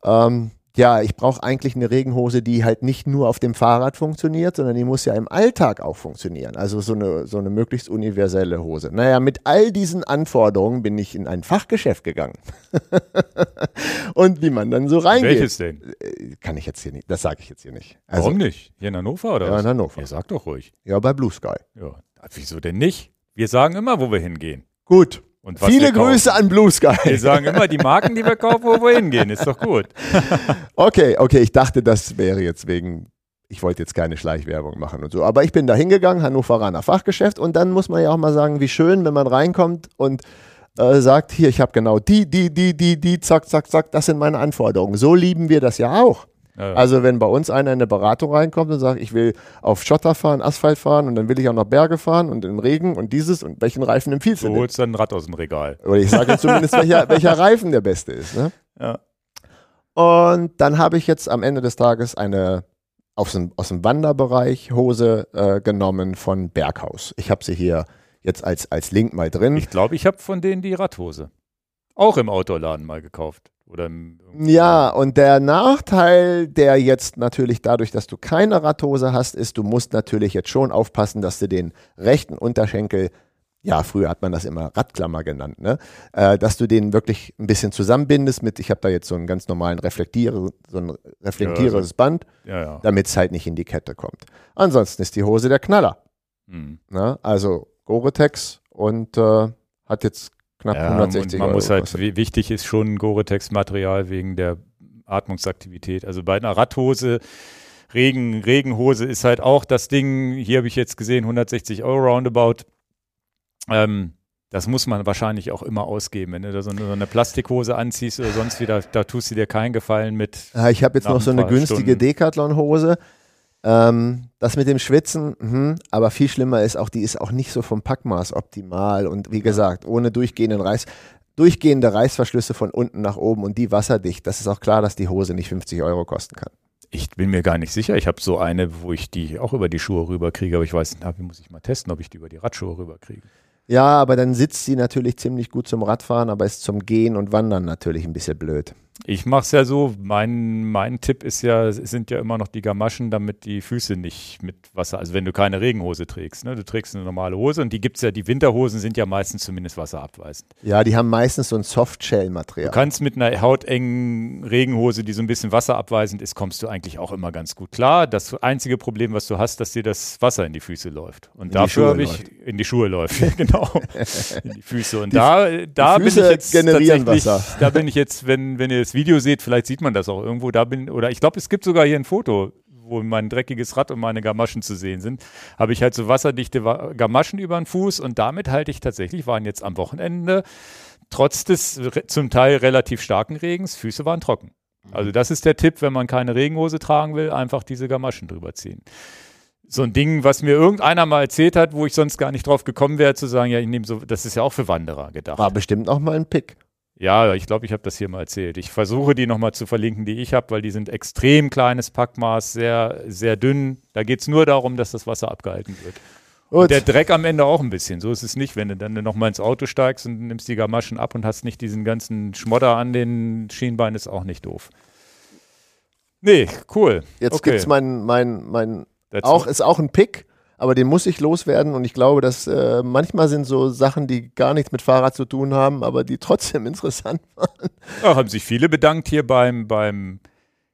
ähm, ja, ich brauche eigentlich eine Regenhose, die halt nicht nur auf dem Fahrrad funktioniert, sondern die muss ja im Alltag auch funktionieren. Also so eine, so eine möglichst universelle Hose. Naja, mit all diesen Anforderungen bin ich in ein Fachgeschäft gegangen. und wie man dann so reingeht, Welches denn? äh, kann ich jetzt hier nicht, das sage ich jetzt hier nicht. Also, Warum nicht? Hier in Hannover oder Ja, was? in Hannover. Ja, sag doch ruhig. Ja, bei Blue Sky. Ja. Wieso denn nicht? Wir sagen immer, wo wir hingehen. Gut. Viele. Grüße an Blue Sky. Wir sagen immer die Marken, die wir kaufen, wo wir hingehen. Ist doch gut. Okay, okay, ich dachte, das wäre jetzt wegen, ich wollte jetzt keine Schleichwerbung machen und so. Aber ich bin da hingegangen, Hannoveraner Fachgeschäft, und dann muss man ja auch mal sagen, wie schön, wenn man reinkommt und äh, sagt, hier, ich habe genau die, die, die, die, die, zack, zack, zack, das sind meine Anforderungen. So lieben wir das ja auch. Ja. Also wenn bei uns einer in eine Beratung reinkommt und sagt, ich will auf Schotter fahren, Asphalt fahren und dann will ich auch noch Berge fahren und im Regen und dieses und welchen Reifen empfiehlst du du holst dann ein Rad aus dem Regal. Oder ich sage zumindest, welcher, welcher Reifen der beste ist. Ne? Ja. Und dann habe ich jetzt am Ende des Tages eine aus dem, aus dem Wanderbereich Hose äh, genommen von Berghaus. Ich habe sie hier jetzt als, als Link mal drin. Ich glaube, ich habe von denen die Radhose. Auch im Outdoor-Laden mal gekauft. Oder Ja, und der Nachteil, der jetzt natürlich dadurch, dass du keine Radhose hast, ist, du musst natürlich jetzt schon aufpassen, dass du den rechten Unterschenkel, ja, früher hat man das immer Radklammer genannt, ne? Äh, dass du den wirklich ein bisschen zusammenbindest mit, ich habe da jetzt so einen ganz normalen Reflektiere, so ein reflektierendes Band, Ja, ja. damit es halt nicht in die Kette kommt. Ansonsten ist die Hose der Knaller. Hm. Ne? Also Gore-Tex und äh, hat jetzt knapp Ja, 160 und man Euro muss halt, gekostet. wi- wichtig ist schon Gore-Tex-Material wegen der Atmungsaktivität. Also bei einer Radhose, Regen, Regenhose ist halt auch das Ding, hier habe ich jetzt gesehen, 160 Euro roundabout. Ähm, Das muss man wahrscheinlich auch immer ausgeben. Wenn du da so eine, so eine Plastikhose anziehst oder sonst wieder, da tust du dir keinen Gefallen mit. Ich habe jetzt noch so eine günstige. Decathlon-Hose. Ähm, das mit dem Schwitzen, mhm, aber viel schlimmer ist auch, die ist auch nicht so vom Packmaß optimal und wie gesagt, ohne durchgehenden Reiß, durchgehende Reißverschlüsse von unten nach oben und die wasserdicht. Das ist auch klar, dass die Hose nicht 50 Euro kosten kann. Ich bin mir gar nicht sicher. Ich habe so eine, wo ich die auch über die Schuhe rüberkriege, aber ich weiß nicht, wie muss ich mal testen, ob ich die über die Radschuhe rüberkriege. Ja, aber dann sitzt sie natürlich ziemlich gut zum Radfahren, aber ist zum Gehen und Wandern natürlich ein bisschen blöd. Ich mache es ja so, mein, mein Tipp ist ja, sind ja immer noch die Gamaschen, damit die Füße nicht mit Wasser, also wenn du keine Regenhose trägst, ne? du trägst eine normale Hose und die gibt es ja, die Winterhosen sind ja meistens zumindest wasserabweisend. Ja, die haben meistens so ein Du Softshell-Material. kannst mit einer hautengen Regenhose, die so ein bisschen wasserabweisend ist, kommst du eigentlich auch immer ganz gut klar. Das einzige Problem, was du hast, dass dir das Wasser in die Füße läuft. Und die dafür habe ich läuft. in die Schuhe läuft, genau. in die Füße. Und da, da bin Füße ich jetzt generieren tatsächlich, Wasser. da bin ich jetzt, wenn, wenn ihr das Video seht, vielleicht sieht man das auch irgendwo, da bin, oder ich glaube, es gibt sogar hier ein Foto, wo mein dreckiges Rad und meine Gamaschen zu sehen sind, habe ich halt so wasserdichte Wa- Gamaschen über den Fuß und damit halte ich tatsächlich, waren jetzt am Wochenende, trotz des zum Teil relativ starken Regens, Füße waren trocken. Also das ist der Tipp, wenn man keine Regenhose tragen will, einfach diese Gamaschen drüber ziehen. So ein Ding, was mir irgendeiner mal erzählt hat, wo ich sonst gar nicht drauf gekommen wäre, zu sagen, ja, ich nehme so, das ist ja auch für Wanderer gedacht. War bestimmt auch mal ein Pick. Ja, ich glaube, ich habe das hier mal erzählt. Ich versuche die nochmal zu verlinken, die ich habe, weil die sind extrem kleines Packmaß, sehr, sehr dünn. Da geht es nur darum, dass das Wasser abgehalten wird. Und der Dreck am Ende auch ein bisschen. So ist es nicht, wenn du dann nochmal ins Auto steigst und nimmst die Gamaschen ab und hast nicht diesen ganzen Schmodder an den Schienbeinen, ist auch nicht doof. Nee, cool. Jetzt okay. gibt's mein, mein, mein That's auch, ist auch ein Pick, aber den muss ich loswerden und ich glaube, dass äh, manchmal sind so Sachen, die gar nichts mit Fahrrad zu tun haben, aber die trotzdem interessant waren. Ja, haben sich viele bedankt hier beim, beim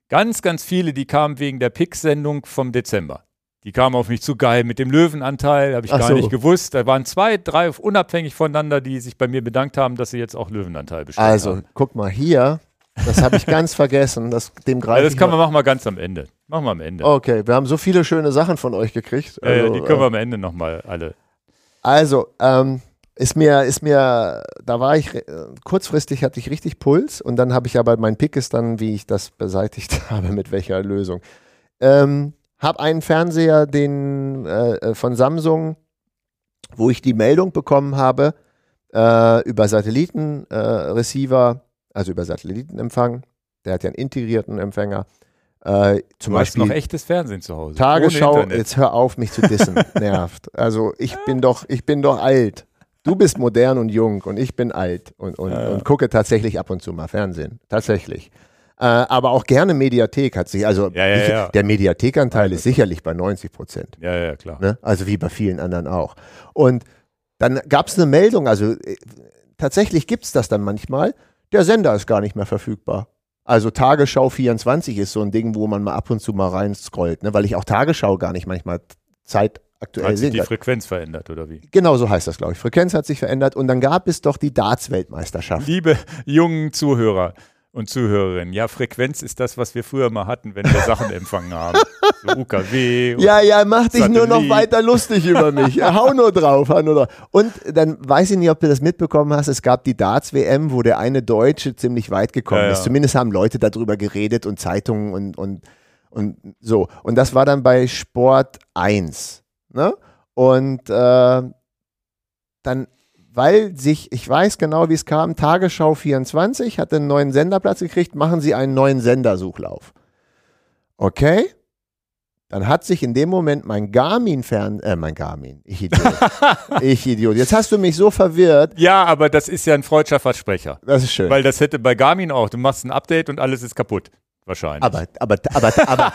ganz, ganz viele, die kamen wegen der Pix-Sendung vom Dezember. Die kamen auf mich zu geil mit dem Löwenanteil, habe ich Ach gar so. nicht gewusst. Da waren zwei, drei unabhängig voneinander, die sich bei mir bedankt haben, dass sie jetzt auch Löwenanteil bestellt Also, haben. guck mal hier, das habe ich ganz vergessen, das, dem Ja, das kann man mal. machen wir ganz am Ende. Machen wir am Ende. Okay, wir haben so viele schöne Sachen von euch gekriegt. ja, ja, Also, die können wir äh, am Ende nochmal alle. Also, ähm, ist mir, ist mir, da war ich, äh, kurzfristig hatte ich richtig Puls und dann habe ich aber, mein Pick ist dann, wie ich das beseitigt habe, mit welcher Lösung. Ähm, hab einen Fernseher, den äh, äh, von Samsung, wo ich die Meldung bekommen habe, äh, über Satellitenreceiver, äh, also über Satellitenempfang, der hat ja einen integrierten Empfänger, äh, zum Du hast Beispiel noch echtes Fernsehen zu Hause. Tagesschau, jetzt hör auf, mich zu dissen. Nervt. Also ich bin doch, ich bin doch alt. Du bist modern und jung und ich bin alt und, und, Ja, ja. und gucke tatsächlich ab und zu mal Fernsehen. Tatsächlich. Äh, aber auch gerne Mediathek hat sich, also Ja, ich, der Mediathekanteil ist sicherlich bei 90 Prozent. Ja, ja, klar. Ne? Also wie bei vielen anderen auch. Und dann gab es eine Meldung, also äh, tatsächlich gibt es das dann manchmal, der Sender ist gar nicht mehr verfügbar. Also Tagesschau 24 ist so ein Ding, wo man mal ab und zu mal rein scrollt, ne? weil ich auch Tagesschau gar nicht manchmal zeitaktuell Hat sich die. Frequenz verändert, oder wie? Genau so heißt das, glaube ich. Frequenz hat sich verändert und dann gab es doch die Darts-Weltmeisterschaft. Liebe jungen Zuhörer und Zuhörerinnen, ja, Frequenz ist das, was wir früher mal hatten, wenn wir Sachen empfangen haben. So UKW. Ja, ja, mach dich nur noch Satellit. weiter lustig über mich. hau nur drauf, hau nur drauf. Und dann weiß ich nicht, ob du das mitbekommen hast. Es gab die Darts-WM, wo der eine Deutsche ziemlich weit gekommen Ja, ja. ist. Zumindest haben Leute darüber geredet und Zeitungen und, und, und so. Und das war dann bei Sport 1. Ne? Und äh, dann, weil sich, ich weiß genau, wie es kam, Tagesschau 24 hatte einen neuen Senderplatz gekriegt, machen sie einen neuen Sendersuchlauf. Okay? Dann hat sich in dem Moment mein Garmin-Fern, äh, mein Garmin, ich Idiot, ich Idiot. Jetzt hast du mich so verwirrt. Ja, aber das ist ja ein freudscher Versprecher. Das ist schön. Weil das hätte bei Garmin auch. Du machst ein Update und alles ist kaputt. Wahrscheinlich. aber, aber, aber, aber,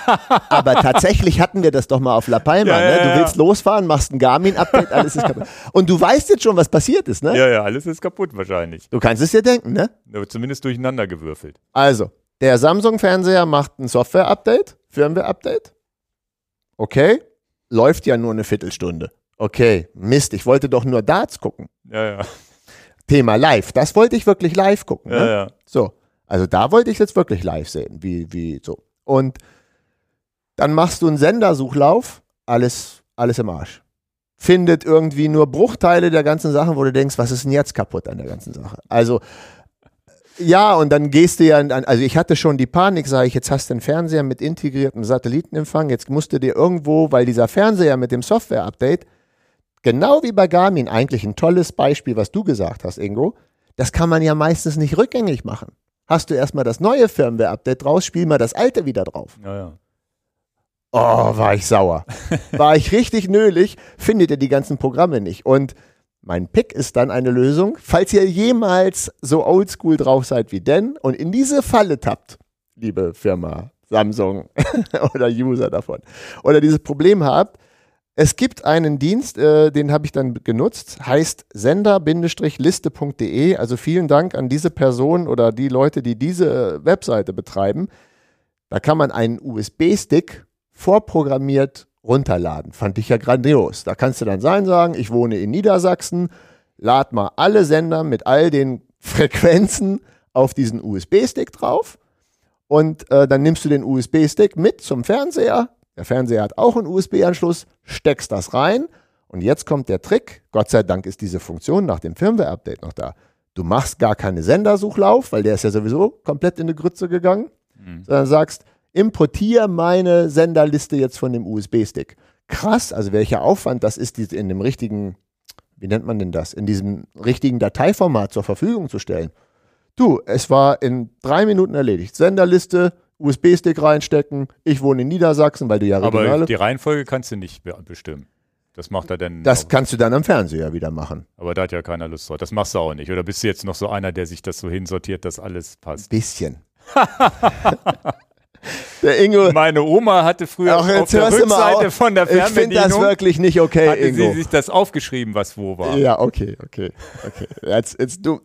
aber tatsächlich hatten wir das doch mal auf La Palma. Ja, ja, ne? Du ja. willst losfahren, machst ein Garmin-Update, alles ist kaputt. Und du weißt jetzt schon, was passiert ist, ne? ja, ja, alles ist kaputt wahrscheinlich. Du kannst es dir denken, ne? Zumindest durcheinander gewürfelt. Also, der Samsung-Fernseher macht ein Software-Update, Firmware-Update. Okay, läuft ja nur eine Viertelstunde. Okay, Mist, ich wollte doch nur Darts gucken. Ja, ja. Thema live, das wollte ich wirklich live gucken. Ja, ne? ja. So, also da wollte ich jetzt wirklich live sehen, wie, wie so. Und dann machst du einen Sendersuchlauf, alles, alles im Arsch. findet irgendwie nur Bruchteile der ganzen Sachen, wo du denkst, was ist denn jetzt kaputt an der ganzen Sache? Also ja, und dann gehst du ja, an, also ich hatte schon die Panik, sage ich, jetzt hast du einen Fernseher mit integriertem Satellitenempfang, jetzt musst du dir irgendwo, weil dieser Fernseher mit dem Software-Update, genau wie bei Garmin, eigentlich ein tolles Beispiel, was du gesagt hast, Ingo, das kann man ja meistens nicht rückgängig machen. Hast du erstmal das neue Firmware-Update draus, spiel mal das alte wieder drauf. Ja, ja. Oh, war ich sauer. War ich richtig nölig, findet ihr die ganzen Programme nicht. Und mein Pick ist dann eine Lösung, falls ihr jemals so oldschool drauf seid wie Den und in diese Falle tappt, liebe Firma Samsung oder User davon, oder dieses Problem habt, es gibt einen Dienst, äh, den habe ich dann genutzt, heißt sender-liste.de. Also vielen Dank an diese Person oder die Leute, die diese Webseite betreiben. Da kann man einen USB-Stick vorprogrammiert runterladen. Fand ich ja grandios. Da kannst du dann sein sagen, ich wohne in Niedersachsen, lad mal alle Sender mit all den Frequenzen auf diesen USB-Stick drauf und äh, dann nimmst du den USB-Stick mit zum Fernseher. Der Fernseher hat auch einen USB-Anschluss, steckst das rein und jetzt kommt der Trick. Gott sei Dank ist diese Funktion nach dem Firmware-Update noch da. Du machst gar keine Sendersuchlauf, weil der ist ja sowieso komplett in die Grütze gegangen, mhm. sondern sagst, importiere meine Senderliste jetzt von dem USB-Stick. Krass, also welcher Aufwand das ist, in dem richtigen, wie nennt man denn das, in diesem richtigen Dateiformat zur Verfügung zu stellen. Du, es war in drei Minuten erledigt. Senderliste, USB-Stick reinstecken. Ich wohne in Niedersachsen, weil du ja regionale... Aber die Reihenfolge kannst du nicht bestimmen. Das macht er dann. Das kannst du dann am Fernseher wieder machen. Aber da hat ja keiner Lust drauf. Das machst du auch nicht. Oder bist du jetzt noch so einer, der sich das so hinsortiert, dass alles passt? Bisschen. Der Ingo. Meine Oma hatte früher Ach, auf der Rückseite von der Fernbedienung. Ich finde das wirklich nicht okay, hatte Ingo. sie sich das aufgeschrieben, was wo war. Ja, okay, okay, okay. Jetzt, jetzt du,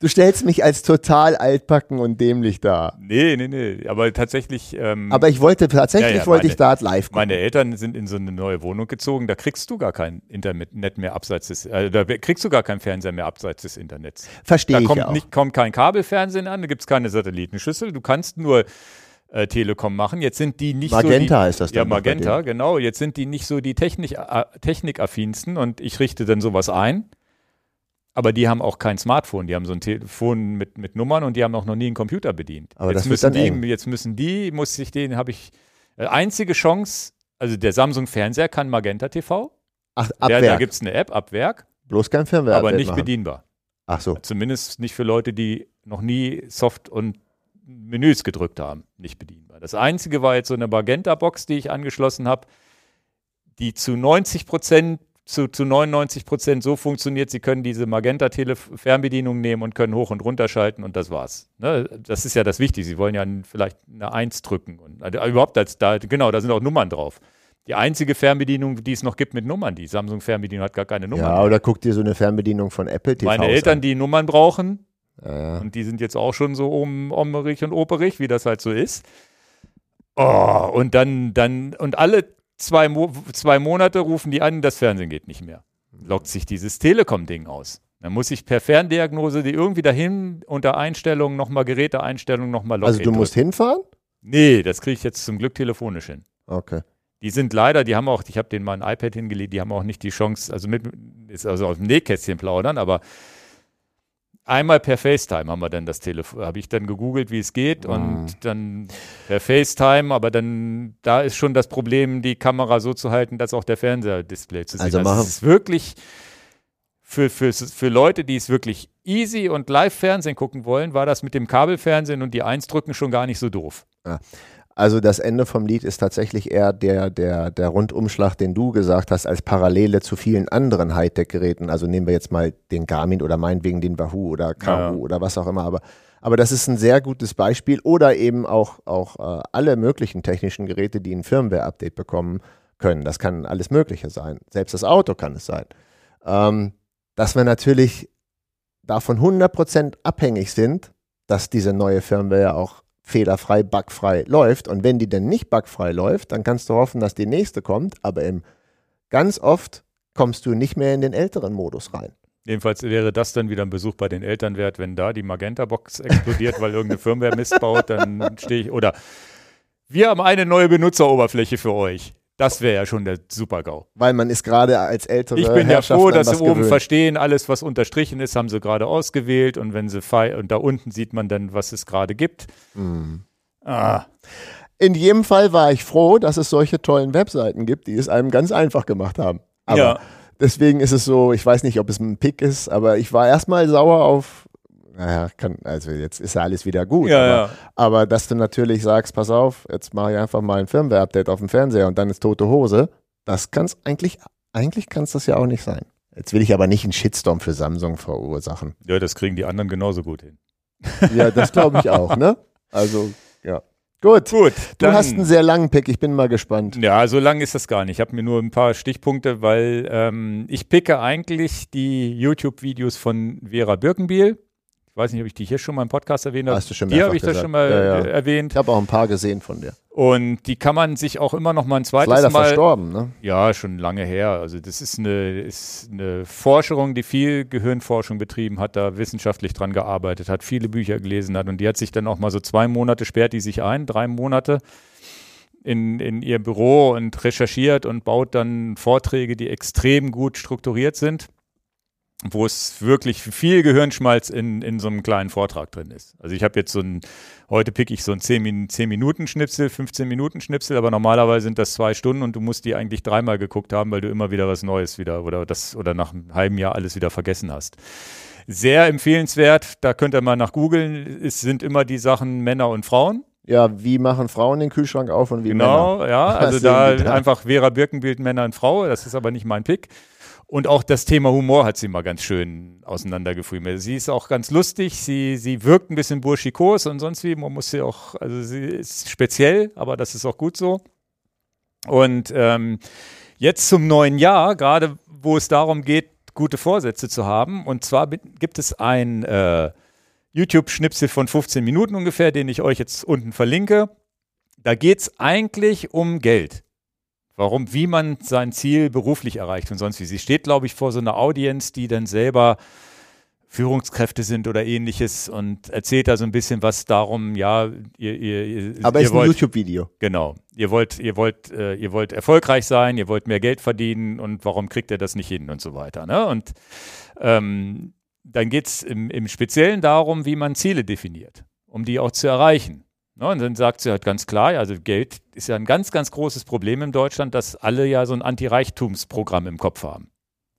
du stellst mich als total altbacken und dämlich dar. Nee, nee, nee. Aber tatsächlich. Ähm, aber ich wollte tatsächlich ja, ja, wollte meine, ich da live gucken. Meine Eltern sind in so eine neue Wohnung gezogen. Da kriegst du gar kein Internet mehr abseits des. Äh, da kriegst du gar keinen Fernseher mehr abseits des Internets. Verstehe ich kommt auch. Nicht, kommt kein Kabelfernsehen an. Da gibt es keine Satellitenschüssel. Du kannst nur äh, Telekom machen. Jetzt sind die nicht Magenta so. Magenta ist das dann. Ja, Magenta, genau. Jetzt sind die nicht so die Technik, äh, Technikaffinsten und ich richte dann sowas ein. Aber die haben auch kein Smartphone, die haben so ein Telefon mit, mit Nummern und die haben auch noch nie einen Computer bedient. Aber jetzt das müssen die, eng. jetzt müssen die, muss ich den, habe ich, äh, einzige Chance, also der Samsung Fernseher kann Magenta TV. Ach, ab der, Da gibt es eine App, ab Werk. Bloß kein Fernseher. Aber nicht machen. bedienbar. Ach so. Zumindest nicht für Leute, die noch nie Soft- und Menüs gedrückt haben, nicht bedienbar. Das einzige war jetzt so eine Magenta-Box, die ich angeschlossen habe, die zu 90 Prozent, zu, zu 99 Prozent so funktioniert, sie können diese Magenta-Fernbedienung nehmen und können hoch und runter schalten und das war's. Ne? Das ist ja das Wichtige. Sie wollen ja vielleicht eine Eins drücken und also überhaupt als da, genau, da sind auch Nummern drauf. Die einzige Fernbedienung, die es noch gibt mit Nummern, die Samsung-Fernbedienung hat gar keine Nummern. Ja, oder guck dir so eine Fernbedienung von Apple TV Meine Eltern, an. die Nummern brauchen, ja. Und die sind jetzt auch schon so um, ommerig und operig, wie das halt so ist. Oh, und dann, dann, und alle zwei, Mo zwei Monate rufen die an, das Fernsehen geht nicht mehr. Lockt sich dieses Telekom-Ding aus. Dann muss ich per Ferndiagnose die irgendwie dahin unter Einstellungen nochmal Geräteeinstellungen nochmal locken. Also du musst hinfahren? Nee, das kriege ich jetzt zum Glück telefonisch hin. Okay. Die sind leider, die haben auch, ich habe denen mal ein iPad hingelegt, die haben auch nicht die Chance, also mit, ist also aus dem Nähkästchen plaudern, aber einmal per FaceTime haben wir dann das Telefon, habe ich dann gegoogelt, wie es geht mhm. und dann per FaceTime, aber dann, da ist schon das Problem, die Kamera so zu halten, dass auch der Fernsehdisplay zu sehen also. Das ist wirklich für, für, für Leute, die es wirklich easy und live Fernsehen gucken wollen, war das mit dem Kabelfernsehen und die Eins drücken schon gar nicht so doof. Ja. Also das Ende vom Lied ist tatsächlich eher der, der, der Rundumschlag, den du gesagt hast, als Parallele zu vielen anderen Hightech-Geräten. Also nehmen wir jetzt mal den Garmin oder meinetwegen den Wahoo oder Kahu ja. oder was auch immer. Aber, aber das ist ein sehr gutes Beispiel. Oder eben auch, auch äh, alle möglichen technischen Geräte, die ein Firmware-Update bekommen können. Das kann alles Mögliche sein. Selbst das Auto kann es sein. Ähm, dass wir natürlich davon 100% abhängig sind, dass diese neue Firmware auch fehlerfrei, bugfrei läuft. Und wenn die denn nicht bugfrei läuft, dann kannst du hoffen, dass die nächste kommt. Aber im, ganz oft kommst du nicht mehr in den älteren Modus rein. Jedenfalls wäre das dann wieder ein Besuch bei den Eltern wert, wenn da die Magenta-Box explodiert, weil irgendeine Firmware Mist baut, dann stehe ich. Oder wir haben eine neue Benutzeroberfläche für euch. Das wäre ja schon der Super-GAU. Weil man ist gerade als ältere Ich bin ja froh, dass sie oben gewöhnt. verstehen, alles, was unterstrichen ist, haben sie gerade ausgewählt und wenn sie fei und da unten sieht man dann, was es gerade gibt. Mhm. Ah, In jedem Fall war ich froh, dass es solche tollen Webseiten gibt, die es einem ganz einfach gemacht haben. Aber ja. deswegen ist es so, ich weiß nicht, ob es ein Pick ist, aber ich war erstmal sauer auf, naja, kann, also jetzt ist ja alles wieder gut. Ja, aber, ja. aber dass du natürlich sagst, pass auf, jetzt mache ich einfach mal ein Firmware-Update auf dem Fernseher und dann ist tote Hose, das kann es eigentlich, eigentlich kann es das ja auch nicht sein. Jetzt will ich aber nicht einen Shitstorm für Samsung verursachen. ja, das kriegen die anderen genauso gut hin. Ja, das glaube ich auch, ne? Also, ja. Gut. Gut, Du hast einen sehr langen Pick, ich bin mal gespannt. Ja, so lang ist das gar nicht. Ich habe mir nur ein paar Stichpunkte, weil ähm, ich picke eigentlich die YouTube-Videos von Vera Birkenbiel. Ich weiß nicht, ob ich die hier schon mal im Podcast erwähnt habe. Hast du schon Die habe ich gesagt. schon mal Ja, ja. äh, erwähnt. Ich habe auch ein paar gesehen von dir. Und die kann man sich auch immer noch mal ein Ist zweites leider Mal. verstorben, ne? Ja, schon lange her. Also das ist eine, ist eine Forschung, die viel Gehirnforschung betrieben hat, da wissenschaftlich dran gearbeitet hat, viele Bücher gelesen hat und die hat sich dann auch mal so zwei Monate sperrt die sich ein, drei Monate in, in ihr Büro und recherchiert und baut dann Vorträge, die extrem gut strukturiert sind, wo es wirklich viel Gehirnschmalz in, in so einem kleinen Vortrag drin ist. Also ich habe jetzt so ein, heute pick ich so ein 10-Minuten-Schnipsel, 15-Minuten-Schnipsel, aber normalerweise sind das zwei Stunden und du musst die eigentlich dreimal geguckt haben, weil du immer wieder was Neues wieder oder das oder nach einem halben Jahr alles wieder vergessen hast. Sehr empfehlenswert, da könnt ihr mal nach googeln, es sind immer die Sachen Männer und Frauen. Ja, wie machen Frauen den Kühlschrank auf und wie Männer? Genau, ja, also da? einfach Vera Birkenbild Männer und Frau, das ist aber nicht mein Pick. Und auch das Thema Humor hat sie mal ganz schön auseinandergefriemelt. Sie ist auch ganz lustig, sie, sie wirkt ein bisschen burschikos und sonst wie. Man muss sie auch, also sie ist speziell, aber das ist auch gut so. Und ähm, jetzt zum neuen Jahr, gerade wo es darum geht, gute Vorsätze zu haben. Und zwar gibt es ein äh, YouTube-Schnipsel von 15 Minuten ungefähr, den ich euch jetzt unten verlinke. Da geht es eigentlich um Geld. Warum, wie man sein Ziel beruflich erreicht und sonst wie. Sie steht, glaube ich, vor so einer Audience, die dann selber Führungskräfte sind oder ähnliches und erzählt da so ein bisschen was darum, ja, ihr, ihr, ihr, Aber ihr ist ein wollt, YouTube-Video. genau, ihr wollt, ihr wollt, äh, ihr wollt erfolgreich sein, ihr wollt mehr Geld verdienen und warum kriegt ihr das nicht hin und so weiter. Ne? Und ähm, dann geht es im, im Speziellen darum, wie man Ziele definiert, um die auch zu erreichen. Ne? Und dann sagt sie halt ganz klar, also Geld ist ja ein ganz, ganz großes Problem in Deutschland, dass alle ja so ein Anti-Reichtumsprogramm im Kopf haben.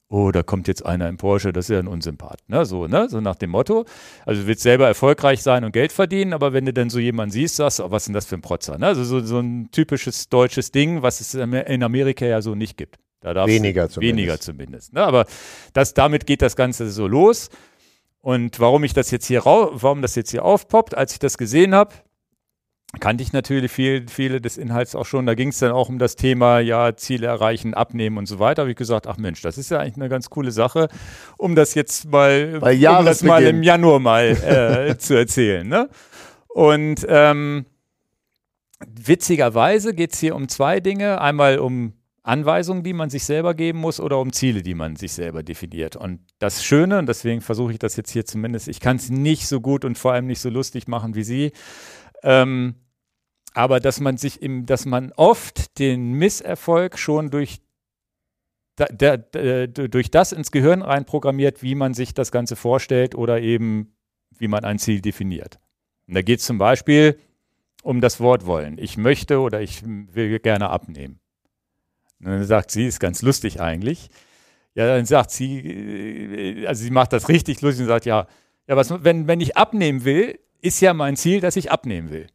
Oh, da kommt jetzt einer im Porsche, das ist ja ein Unsympath. Ne? So, ne? so nach dem Motto. Also du willst selber erfolgreich sein und Geld verdienen, aber wenn du dann so jemanden siehst, sagst du, oh, was ist denn das für ein Protzer? Ne? Also so, so ein typisches deutsches Ding, was es in Amerika ja so nicht gibt. Da Weniger zumindest. Weniger zumindest. Ne? Aber das, damit geht das Ganze so los. Und warum ich das jetzt hier warum das jetzt hier aufpoppt, als ich das gesehen habe, kannte ich natürlich viel, viele des Inhalts auch schon. Da ging es dann auch um das Thema, ja, Ziele erreichen, abnehmen und so weiter. Habe ich gesagt, ach Mensch, das ist ja eigentlich eine ganz coole Sache, um das jetzt mal, um das mal im Januar mal äh, zu erzählen. Ne? Und ähm, witzigerweise geht es hier um zwei Dinge. Einmal um Anweisungen, die man sich selber geben muss oder um Ziele, die man sich selber definiert. Und das Schöne, und deswegen versuche ich das jetzt hier zumindest, ich kann es nicht so gut und vor allem nicht so lustig machen wie Sie, ähm, aber dass man sich im, dass man oft den Misserfolg schon durch da, da, da, durch das ins Gehirn reinprogrammiert, wie man sich das Ganze vorstellt oder eben wie man ein Ziel definiert. Und da geht es zum Beispiel um das Wort wollen. Ich möchte oder ich will gerne abnehmen. Und dann sagt sie, ist ganz lustig eigentlich. Ja, dann sagt sie, äh, also sie macht das richtig lustig und sagt, ja, ja, was, wenn, wenn ich abnehmen will, ist ja mein Ziel, dass ich abnehmen will.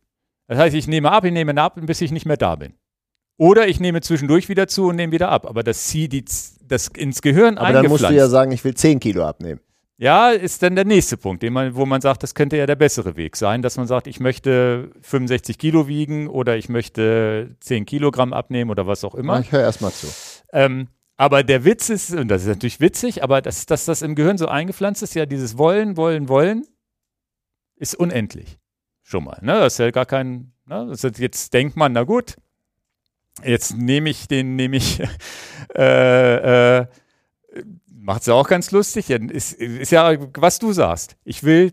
Das heißt, ich nehme ab, ich nehme ab, bis ich nicht mehr da bin. Oder ich nehme zwischendurch wieder zu und nehme wieder ab. Aber das zieht die, das ins Gehirn Aber dann musst du ja sagen, ich will 10 Kilo abnehmen. Ja, ist dann der nächste Punkt, man, wo man sagt, das könnte ja der bessere Weg sein, dass man sagt, ich möchte 65 Kilo wiegen oder ich möchte 10 Kilogramm abnehmen oder was auch immer. Ich höre erstmal zu. Ähm, aber der Witz ist, und das ist natürlich witzig, aber dass, dass das im Gehirn so eingepflanzt ist, ja, dieses Wollen, Wollen, Wollen, ist unendlich. Schon mal. Ne? Das ist ja gar kein, ne? das ist, jetzt denkt man, na gut, jetzt nehme ich den, nehme ich, äh, äh, macht es ja auch ganz lustig. Ist, ist ja, was du sagst. Ich will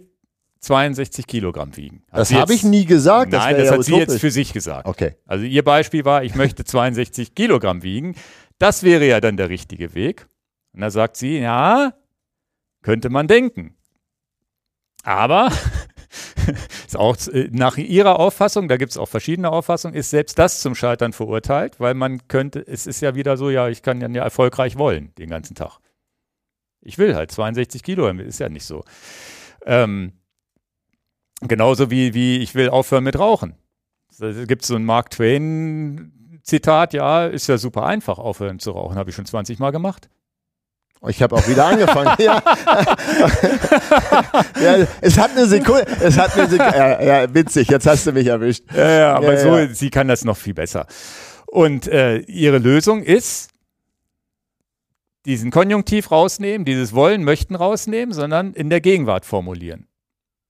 62 Kilogramm wiegen. Hat Das habe ich nie gesagt. Nein, wär das ja hat sie jetzt für sich gesagt. Okay. Also ihr Beispiel war, ich möchte 62 Kilogramm wiegen. Das wäre ja dann der richtige Weg. Und da sagt sie, ja, könnte man denken. Aber ist auch äh, nach ihrer Auffassung, da gibt es auch verschiedene Auffassungen, ist selbst das zum Scheitern verurteilt, weil man könnte, es ist ja wieder so, ja, ich kann ja erfolgreich wollen den ganzen Tag. Ich will halt 62 Kilo, ist ja nicht so. Ähm, genauso wie, wie ich will aufhören mit Rauchen. Da gibt es so ein Mark Twain-Zitat, ja, ist ja super einfach, aufhören zu rauchen, habe ich schon 20 Mal gemacht. Ich habe auch wieder angefangen. ja. ja, es hat eine Sekunde. Es hat eine Sekunde. Ja, ja, witzig. Jetzt hast du mich erwischt. Ja, ja, aber so, sie kann das noch viel besser. Und äh, ihre Lösung ist, diesen Konjunktiv rausnehmen, dieses Wollen, Möchten rausnehmen, sondern in der Gegenwart formulieren.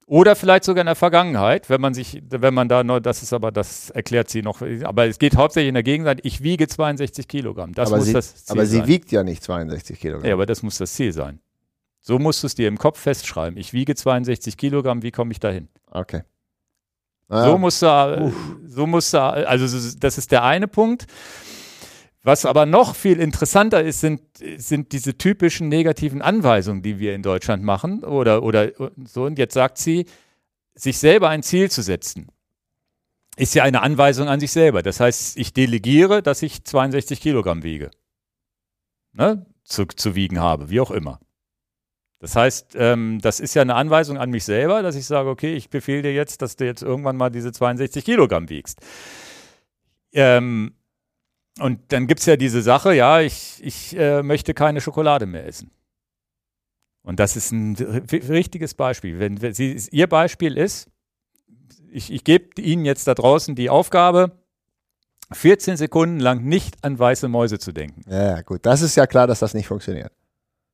Oder vielleicht sogar in der Vergangenheit, wenn man sich, wenn man da noch, das ist aber, das erklärt sie noch, aber es geht hauptsächlich in der Gegenwart, ich wiege 62 Kilogramm. Das aber muss sie, das Ziel aber sie sein. wiegt ja nicht 62 Kilogramm. Ja, aber das muss das Ziel sein. So musst du es dir im Kopf festschreiben. Ich wiege 62 Kilogramm, wie komme ich dahin? Okay. So Ah, musst du, so musst du, also so- das ist der eine Punkt. Was aber noch viel interessanter ist, sind, sind diese typischen negativen Anweisungen, die wir in Deutschland machen oder, oder so. Und jetzt sagt sie, sich selber ein Ziel zu setzen, ist ja eine Anweisung an sich selber. Das heißt, ich delegiere, dass ich 62 Kilogramm wiege. Ne? Zu, zu wiegen habe, wie auch immer. Das heißt, ähm, das ist ja eine Anweisung an mich selber, dass ich sage, okay, ich befehle dir jetzt, dass du jetzt irgendwann mal diese 62 Kilogramm wiegst. Ähm, und dann gibt es ja diese Sache, ja, ich, ich äh, möchte keine Schokolade mehr essen. Und das ist ein richtiges Beispiel. Wenn, wenn sie, ihr Beispiel ist, ich, ich gebe Ihnen jetzt da draußen die Aufgabe, 14 Sekunden lang nicht an weiße Mäuse zu denken. ja, gut. Das ist ja klar, dass das nicht funktioniert.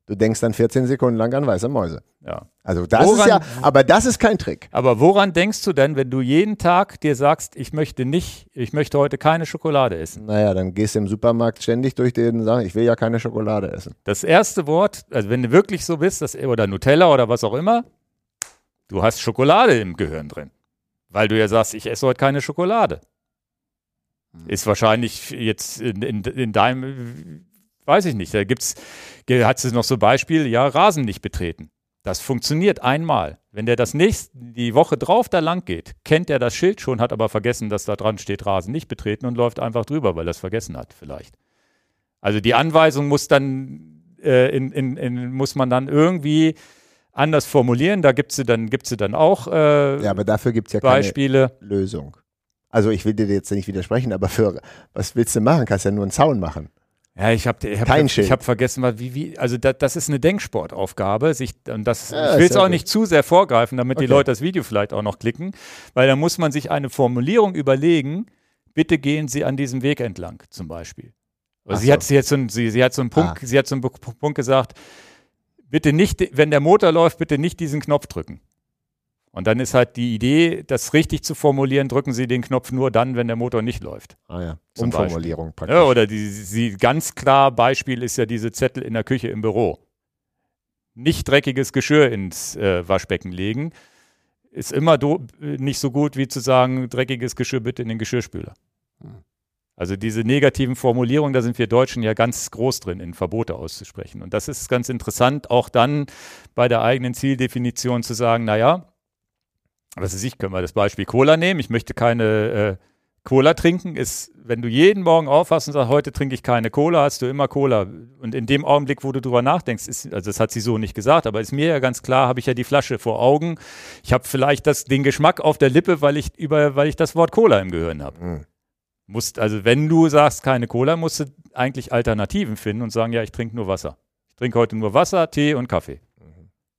Du denkst dann 14 Sekunden lang an weiße Mäuse. Ja. Also das Woran- ist ja, aber das ist kein Trick. Aber woran denkst du denn, wenn du jeden Tag dir sagst, ich möchte nicht, ich möchte heute keine Schokolade essen? Naja, dann gehst du im Supermarkt ständig durch den Sachen, ich will ja keine Schokolade essen. Das erste Wort, also wenn du wirklich so bist, das, oder Nutella oder was auch immer, du hast Schokolade im Gehirn drin. Weil du ja sagst, ich esse heute keine Schokolade. Ist wahrscheinlich jetzt in, in, in deinem, weiß ich nicht, da gibt's, hat es noch so Beispiel, ja, Rasen nicht betreten. Das funktioniert einmal. Wenn der das nächste, die Woche drauf da lang geht, kennt er das Schild schon, hat aber vergessen, dass da dran steht, Rasen nicht betreten und läuft einfach drüber, weil er es vergessen hat, vielleicht. Also die Anweisung muss dann, äh, in, in, in, muss man dann irgendwie anders formulieren. Da gibt sie dann, gibt's sie dann auch äh, Ja, aber dafür gibt es ja keine Beispiele. Lösung. Also ich will dir jetzt nicht widersprechen, aber für was willst du machen? Kannst ja nur einen Zaun machen. Ja, ich habe ich hab, Kein ich hab vergessen, wie, wie, also da, das ist eine Denksportaufgabe. Sich, und das, Ja, ich will es auch gut. nicht zu sehr vorgreifen, damit die Okay. Leute das Video vielleicht auch noch klicken, weil da muss man sich eine Formulierung überlegen, bitte gehen Sie an diesem Weg entlang, zum Beispiel. Also sie, so. hat, sie, hat so einen, sie, sie hat so einen Punkt, Ah. sie hat so einen Pu- Punkt gesagt, bitte nicht, wenn der Motor läuft, bitte nicht diesen Knopf drücken. Und dann ist halt die Idee, das richtig zu formulieren, drücken Sie den Knopf nur dann, wenn der Motor nicht läuft. Ah ja, Umformulierung praktisch. Ja, oder die, sie ganz klar Beispiel ist ja diese Zettel in der Küche im Büro. Nicht dreckiges Geschirr ins äh, Waschbecken legen. Ist immer do, nicht so gut, wie zu sagen, dreckiges Geschirr bitte in den Geschirrspüler. Hm. Also diese negativen Formulierungen, da sind wir Deutschen ja ganz groß drin, in Verbote auszusprechen. Und das ist ganz interessant, auch dann bei der eigenen Zieldefinition zu sagen, naja, was weiß ich, können wir das Beispiel Cola nehmen. Ich möchte keine äh, Cola trinken. Ist, wenn du jeden Morgen aufwachst und sagst, heute trinke ich keine Cola, hast du immer Cola. Und in dem Augenblick, wo du drüber nachdenkst, ist, also das hat sie so nicht gesagt, aber ist mir ja ganz klar, habe ich ja die Flasche vor Augen. Ich habe vielleicht das, den Geschmack auf der Lippe, weil ich über, weil ich das Wort Cola im Gehirn habe. Hm. Musst, also wenn du sagst keine Cola, musst du eigentlich Alternativen finden und sagen, ja, ich trinke nur Wasser. Ich trinke heute nur Wasser, Tee und Kaffee.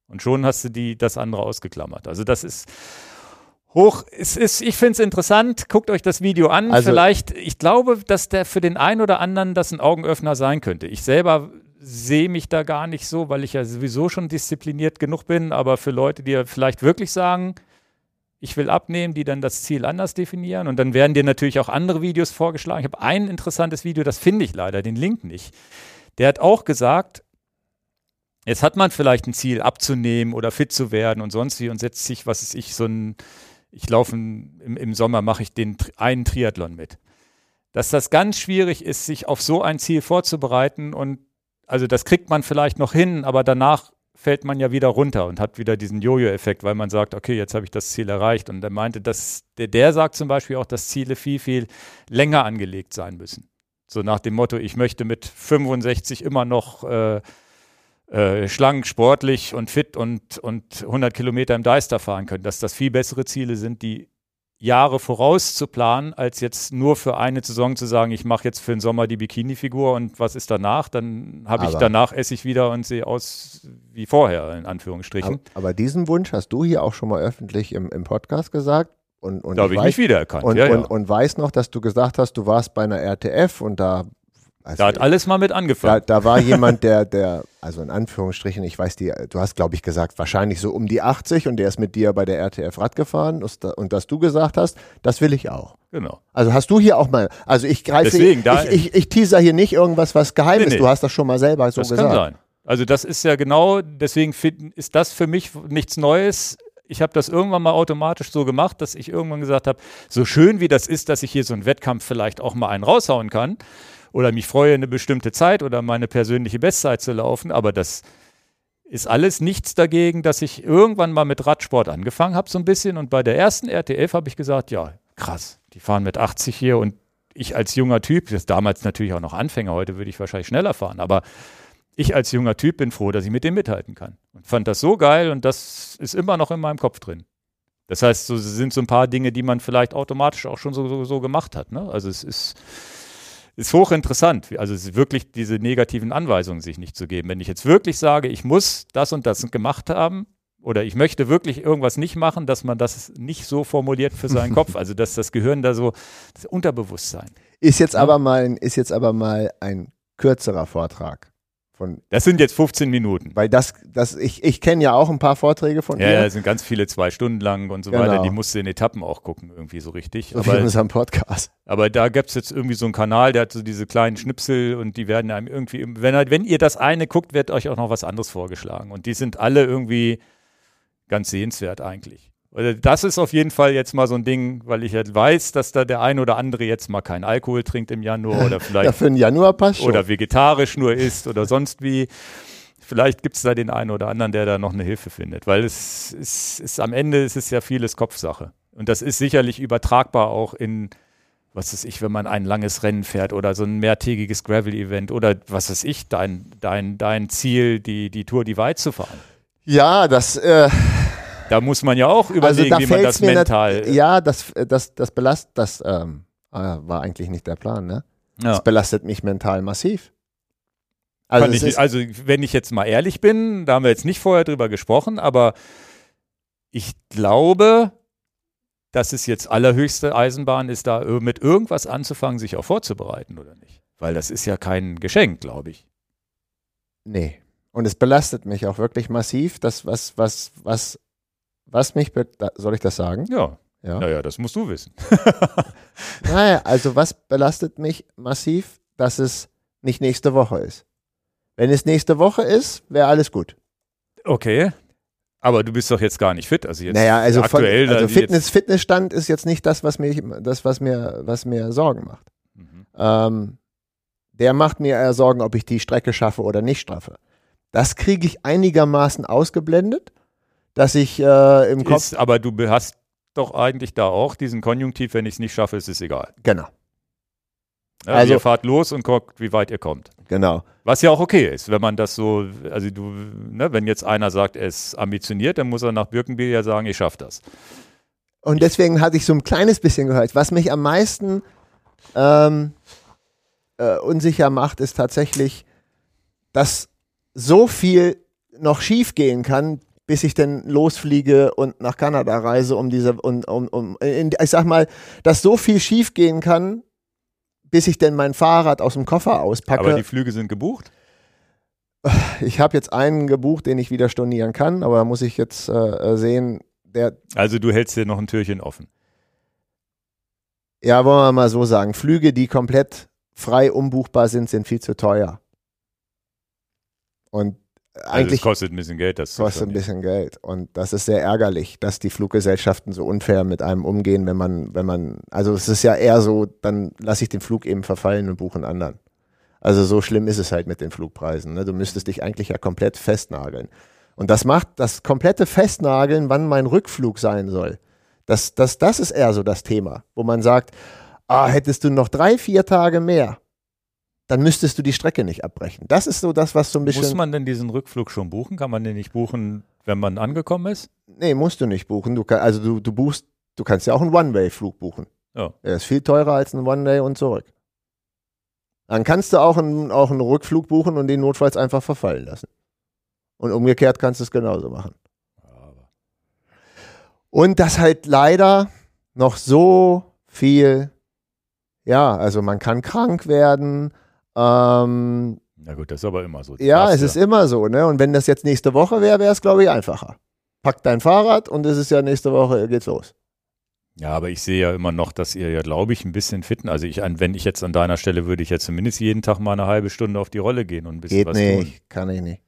Und schon hast du die, das andere ausgeklammert. Also das ist hoch, es ist, ich finde es interessant, guckt euch das Video an. Also- Vielleicht, ich glaube, dass der für den einen oder anderen das ein Augenöffner sein könnte. Ich selber sehe mich da gar nicht so, weil ich ja sowieso schon diszipliniert genug bin, aber für Leute, die ja vielleicht wirklich sagen, ich will abnehmen, die dann das Ziel anders definieren. Und dann werden dir natürlich auch andere Videos vorgeschlagen. Ich habe ein interessantes Video, das finde ich leider, den Link nicht. Der hat auch gesagt, Jetzt hat man vielleicht ein Ziel abzunehmen oder fit zu werden und sonst wie und setzt sich, was ist ich, so ein, ich laufe im, im Sommer, mache ich den einen Triathlon mit. Dass das ganz schwierig ist, sich auf so ein Ziel vorzubereiten und also das kriegt man vielleicht noch hin, aber danach fällt man ja wieder runter und hat wieder diesen Jojo-Effekt, weil man sagt, okay, jetzt habe ich das Ziel erreicht. Und er meinte, dass der, der sagt zum Beispiel auch, dass Ziele viel, viel länger angelegt sein müssen. So nach dem Motto, ich möchte mit 65 immer noch äh, äh, schlank, sportlich und fit und, und 100 Kilometer im Deister fahren können, dass das viel bessere Ziele sind, die Jahre voraus zu planen, als jetzt nur für eine Saison zu sagen, ich mache jetzt für den Sommer die Bikini-Figur und was ist danach? Dann habe ich danach esse ich wieder und sehe aus wie vorher, in Anführungsstrichen. Aber, aber, diesen Wunsch hast du hier auch schon mal öffentlich im, im Podcast gesagt. Und, und da habe ich, ich mich wiedererkannt. Und, ja, und, ja. und weiß noch, dass du gesagt hast, du warst bei einer RTF und da also, da hat alles mal mit angefangen. Da, da war jemand, der, der, also in Anführungsstrichen, ich weiß die, du hast, glaube ich, gesagt, wahrscheinlich so um die 80 und der ist mit dir bei der RTF Rad gefahren und, und dass du gesagt hast, das will ich auch. Genau. Also hast du hier auch mal, also ich greife, Deswegen, ich, ich, ich, ich teaser hier nicht irgendwas, was geheim nee, ist, du hast das schon mal selber so das gesagt. Kann sein. Also das ist ja genau, deswegen ist das für mich nichts Neues ich habe das irgendwann mal automatisch so gemacht, dass ich irgendwann gesagt habe, so schön wie das ist, dass ich hier so einen Wettkampf vielleicht auch mal einen raushauen kann, oder mich freue, eine bestimmte Zeit oder meine persönliche Bestzeit zu laufen, aber das ist alles nichts dagegen, dass ich irgendwann mal mit Radsport angefangen habe, so ein bisschen. Und bei der ersten RTF habe ich gesagt, ja, krass, die fahren mit 80 hier und ich als junger Typ, das ist damals natürlich auch noch Anfänger, heute würde ich wahrscheinlich schneller fahren, aber ich als junger Typ bin froh, dass ich mit dem mithalten kann. Und fand das so geil und das ist immer noch in meinem Kopf drin. Das heißt, so sind so ein paar Dinge, die man vielleicht automatisch auch schon so, so, so gemacht hat. Ne? Also es ist ist hochinteressant. Also es ist wirklich diese negativen Anweisungen sich nicht zu geben. Wenn ich jetzt wirklich sage, ich muss das und das gemacht haben oder ich möchte wirklich irgendwas nicht machen, dass man das nicht so formuliert für seinen Kopf. Also dass das Gehirn da so das Unterbewusstsein. Ist jetzt aber mal, ist jetzt aber mal ein kürzerer Vortrag. Von, das sind jetzt 15 Minuten. Weil das, das ich, ich kenne ja auch ein paar Vorträge von ja, dir. Ja, das sind ganz viele zwei Stunden lang und so genau. weiter. Die musst du in Etappen auch gucken, irgendwie so richtig. So aber, in unserem Podcast. Aber da gibt es jetzt irgendwie so einen Kanal, der hat so diese kleinen Schnipsel und die werden einem irgendwie, wenn, wenn ihr das eine guckt, wird euch auch noch was anderes vorgeschlagen. Und die sind alle irgendwie ganz sehenswert eigentlich. Das ist auf jeden Fall jetzt mal so ein Ding, weil ich halt weiß, dass da der ein oder andere jetzt mal keinen Alkohol trinkt im Januar oder vielleicht. ja, für den Januar passt schon. Oder vegetarisch nur isst oder sonst wie. Vielleicht gibt es da den einen oder anderen, der da noch eine Hilfe findet, weil es ist, ist am Ende ist es ja vieles Kopfsache. Und das ist sicherlich übertragbar auch in, was weiß ich, wenn man ein langes Rennen fährt oder so ein mehrtägiges Gravel-Event oder was weiß ich, dein, dein, dein Ziel, die, die Tour die weit zu fahren. Ja, das, äh, da muss man ja auch also überlegen, also wie man das mental. ja, das, das, das belastet, das ähm, ah, war eigentlich nicht der Plan, ne? Ja. Das belastet mich mental massiv. Also, ich, also, wenn ich jetzt mal ehrlich bin, da haben wir jetzt nicht vorher drüber gesprochen, aber ich glaube, dass es jetzt allerhöchste Eisenbahn ist, da mit irgendwas anzufangen, sich auch vorzubereiten, oder nicht? Weil das ist ja kein Geschenk, glaube ich. Nee. Und es belastet mich auch wirklich massiv, das, was, was, was was mich, soll ich das sagen? Ja. ja. Naja, das musst du wissen. naja, also was belastet mich massiv, dass es nicht nächste Woche ist. Wenn es nächste Woche ist, wäre alles gut. Okay. Aber du bist doch jetzt gar nicht fit. Also jetzt naja, also aktuell. Von, also Fitness, Fitnessstand ist jetzt nicht das, was mir, das, was mir, was mir Sorgen macht. Mhm. Ähm, der macht mir eher Sorgen, ob ich die Strecke schaffe oder nicht schaffe. Das kriege ich einigermaßen ausgeblendet dass ich äh, im Kopf. Ist, aber du hast doch eigentlich da auch diesen Konjunktiv, wenn ich es nicht schaffe, ist es egal. Genau. Ja, also ihr fahrt los und guckt, wie weit ihr kommt. Genau. Was ja auch okay ist, wenn man das so, also du, ne, wenn jetzt einer sagt, er ist ambitioniert, dann muss er nach Birkenbiel ja sagen, ich schaffe das. Und deswegen hatte ich so ein kleines bisschen gehört. Was mich am meisten ähm, äh, unsicher macht, ist tatsächlich, dass so viel noch schief gehen kann, bis ich denn losfliege und nach Kanada reise, um diese, um, um, um in, ich sag mal, dass so viel schief gehen kann, bis ich denn mein Fahrrad aus dem Koffer auspacke. Aber die Flüge sind gebucht? Ich habe jetzt einen gebucht, den ich wieder stornieren kann, aber da muss ich jetzt äh, sehen, der. Also du hältst dir noch ein Türchen offen. Ja, wollen wir mal so sagen. Flüge, die komplett frei umbuchbar sind, sind viel zu teuer. Und eigentlich es kostet ein bisschen Geld, das kostet ein bisschen Geld. Und das ist sehr ärgerlich, dass die Fluggesellschaften so unfair mit einem umgehen, wenn man, wenn man, also es ist ja eher so, dann lasse ich den Flug eben verfallen und buche einen anderen. Also so schlimm ist es halt mit den Flugpreisen. Ne? Du müsstest dich eigentlich ja komplett festnageln. Und das macht das komplette Festnageln, wann mein Rückflug sein soll. Das, das, das ist eher so das Thema, wo man sagt, ah, hättest du noch drei, vier Tage mehr, dann müsstest du die Strecke nicht abbrechen. Das ist so das, was so ein bisschen. Muss man denn diesen Rückflug schon buchen? Kann man den nicht buchen, wenn man angekommen ist? Nee, musst du nicht buchen. Du kann, also du, du buchst, du kannst ja auch einen One-Way-Flug buchen. Ja. Er ist viel teurer als ein One-Way und zurück. Dann kannst du auch einen, auch einen Rückflug buchen und den notfalls einfach verfallen lassen. Und umgekehrt kannst du es genauso machen. Und das halt leider noch so viel, ja, also man kann krank werden. Ähm, Na gut, das ist aber immer so. Ja, es ist immer so, ne? Und wenn das jetzt nächste Woche wäre, wäre es, glaube ich, einfacher. Pack dein Fahrrad und es ist ja nächste Woche geht's los. Ja, aber ich sehe ja immer noch, dass ihr ja, glaube ich, ein bisschen fitten. Also ich, wenn ich jetzt an deiner Stelle würde ich ja zumindest jeden Tag mal eine halbe Stunde auf die Rolle gehen und ein bisschen Geht was nicht, kann ich nicht.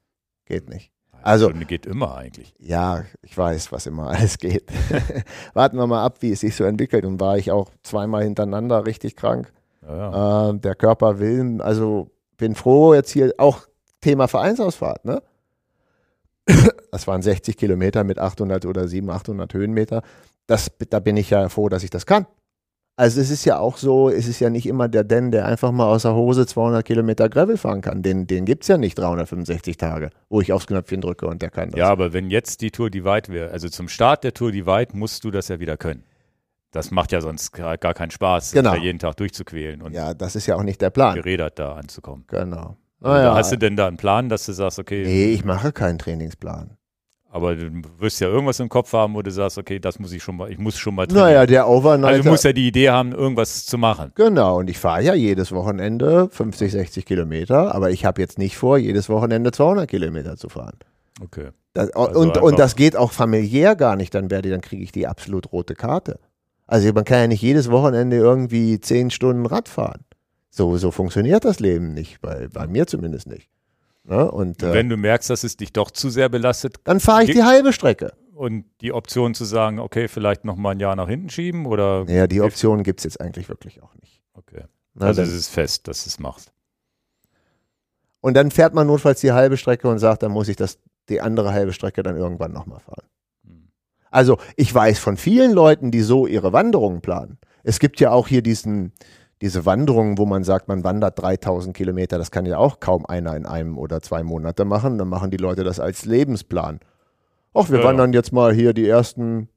Geht nicht. tun. Eine Also- Stunde geht immer eigentlich. Ja, ich weiß, was immer alles geht. Warten wir mal ab, wie es sich so entwickelt. Und war ich auch zweimal hintereinander richtig krank. Ja, ja. Äh, der Körper will, also bin froh, jetzt hier auch Thema Vereinsausfahrt, ne? Das waren 60 Kilometer mit 800 oder 700, 800 Höhenmeter. Das, da bin ich ja froh, dass ich das kann. Also es ist ja auch so, es ist ja nicht immer der Den, der einfach mal aus der Hose 200 Kilometer Gravel fahren kann. Den, den gibt es ja nicht 365 Tage, wo ich aufs Knöpfchen drücke und der kann das. ja, aber wenn jetzt die Tour Divide wäre, also zum Start der Tour Divide musst du das ja wieder können. Das macht ja sonst gar keinen Spaß, sich Genau. da jeden Tag durchzuquälen und Ja, das ist ja auch nicht der Plan. gerädert da anzukommen. Genau. Also Naja, Hast du denn da einen Plan, dass du sagst, okay, nee, ich mache keinen Trainingsplan. aber du wirst ja irgendwas im Kopf haben, wo du sagst, okay, das muss ich schon mal, ich muss schon mal trainieren. Naja, der Overnighter. also du musst ja die Idee haben, irgendwas zu machen. Genau, und ich fahre ja jedes Wochenende 50, 60 Kilometer, aber ich habe jetzt nicht vor, jedes Wochenende 200 Kilometer zu fahren. Okay. Das, Also und, und das geht auch familiär gar nicht, dann werde ich, dann kriege ich die absolut rote Karte. Also man kann ja nicht jedes Wochenende irgendwie 10 Stunden Rad fahren. So, so funktioniert das Leben nicht, bei, bei mir zumindest nicht. Ne? Und äh, Wenn du merkst, dass es dich doch zu sehr belastet dann fahre ich die halbe Strecke. und die Option zu sagen, okay, vielleicht noch mal ein Jahr nach hinten schieben oder Naja, die Option gibt es jetzt eigentlich wirklich auch nicht. okay. Ne, Also es ist fest, dass du es machst. Und dann fährt man notfalls die halbe Strecke und sagt, dann muss ich das, die andere halbe Strecke dann irgendwann nochmal fahren. Also ich weiß von vielen Leuten, die so ihre Wanderungen planen. Es gibt ja auch hier diesen, diese Wanderungen, wo man sagt, man wandert 3000 Kilometer. Das kann ja auch kaum einer in einem oder zwei Monate machen. Dann machen die Leute das als Lebensplan. Ach, wir Ja, ja. wandern jetzt mal hier die ersten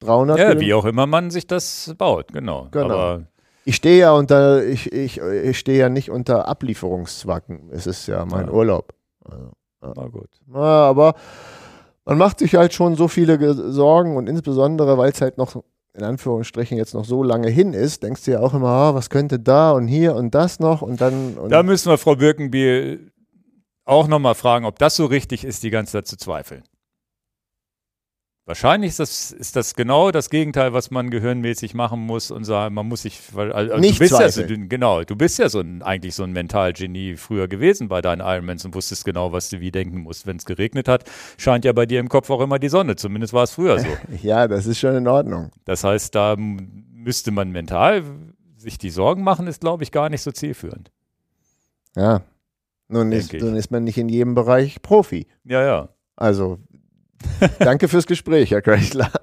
300 Ja, Kilometer. wie auch immer man sich das baut, genau. Genau. Aber Ich stehe ja unter, ich, ich, ich stehe ja nicht unter Ablieferungszwacken. Es ist ja mein Ja. Urlaub. Also. na gut. Ja, aber man macht sich halt schon so viele Ge- Sorgen und insbesondere, weil es halt noch in Anführungsstrichen jetzt noch so lange hin ist, denkst du ja auch immer, ah, was könnte da und hier und das noch und dann. Und Da müssen wir Frau Birkenbiel auch noch mal fragen, ob das so richtig ist, die ganze Zeit zu zweifeln. Wahrscheinlich ist das, ist das genau das Gegenteil, was man gehirnmäßig machen muss und sagen, man muss sich, weil- also Nicht du bist ja so, genau, du bist ja so ein, eigentlich so ein Mentalgenie früher gewesen bei deinen Ironmans und wusstest genau, was du wie denken musst. Wenn es geregnet hat, scheint ja bei dir im Kopf auch immer die Sonne, zumindest war es früher so. ja, das ist schon in Ordnung. Das heißt, da müsste man mental sich die Sorgen machen, ist glaube ich gar nicht so zielführend. Ja. Nun ist, nun ist man nicht in jedem Bereich Profi. Ja, ja. Also, danke fürs Gespräch, Herr Chrysler.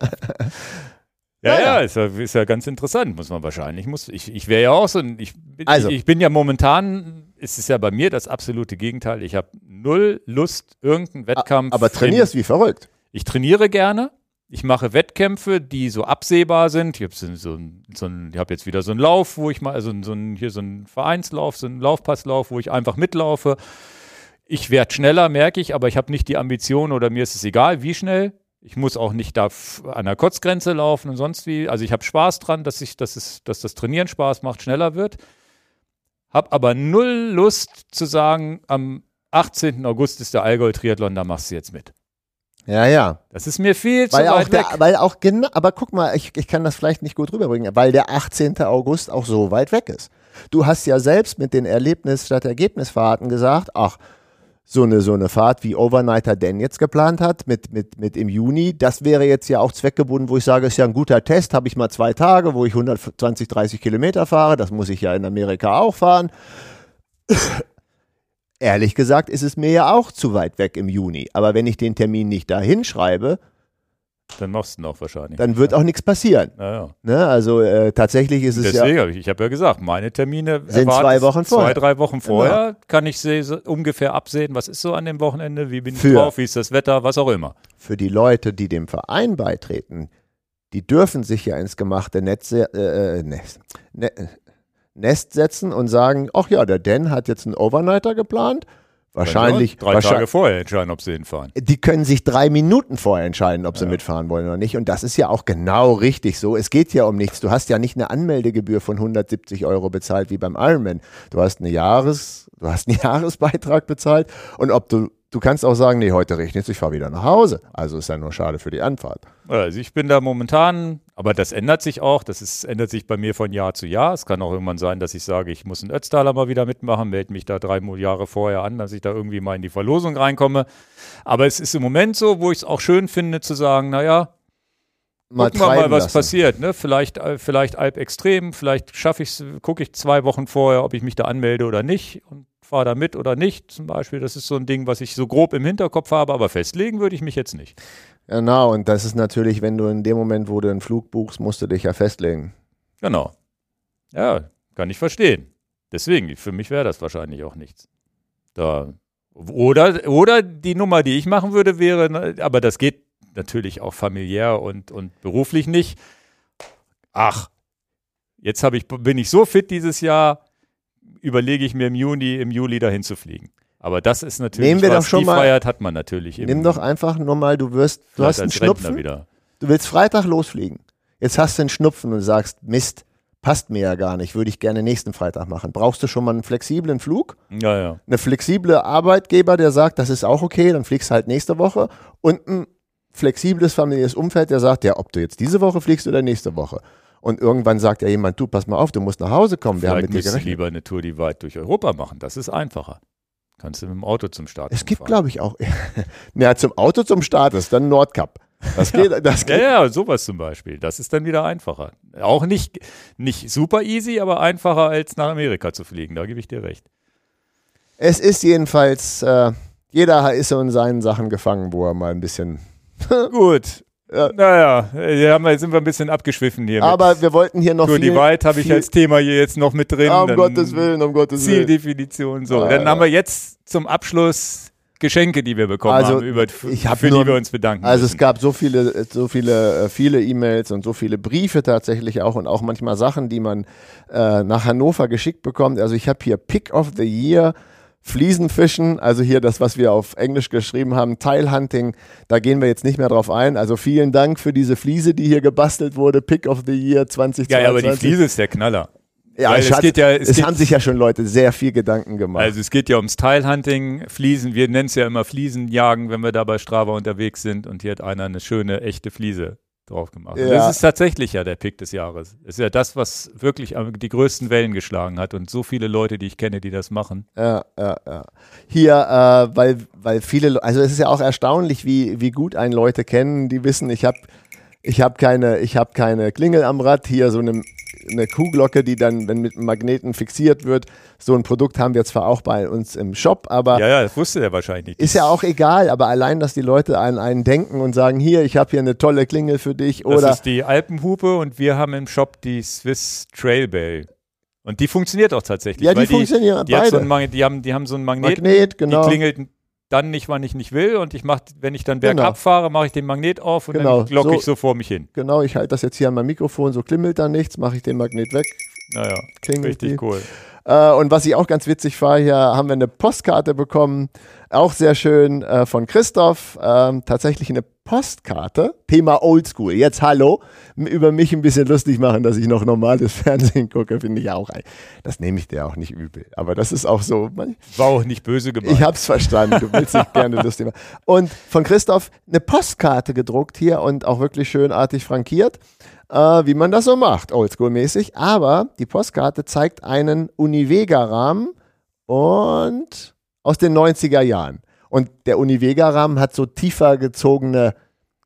Ja, Ja, ja, ist, ja ist ja ganz interessant, muss man wahrscheinlich. Muss, ich ich wäre ja auch so ein, ich bin, Also. ich, ich bin ja momentan, ist es ja bei mir das absolute Gegenteil. Ich habe null Lust, irgendeinen Wettkampf. Aber trainierst wie verrückt. Ich trainiere gerne. Ich mache Wettkämpfe, die so absehbar sind. Ich habe so, so, hab jetzt wieder so einen Lauf, wo ich mal, also so ein, hier so einen Vereinslauf, so einen Laufpasslauf, wo ich einfach mitlaufe. Ich werde schneller, merke ich, aber ich habe nicht die Ambition oder mir ist es egal, wie schnell. Ich muss auch nicht da an der Kurzgrenze laufen und sonst wie. Also ich habe Spaß dran, dass ich, dass es, dass das Trainieren Spaß macht, schneller wird. Hab aber null Lust zu sagen, am 18. August ist der Allgäu-Triathlon, da machst du jetzt mit. Ja, ja. Das ist mir viel zu Weil auch, weit weg. der, weil auch genau, aber guck mal, ich, ich kann das vielleicht nicht gut rüberbringen, weil der 18. August auch so weit weg ist. Du hast ja selbst mit den Erlebnis statt Ergebnisfahrten gesagt, ach, so eine, so eine Fahrt wie Overnighter Dan jetzt geplant hat, mit, mit, mit im Juni, das wäre jetzt ja auch zweckgebunden, wo ich sage, ist ja ein guter Test, habe ich mal zwei Tage, wo ich 120, 30 Kilometer fahre, das muss ich ja in Amerika auch fahren. Ehrlich gesagt ist es mir ja auch zu weit weg im Juni. Aber wenn ich den Termin nicht da hinschreibe, dann machst du noch wahrscheinlich. Dann wird auch nichts passieren. Naja. Ne? Also äh, tatsächlich ist es Deswegen, ja. ich habe ja gesagt, meine Termine sind zwei Wochen vorher. Zwei, drei Wochen vorher genau. kann ich ungefähr absehen, was ist so an dem Wochenende, wie bin ich Für. drauf, wie ist das Wetter, was auch immer. Für die Leute, die dem Verein beitreten, die dürfen sich ja ins gemachte Netz, äh, Nest, ne, Nest setzen und sagen, ach ja, der Dan hat jetzt einen Overnighter geplant. Wahrscheinlich. Drei wahrscheinlich, Tage vorher entscheiden, ob sie hinfahren. die können sich drei Minuten vorher entscheiden, ob sie Ja. mitfahren wollen oder nicht. Und das ist ja auch genau richtig so. Es geht ja um nichts. Du hast ja nicht eine Anmeldegebühr von 170 Euro bezahlt wie beim Ironman. Du hast eine Jahres, du hast einen Jahresbeitrag bezahlt. Und ob du, du kannst auch sagen, nee, heute regnet es, ich fahre wieder nach Hause. Also ist ja nur schade für die Anfahrt. Also ich bin da momentan, aber das ändert sich auch. Das ist, ändert sich bei mir von Jahr zu Jahr. Es kann auch irgendwann sein, dass ich sage, ich muss in Ötztaler mal wieder mitmachen, melde mich da drei Jahre vorher an, dass ich da irgendwie mal in die Verlosung reinkomme. Aber es ist im Moment so, wo ich es auch schön finde, zu sagen, naja, Mal gucken wir mal, was lassen. passiert. Ne? Vielleicht, äh, vielleicht Alp Extrem, vielleicht schaffe ich es, gucke ich zwei Wochen vorher, ob ich mich da anmelde oder nicht und fahre da mit oder nicht. Zum Beispiel, das ist so ein Ding, was ich so grob im Hinterkopf habe, aber festlegen würde ich mich jetzt nicht. Genau, und das ist natürlich, wenn du in dem Moment, wo du einen Flug buchst, musst du dich ja festlegen. Genau. Ja, kann ich verstehen. Deswegen, für mich wäre das wahrscheinlich auch nichts. Da. Oder, oder die Nummer, die ich machen würde, wäre, ne, aber das geht natürlich auch familiär und, und beruflich nicht. Ach, jetzt ich, bin ich so fit dieses Jahr, überlege ich mir im Juni, im Juli dahin zu fliegen. Aber das ist natürlich, Nehmen wir was doch schon die mal- Freiheit hat man natürlich. im- Nimm doch einfach nur mal, du wirst, du hast einen Schnupfen, wieder. du willst Freitag losfliegen. Jetzt hast du einen Schnupfen und sagst, Mist, passt mir ja gar nicht, würde ich gerne nächsten Freitag machen. Brauchst du schon mal einen flexiblen Flug? Ja, ja. Eine flexible Arbeitgeber, der sagt, das ist auch okay, dann fliegst du halt nächste Woche. Und ein flexibles familiäres Umfeld, der sagt, ja, ob du jetzt diese Woche fliegst oder nächste Woche. Und irgendwann sagt ja jemand, du, pass mal auf, du musst nach Hause kommen, wir haben mit dir gerechnet. lieber eine Tour, die weit durch Europa machen. Das ist einfacher. Kannst du mit dem Auto zum Start Es gibt, glaube ich, auch, ja, zum Auto zum Start ist dann Nordkap. Das geht, das Ja, geht. ja, sowas zum Beispiel. Das ist dann wieder einfacher. Auch nicht, nicht super easy, aber einfacher als nach Amerika zu fliegen. Da gebe ich dir recht. Es ist jedenfalls, äh, jeder ist so in seinen Sachen gefangen, wo er mal ein bisschen. Gut. Ja. Naja, wir, sind wir ein bisschen abgeschwiffen hier. Aber wir wollten hier noch Tour viel, Divide habe ich als Thema hier jetzt noch mit drin. Um Gottes Willen, um Gottes Willen. Zieldefinition. So, Ah, dann ja. haben wir jetzt zum Abschluss Geschenke, die wir bekommen Also, haben, über, ich hab für nur- die wir uns bedanken Also es müssen. gab so viele, so viele, äh, viele E-Mails und so viele Briefe tatsächlich auch und auch manchmal Sachen, die man äh, nach Hannover geschickt bekommt. Also ich habe hier Pick of the Year, Fliesenfischen, also hier das, was wir auf Englisch geschrieben haben, Teilhunting, da gehen wir jetzt nicht mehr drauf ein. Also vielen Dank für diese Fliese, die hier gebastelt wurde, Pick of the Year 2022. ja, ja, aber die Fliese ist der Knaller. ja, es, hat, geht ja- es, es haben sich ja schon Leute sehr viel Gedanken gemacht. Also es geht ja ums Teilhunting, Fliesen, wir nennen es ja immer Fliesenjagen, wenn wir da bei Strava unterwegs sind und hier hat einer eine schöne, echte Fliese drauf gemacht. Ja. Das ist tatsächlich ja der Pick des Jahres. Das ist ja das, was wirklich die größten Wellen geschlagen hat und so viele Leute, die ich kenne, die das machen. Ja, ja, ja. Hier, äh, weil, weil viele, Le- also es ist ja auch erstaunlich, wie, wie gut einen Leute kennen, die wissen, ich habe ich hab keine, ich hab keine Klingel am Rad, hier so eine, eine Kuhglocke, die dann, wenn mit einem Magneten fixiert wird. So ein Produkt haben wir zwar auch bei uns im Shop, aber Ja, ja, das wusste der wahrscheinlich nicht. ist ja auch egal, aber allein, dass die Leute an einen denken und sagen, hier, ich habe hier eine tolle Klingel für dich Das oder ist die Alpenhupe und wir haben im Shop die Swiss Trailbell. Und die funktioniert auch tatsächlich. ja, die funktionieren die, so beide. ein Magnet, die, haben, die haben so einen Magneten, Magnet, genau. die klingelt dann nicht, wann ich nicht will. Und ich mach, wenn ich dann bergab Genau. fahre, mache ich den Magnet auf und Genau, dann glocke so- ich so vor mich hin. Genau, ich halte das jetzt hier an meinem Mikrofon, so klimmelt da nichts, mache ich den Magnet weg, Naja, klingelt die. richtig cool. Äh, und was ich auch ganz witzig war, hier haben wir eine Postkarte bekommen, auch sehr schön äh, von Christoph. Ähm, tatsächlich eine Postkarte, Thema Oldschool. Jetzt hallo, über mich ein bisschen lustig machen, dass ich noch normales Fernsehen gucke, finde ich auch. ein- Das nehme ich dir auch nicht übel. Aber das ist auch so. Man, War auch nicht böse gemeint. ich hab's verstanden, du willst dich gerne lustig machen. Und von Christoph eine Postkarte gedruckt hier und auch wirklich schönartig frankiert, äh, wie man das so macht, oldschool-mäßig. Aber die Postkarte zeigt einen Univega-Rahmen und aus den 90er Jahren. Und der Univega-Rahmen hat so tiefer gezogene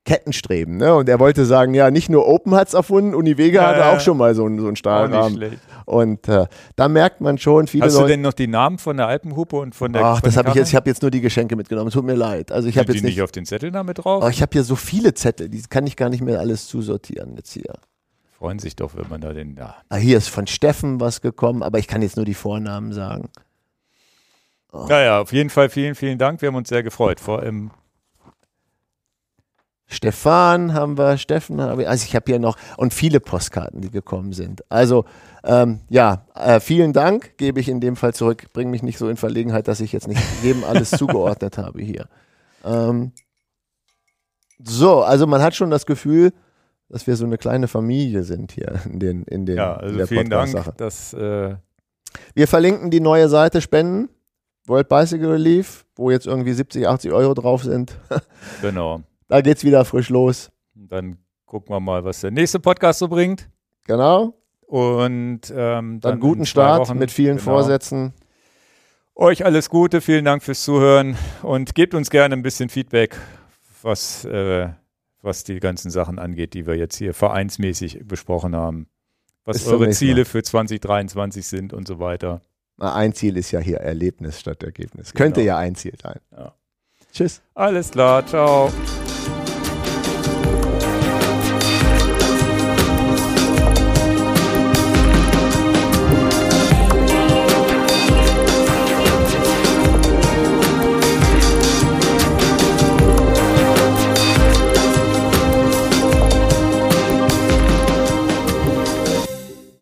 Kettenstreben. Ne? Und er wollte sagen, ja, nicht nur Open hat es erfunden, Univega Ja, hatte auch schon mal so, einen- so einen schlecht. Und äh, da merkt man schon, viele Hast du Leute. denn noch die Namen von der Alpenhupe und von der Ach, von das habe ich jetzt, ich habe jetzt nur die Geschenke mitgenommen. Tut mir leid. Also ich habe die jetzt nicht nicht. auf den Zettel damit drauf? Oh, ich habe hier so viele Zettel, die kann ich gar nicht mehr alles zusortieren jetzt hier. Freuen sich doch, wenn man da den. Ja. Ah, hier ist von Steffen was gekommen, aber ich kann jetzt nur die Vornamen sagen. Naja, auf jeden Fall vielen, vielen Dank. Wir haben uns sehr gefreut. Vor allem, Stefan haben wir, Steffen habe ich, also ich habe hier noch und viele Postkarten, die gekommen sind. Also ähm, ja, äh, vielen Dank, gebe ich in dem Fall zurück. Bring mich nicht so in Verlegenheit, dass ich jetzt nicht jedem alles zugeordnet habe hier. Ähm, so, also man hat schon das Gefühl, dass wir so eine kleine Familie sind hier in den in den ja, also der vielen Dank, dass. Äh, Wir verlinken die neue Seite Spenden, World Bicycle Relief, wo jetzt irgendwie 70, 80 Euro drauf sind. genau. Da geht's wieder frisch los. Dann gucken wir mal, was der nächste Podcast so bringt. Genau. Und ähm, Dann, dann guten Start Wochen, mit vielen genau. Vorsätzen. Euch alles Gute, vielen Dank fürs Zuhören und gebt uns gerne ein bisschen Feedback, was, äh, was die ganzen Sachen angeht, die wir jetzt hier vereinsmäßig besprochen haben. Was zum eure nächsten Mal. Ziele für 2023 sind und so weiter. Na, Ein Ziel ist ja hier Erlebnis statt Ergebnis. Könnte Genau. ja ein Ziel sein. Ja. Tschüss. Alles klar, ciao.